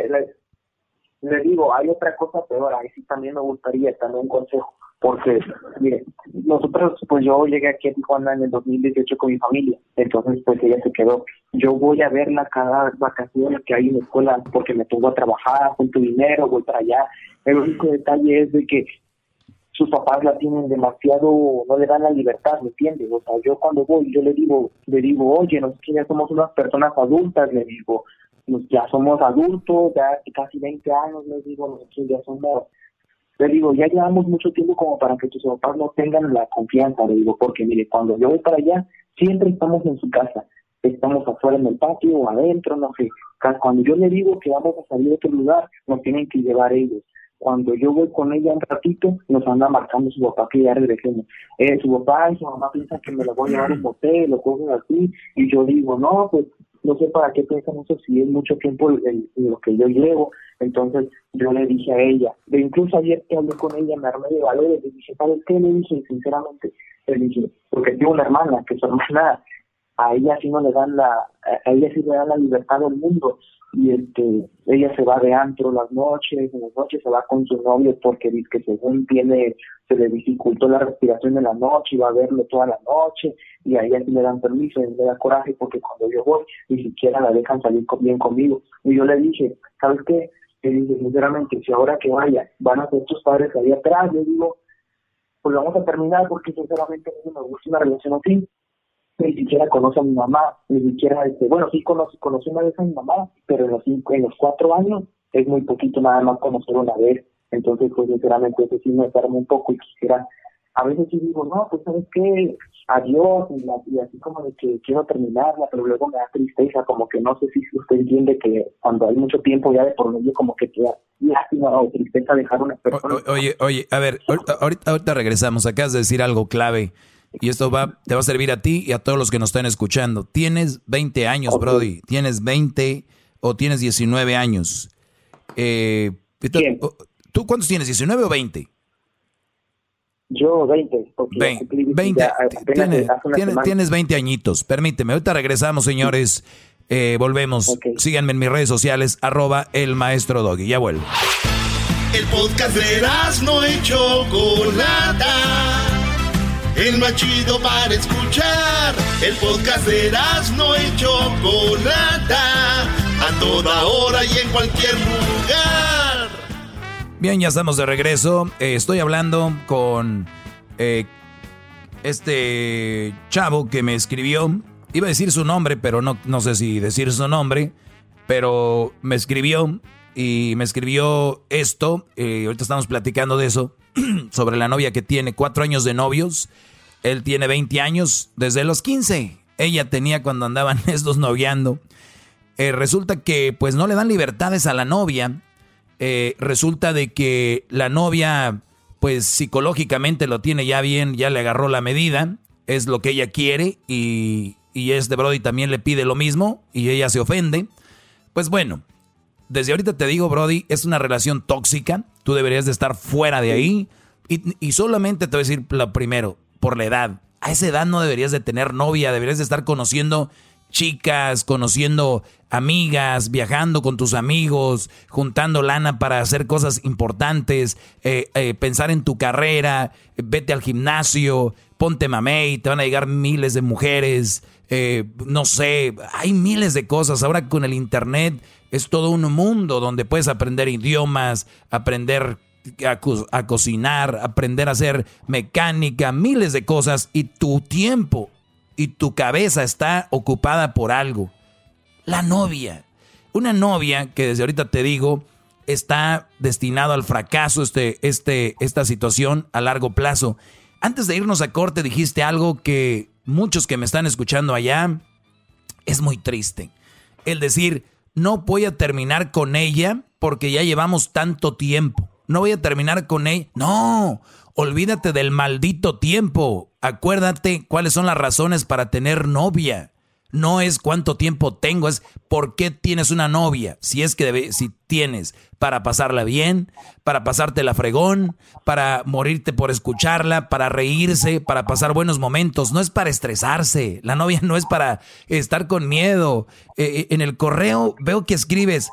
le digo, hay otra cosa peor, ahí sí también me gustaría también un consejo, porque, mire, nosotros, pues yo llegué aquí a Tijuana en el 2018 con mi familia, entonces pues ella se quedó. Yo voy a verla cada vacaciones que hay en la escuela, porque me pongo a trabajar, junto dinero, voy para allá. El único detalle es de que sus papás la tienen demasiado, no le dan la libertad, ¿me entiendes? O sea, yo cuando voy, yo le digo, le digo, oye, nosotros ya somos unas personas adultas, le digo, ya somos adultos, ya casi 20 años, les digo, nosotros ya somos, les digo, ya llevamos mucho tiempo como para que tus papás no tengan la confianza, le digo, porque mire, cuando yo voy para allá, siempre estamos en su casa, estamos afuera en el patio o adentro, no sé, cuando yo le digo que vamos a salir de otro lugar, nos tienen que llevar ellos. Cuando yo voy con ella un ratito, nos anda marcando su papá que ya regresemos. Eh, su papá y su mamá piensan que me lo voy a llevar a un motel, lo cogen así, y yo digo, no, pues no sé para qué piensan eso si es mucho tiempo lo que yo llevo. Entonces yo le dije a ella, incluso ayer que hablé con ella me armé de valores, le dije, ¿sabes qué? Le dije, sinceramente, le dije, porque tengo una hermana, que su hermana, a ella sí no le dan la, a ella sí le dan la libertad del mundo y este ella se va de antro las noches, en las noches se va con su novio porque dice que según tiene, se le dificultó la respiración en la noche y va a verlo toda la noche y a ella sí le dan permiso y me da coraje porque cuando yo voy ni siquiera la dejan salir bien conmigo y yo le dije, ¿sabes qué? Le dije sinceramente, si ahora que vaya van a ser tus padres ahí atrás, le digo, pues vamos a terminar porque sinceramente a mí me gusta una relación así ni siquiera conoce a mi mamá, ni siquiera, este, bueno, sí conoce, conoce una vez a mi mamá, pero en los, cinco, en los cuatro años es muy poquito nada más conocer una vez. Entonces, pues sinceramente, eso sí me enferma un poco y quisiera, a veces sí digo, no, pues sabes qué, adiós, y, así como de que quiero terminarla, pero luego me da tristeza, como que no sé si usted entiende que cuando hay mucho tiempo ya de por medio, como que queda lástima o tristeza dejar una persona. oye, oye, a ver, ahorita, ahorita regresamos, acabas de decir algo clave y esto va, te va a servir a ti y a todos los que nos están escuchando. Tienes 20 años, Brody. Tienes 20 o tienes 19 años. Eh, ¿Tú cuántos tienes? ¿19 o 20? Yo 20. 20. tienes, 20 añitos. Permíteme. Ahorita regresamos, señores. Eh, volvemos. Síganme en mis redes sociales, arroba el maestro Doggy. Ya vuelvo. El podcast de no hecho Chocolata el más chido para escuchar. El podcast de no y Chocolata, a toda hora y en cualquier lugar. Bien, ya estamos de regreso. Eh, estoy hablando con eh, este chavo que me escribió. Iba a decir su nombre, pero no, no sé si decir su nombre. Pero me escribió y me escribió esto. Eh, ahorita estamos platicando de eso. sobre la novia que tiene cuatro años de novios él tiene 20 años desde los 15. Ella tenía cuando andaban estos noviando. Eh, resulta que pues no le dan libertades a la novia. Eh, resulta de que la novia pues psicológicamente lo tiene ya bien, ya le agarró la medida. Es lo que ella quiere y, y este Brody también le pide lo mismo y ella se ofende. Pues bueno, desde ahorita te digo Brody, es una relación tóxica. Tú deberías de estar fuera de ahí. Y, y solamente te voy a decir lo primero, por la edad. A esa edad no deberías de tener novia, deberías de estar conociendo chicas, conociendo amigas, viajando con tus amigos, juntando lana para hacer cosas importantes, eh, eh, pensar en tu carrera, vete al gimnasio, ponte mamey, te van a llegar miles de mujeres, eh, no sé, hay miles de cosas. Ahora con el internet es todo un mundo donde puedes aprender idiomas, aprender a, cocinar, aprender a hacer mecánica, miles de cosas y tu tiempo y tu cabeza está ocupada por algo. La novia. Una novia que desde ahorita te digo está destinado al fracaso este, este, esta situación a largo plazo. Antes de irnos a corte dijiste algo que muchos que me están escuchando allá es muy triste. El decir, no voy a terminar con ella porque ya llevamos tanto tiempo no voy a terminar con ella. No, olvídate del maldito tiempo. Acuérdate cuáles son las razones para tener novia. No es cuánto tiempo tengo, es por qué tienes una novia. Si es que debe, si tienes para pasarla bien, para pasarte la fregón, para morirte por escucharla, para reírse, para pasar buenos momentos. No es para estresarse. La novia no es para estar con miedo. Eh, eh, en el correo veo que escribes,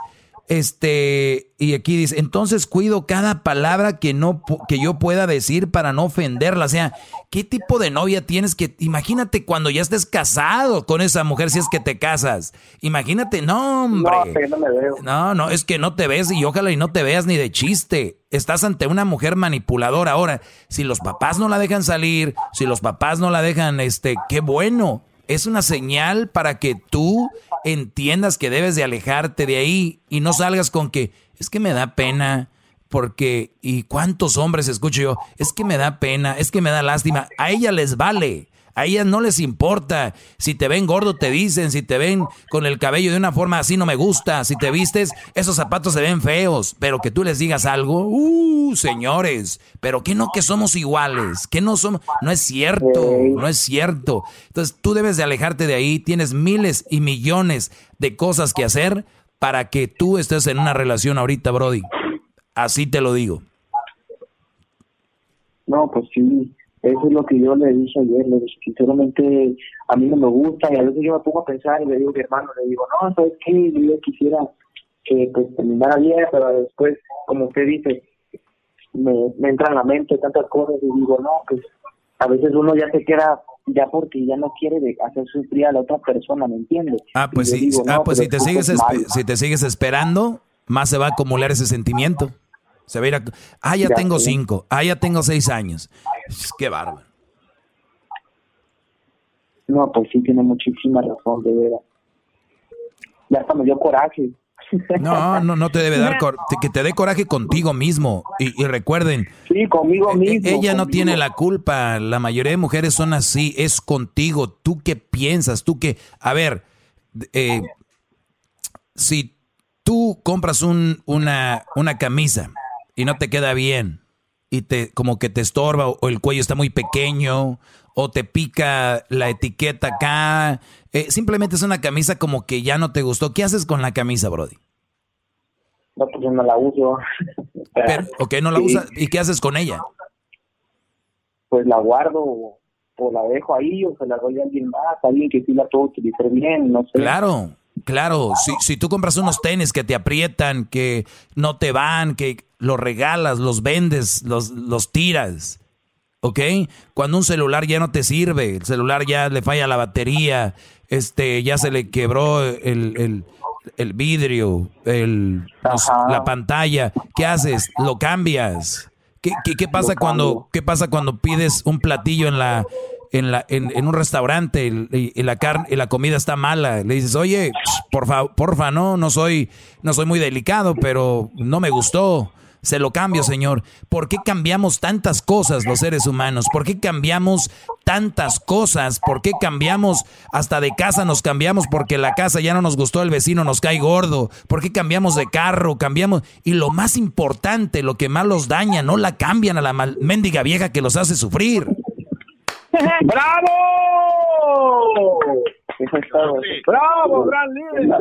este, y aquí dice, entonces cuido cada palabra que no que yo pueda decir para no ofenderla. O sea, ¿qué tipo de novia tienes que imagínate cuando ya estés casado con esa mujer si es que te casas? Imagínate, no, hombre. No, no, me no, no, es que no te ves y ojalá y no te veas ni de chiste. Estás ante una mujer manipuladora ahora. Si los papás no la dejan salir, si los papás no la dejan este, qué bueno es una señal para que tú entiendas que debes de alejarte de ahí y no salgas con que es que me da pena porque y cuántos hombres escucho yo, es que me da pena, es que me da lástima, a ella les vale. A ellas no les importa. Si te ven gordo, te dicen. Si te ven con el cabello de una forma así, no me gusta. Si te vistes, esos zapatos se ven feos. Pero que tú les digas algo, uh, señores. Pero que no que somos iguales. Que no somos. No es cierto. No es cierto. Entonces tú debes de alejarte de ahí. Tienes miles y millones de cosas que hacer para que tú estés en una relación ahorita, Brody. Así te lo digo. No, pues sí, eso es lo que yo le dije ayer, le dije, sinceramente a mí no me gusta y a veces yo me pongo a pensar y le digo a mi hermano, le digo, no, ¿sabes qué? Yo quisiera que pues terminara bien, pero después, como usted dice, me, me entra en la mente tantas cosas y digo, no, pues a veces uno ya se queda ya porque ya no quiere hacer sufrir a la otra persona, ¿me entiendes? Ah, pues sí, ah, pues si te, sigues si te sigues esperando, más se va a acumular ese sentimiento. Se va a ir a... Ah, ya, tengo cinco. Ah, ya tengo seis años. Qué bárbaro. No, pues sí, tiene muchísima razón, de verdad. Ya hasta me dio coraje. No, no, no te debe dar que te dé coraje contigo mismo. Y, recuerden, sí, conmigo e, e, mismo. Ella no tiene la culpa. La mayoría de mujeres son así. Es contigo. ¿Tú qué piensas? Tú qué. A ver, eh, si tú compras un, una, una camisa y no te queda bien y te como que te estorba o el cuello está muy pequeño o te pica la etiqueta acá, eh, simplemente es una camisa como que ya no te gustó. ¿Qué haces con la camisa, Brody? No, pues yo no la uso. Pero, ok, no la usas. ¿Y qué haces con ella? Pues la guardo o la dejo ahí o se la doy a alguien más, alguien que sí la puedo utilizar bien, no sé. Claro, Claro, si, si tú compras unos tenis que te aprietan, que no te van, que los regalas, los vendes, los, los tiras, ¿ok? Cuando un celular ya no te sirve, el celular ya le falla la batería, este, ya se le quebró el, vidrio, el, la pantalla, ¿qué haces? Lo cambias. ¿Qué, qué, qué pasa cuando, qué pasa cuando pides un platillo en la en, la, en, un restaurante y, la carne y la comida está mala, le dices, oye, porfa, porfa, no, no soy, no soy muy delicado, pero no me gustó. Se lo cambio, Señor. ¿Por qué cambiamos tantas cosas los seres humanos? ¿Por qué cambiamos tantas cosas? ¿Por qué cambiamos hasta de casa nos cambiamos porque la casa ya no nos gustó, el vecino nos cae gordo? ¿Por qué cambiamos de carro? Cambiamos y lo más importante, lo que más los daña, no la cambian a la mendiga vieja que los hace sufrir. ¡Bravo! ¡Bravo, gran líder!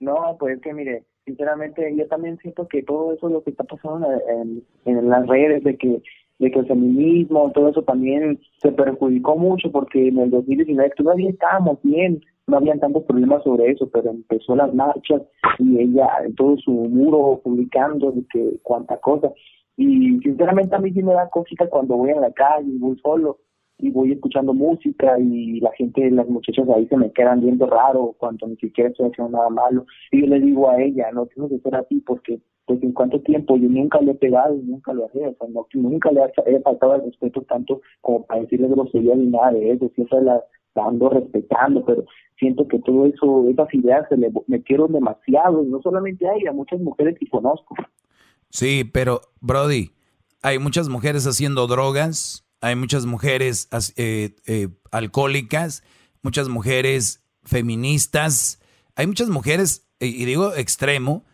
No, pues es que mire, sinceramente yo también siento que todo eso lo que está pasando en, en, las redes de que de que el feminismo, todo eso también se perjudicó mucho porque en el 2019 todavía estábamos bien, no habían tantos problemas sobre eso, pero empezó las marchas y ella en todo su muro publicando de que cuánta cosa. Y sinceramente a mí sí me da cosita cuando voy a la calle y voy solo y voy escuchando música y la gente, las muchachas ahí se me quedan viendo raro cuando ni siquiera estoy haciendo nada malo. Y yo le digo a ella, no tienes que ser así porque pues en cuánto tiempo yo nunca le he pegado, nunca lo he o sea, nunca le he faltado el respeto tanto como para decirle grosería ni nada de eso, siempre la, la ando respetando, pero siento que todo eso, esas ideas se le metieron demasiado, no solamente a ella, a muchas mujeres que conozco. Sí, pero Brody, hay muchas mujeres haciendo drogas, hay muchas mujeres eh, eh, alcohólicas, muchas mujeres feministas, hay muchas mujeres, y digo extremo,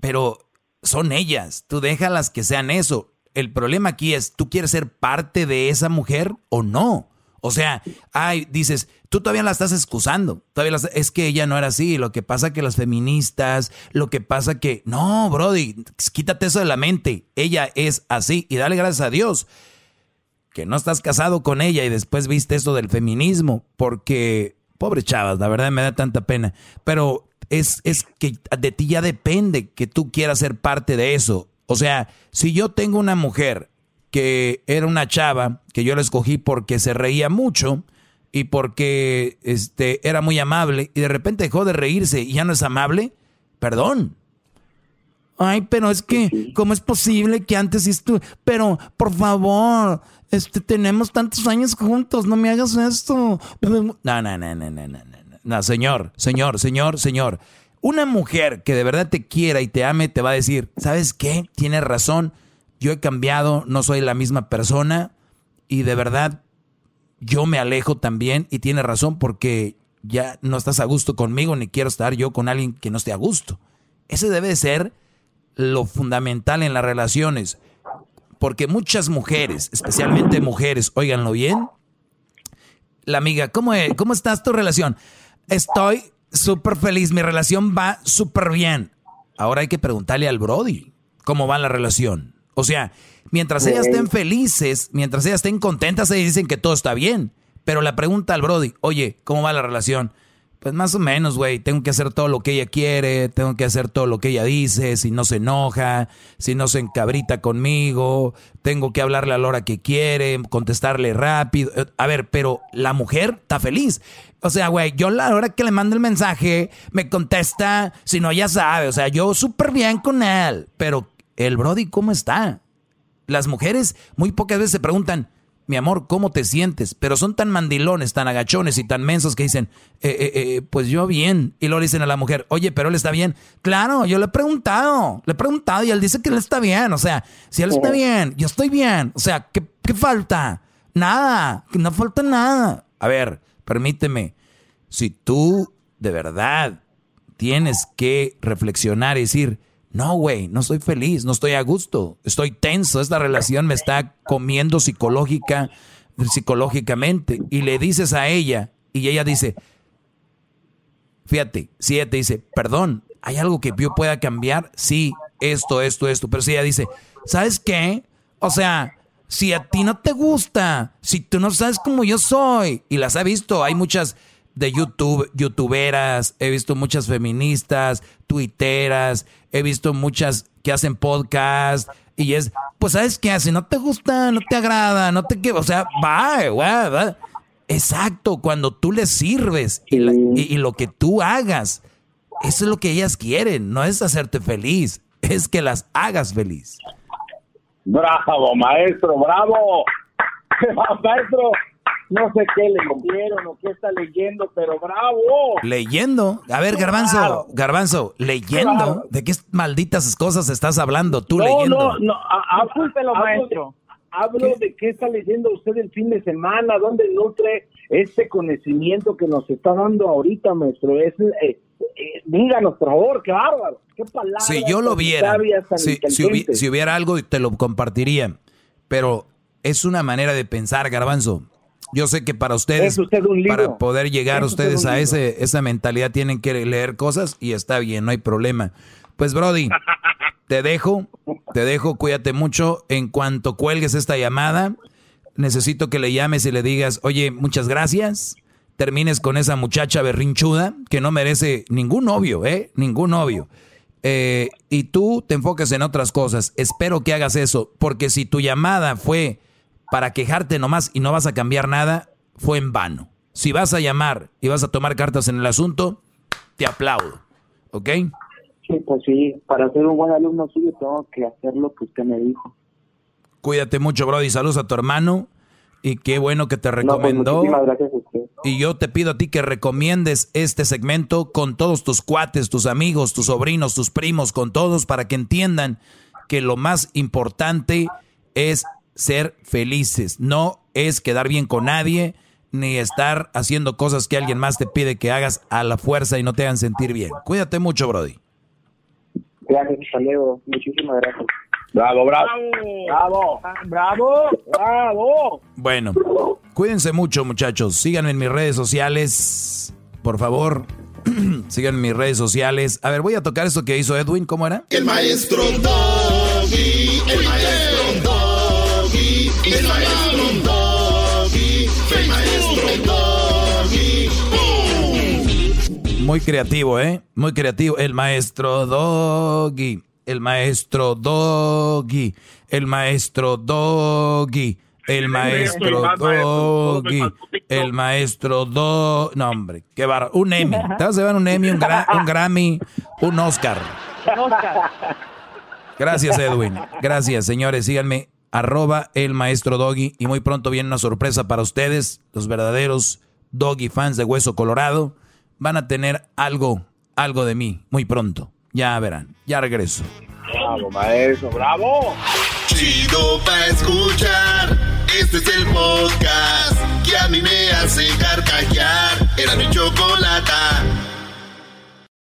pero son ellas, tú déjalas que sean eso. El problema aquí es, ¿tú quieres ser parte de esa mujer o no? O sea, ay, dices, tú todavía la estás excusando. Todavía es que ella no era así. Lo que pasa que las feministas, lo que pasa que. No, Brody, quítate eso de la mente. Ella es así. Y dale gracias a Dios que no estás casado con ella y después viste eso del feminismo. Porque, pobre chavas, la verdad me da tanta pena. Pero es, es que de ti ya depende que tú quieras ser parte de eso. O sea, si yo tengo una mujer que era una chava que yo la escogí porque se reía mucho y porque este, era muy amable y de repente dejó de reírse y ya no es amable, perdón. Ay, pero es que, ¿cómo es posible que antes estuve? Pero, por favor, este, tenemos tantos años juntos, no me hagas esto. No, no, no, no, no, no, no. No, señor, señor, señor, señor. Una mujer que de verdad te quiera y te ame te va a decir, ¿sabes qué? Tienes razón yo he cambiado, no soy la misma persona y de verdad yo me alejo también y tiene razón porque ya no estás a gusto conmigo ni quiero estar yo con alguien que no esté a gusto. Ese debe ser lo fundamental en las relaciones. Porque muchas mujeres, especialmente mujeres, óiganlo bien. La amiga, ¿cómo, es, cómo estás tu relación? Estoy súper feliz, mi relación va súper bien. Ahora hay que preguntarle al Brody cómo va la relación. O sea, mientras ellas estén felices, mientras ellas estén contentas, ellas dicen que todo está bien. Pero la pregunta al Brody, oye, ¿cómo va la relación? Pues más o menos, güey. Tengo que hacer todo lo que ella quiere, tengo que hacer todo lo que ella dice, si no se enoja, si no se encabrita conmigo, tengo que hablarle a la hora que quiere, contestarle rápido. A ver, pero la mujer está feliz. O sea, güey, yo la hora que le mando el mensaje, me contesta, si no, ya sabe. O sea, yo súper bien con él. Pero el Brody, ¿cómo está? Las mujeres muy pocas veces se preguntan, mi amor, ¿cómo te sientes? Pero son tan mandilones, tan agachones y tan mensos que dicen, eh, eh, eh, pues yo bien. Y luego le dicen a la mujer, oye, pero él está bien. Claro, yo le he preguntado, le he preguntado y él dice que él está bien. O sea, si él está bien, yo estoy bien. O sea, ¿qué, qué falta? Nada, no falta nada. A ver, permíteme, si tú de verdad tienes que reflexionar y decir, no, güey, no estoy feliz, no estoy a gusto, estoy tenso, esta relación me está comiendo psicológica, psicológicamente. Y le dices a ella, y ella dice, fíjate, si ella te dice, perdón, ¿hay algo que yo pueda cambiar? Sí, esto, esto, esto. Pero si ella dice, ¿sabes qué? O sea, si a ti no te gusta, si tú no sabes cómo yo soy, y las ha visto, hay muchas de YouTube, youtuberas, he visto muchas feministas, tuiteras, he visto muchas que hacen podcast y es, pues sabes qué, si no te gusta, no te agrada, no te o sea, va, va, Exacto, cuando tú les sirves y, y, lo que tú hagas, eso es lo que ellas quieren, no es hacerte feliz, es que las hagas feliz. Bravo, maestro, bravo. maestro, no sé qué leyeron o qué está leyendo, pero bravo. Leyendo. A ver, Garbanzo, Garbanzo, leyendo. ¿De qué malditas cosas estás hablando tú leyendo? No, no, no, maestro. Hablo de qué está leyendo usted el fin de semana, dónde nutre este conocimiento que nos está dando ahorita, maestro. Es, eh, eh, díganos, por favor, qué bárbaro. Qué palabras. Si yo lo viera, si, si hubiera algo, te lo compartiría. Pero es una manera de pensar, Garbanzo. Yo sé que para ustedes, para poder llegar ustedes a ese, esa mentalidad, tienen que leer cosas y está bien, no hay problema. Pues, Brody, te dejo, te dejo, cuídate mucho. En cuanto cuelgues esta llamada, necesito que le llames y le digas, oye, muchas gracias. Termines con esa muchacha berrinchuda que no merece ningún novio, ¿eh? Ningún novio. Eh, y tú te enfoques en otras cosas. Espero que hagas eso, porque si tu llamada fue para quejarte nomás y no vas a cambiar nada, fue en vano. Si vas a llamar y vas a tomar cartas en el asunto, te aplaudo. ¿Ok? Sí, pues sí, para ser un buen alumno suyo tengo que hacer lo que usted me dijo. Cuídate mucho, Brody. Saludos a tu hermano. Y qué bueno que te pues, recomendó. gracias a usted. Y yo te pido a ti que recomiendes este segmento con todos tus cuates, tus amigos, tus sobrinos, tus primos, con todos, para que entiendan que lo más importante es ser felices. No es quedar bien con nadie, ni estar haciendo cosas que alguien más te pide que hagas a la fuerza y no te hagan sentir bien. Cuídate mucho, Brody. Gracias, Saleo. Muchísimas gracias. Bravo, bravo. Bravo. Bravo. Bravo. Bueno, cuídense mucho, muchachos. Síganme en mis redes sociales, por favor. Síganme en mis redes sociales. A ver, voy a tocar esto que hizo Edwin. ¿Cómo era? El maestro. Muy creativo, ¿eh? Muy creativo. El maestro Doggy, el maestro Doggy, el maestro Doggy. El maestro Doggy, el maestro Doggy. No, hombre, qué barro. Un Emmy. Te vas a llevar un Emmy, un, un Grammy, un Oscar. Gracias, Edwin. Gracias, señores. Síganme arroba el maestro Doggy. Y muy pronto viene una sorpresa para ustedes, los verdaderos Doggy fans de Hueso Colorado. Van a tener algo, algo de mí, muy pronto. Ya verán, ya regreso. Bravo, maestro, bravo. Chido pa' escuchar. Este es el podcast que a mí hace carcajear. Era mi chocolata.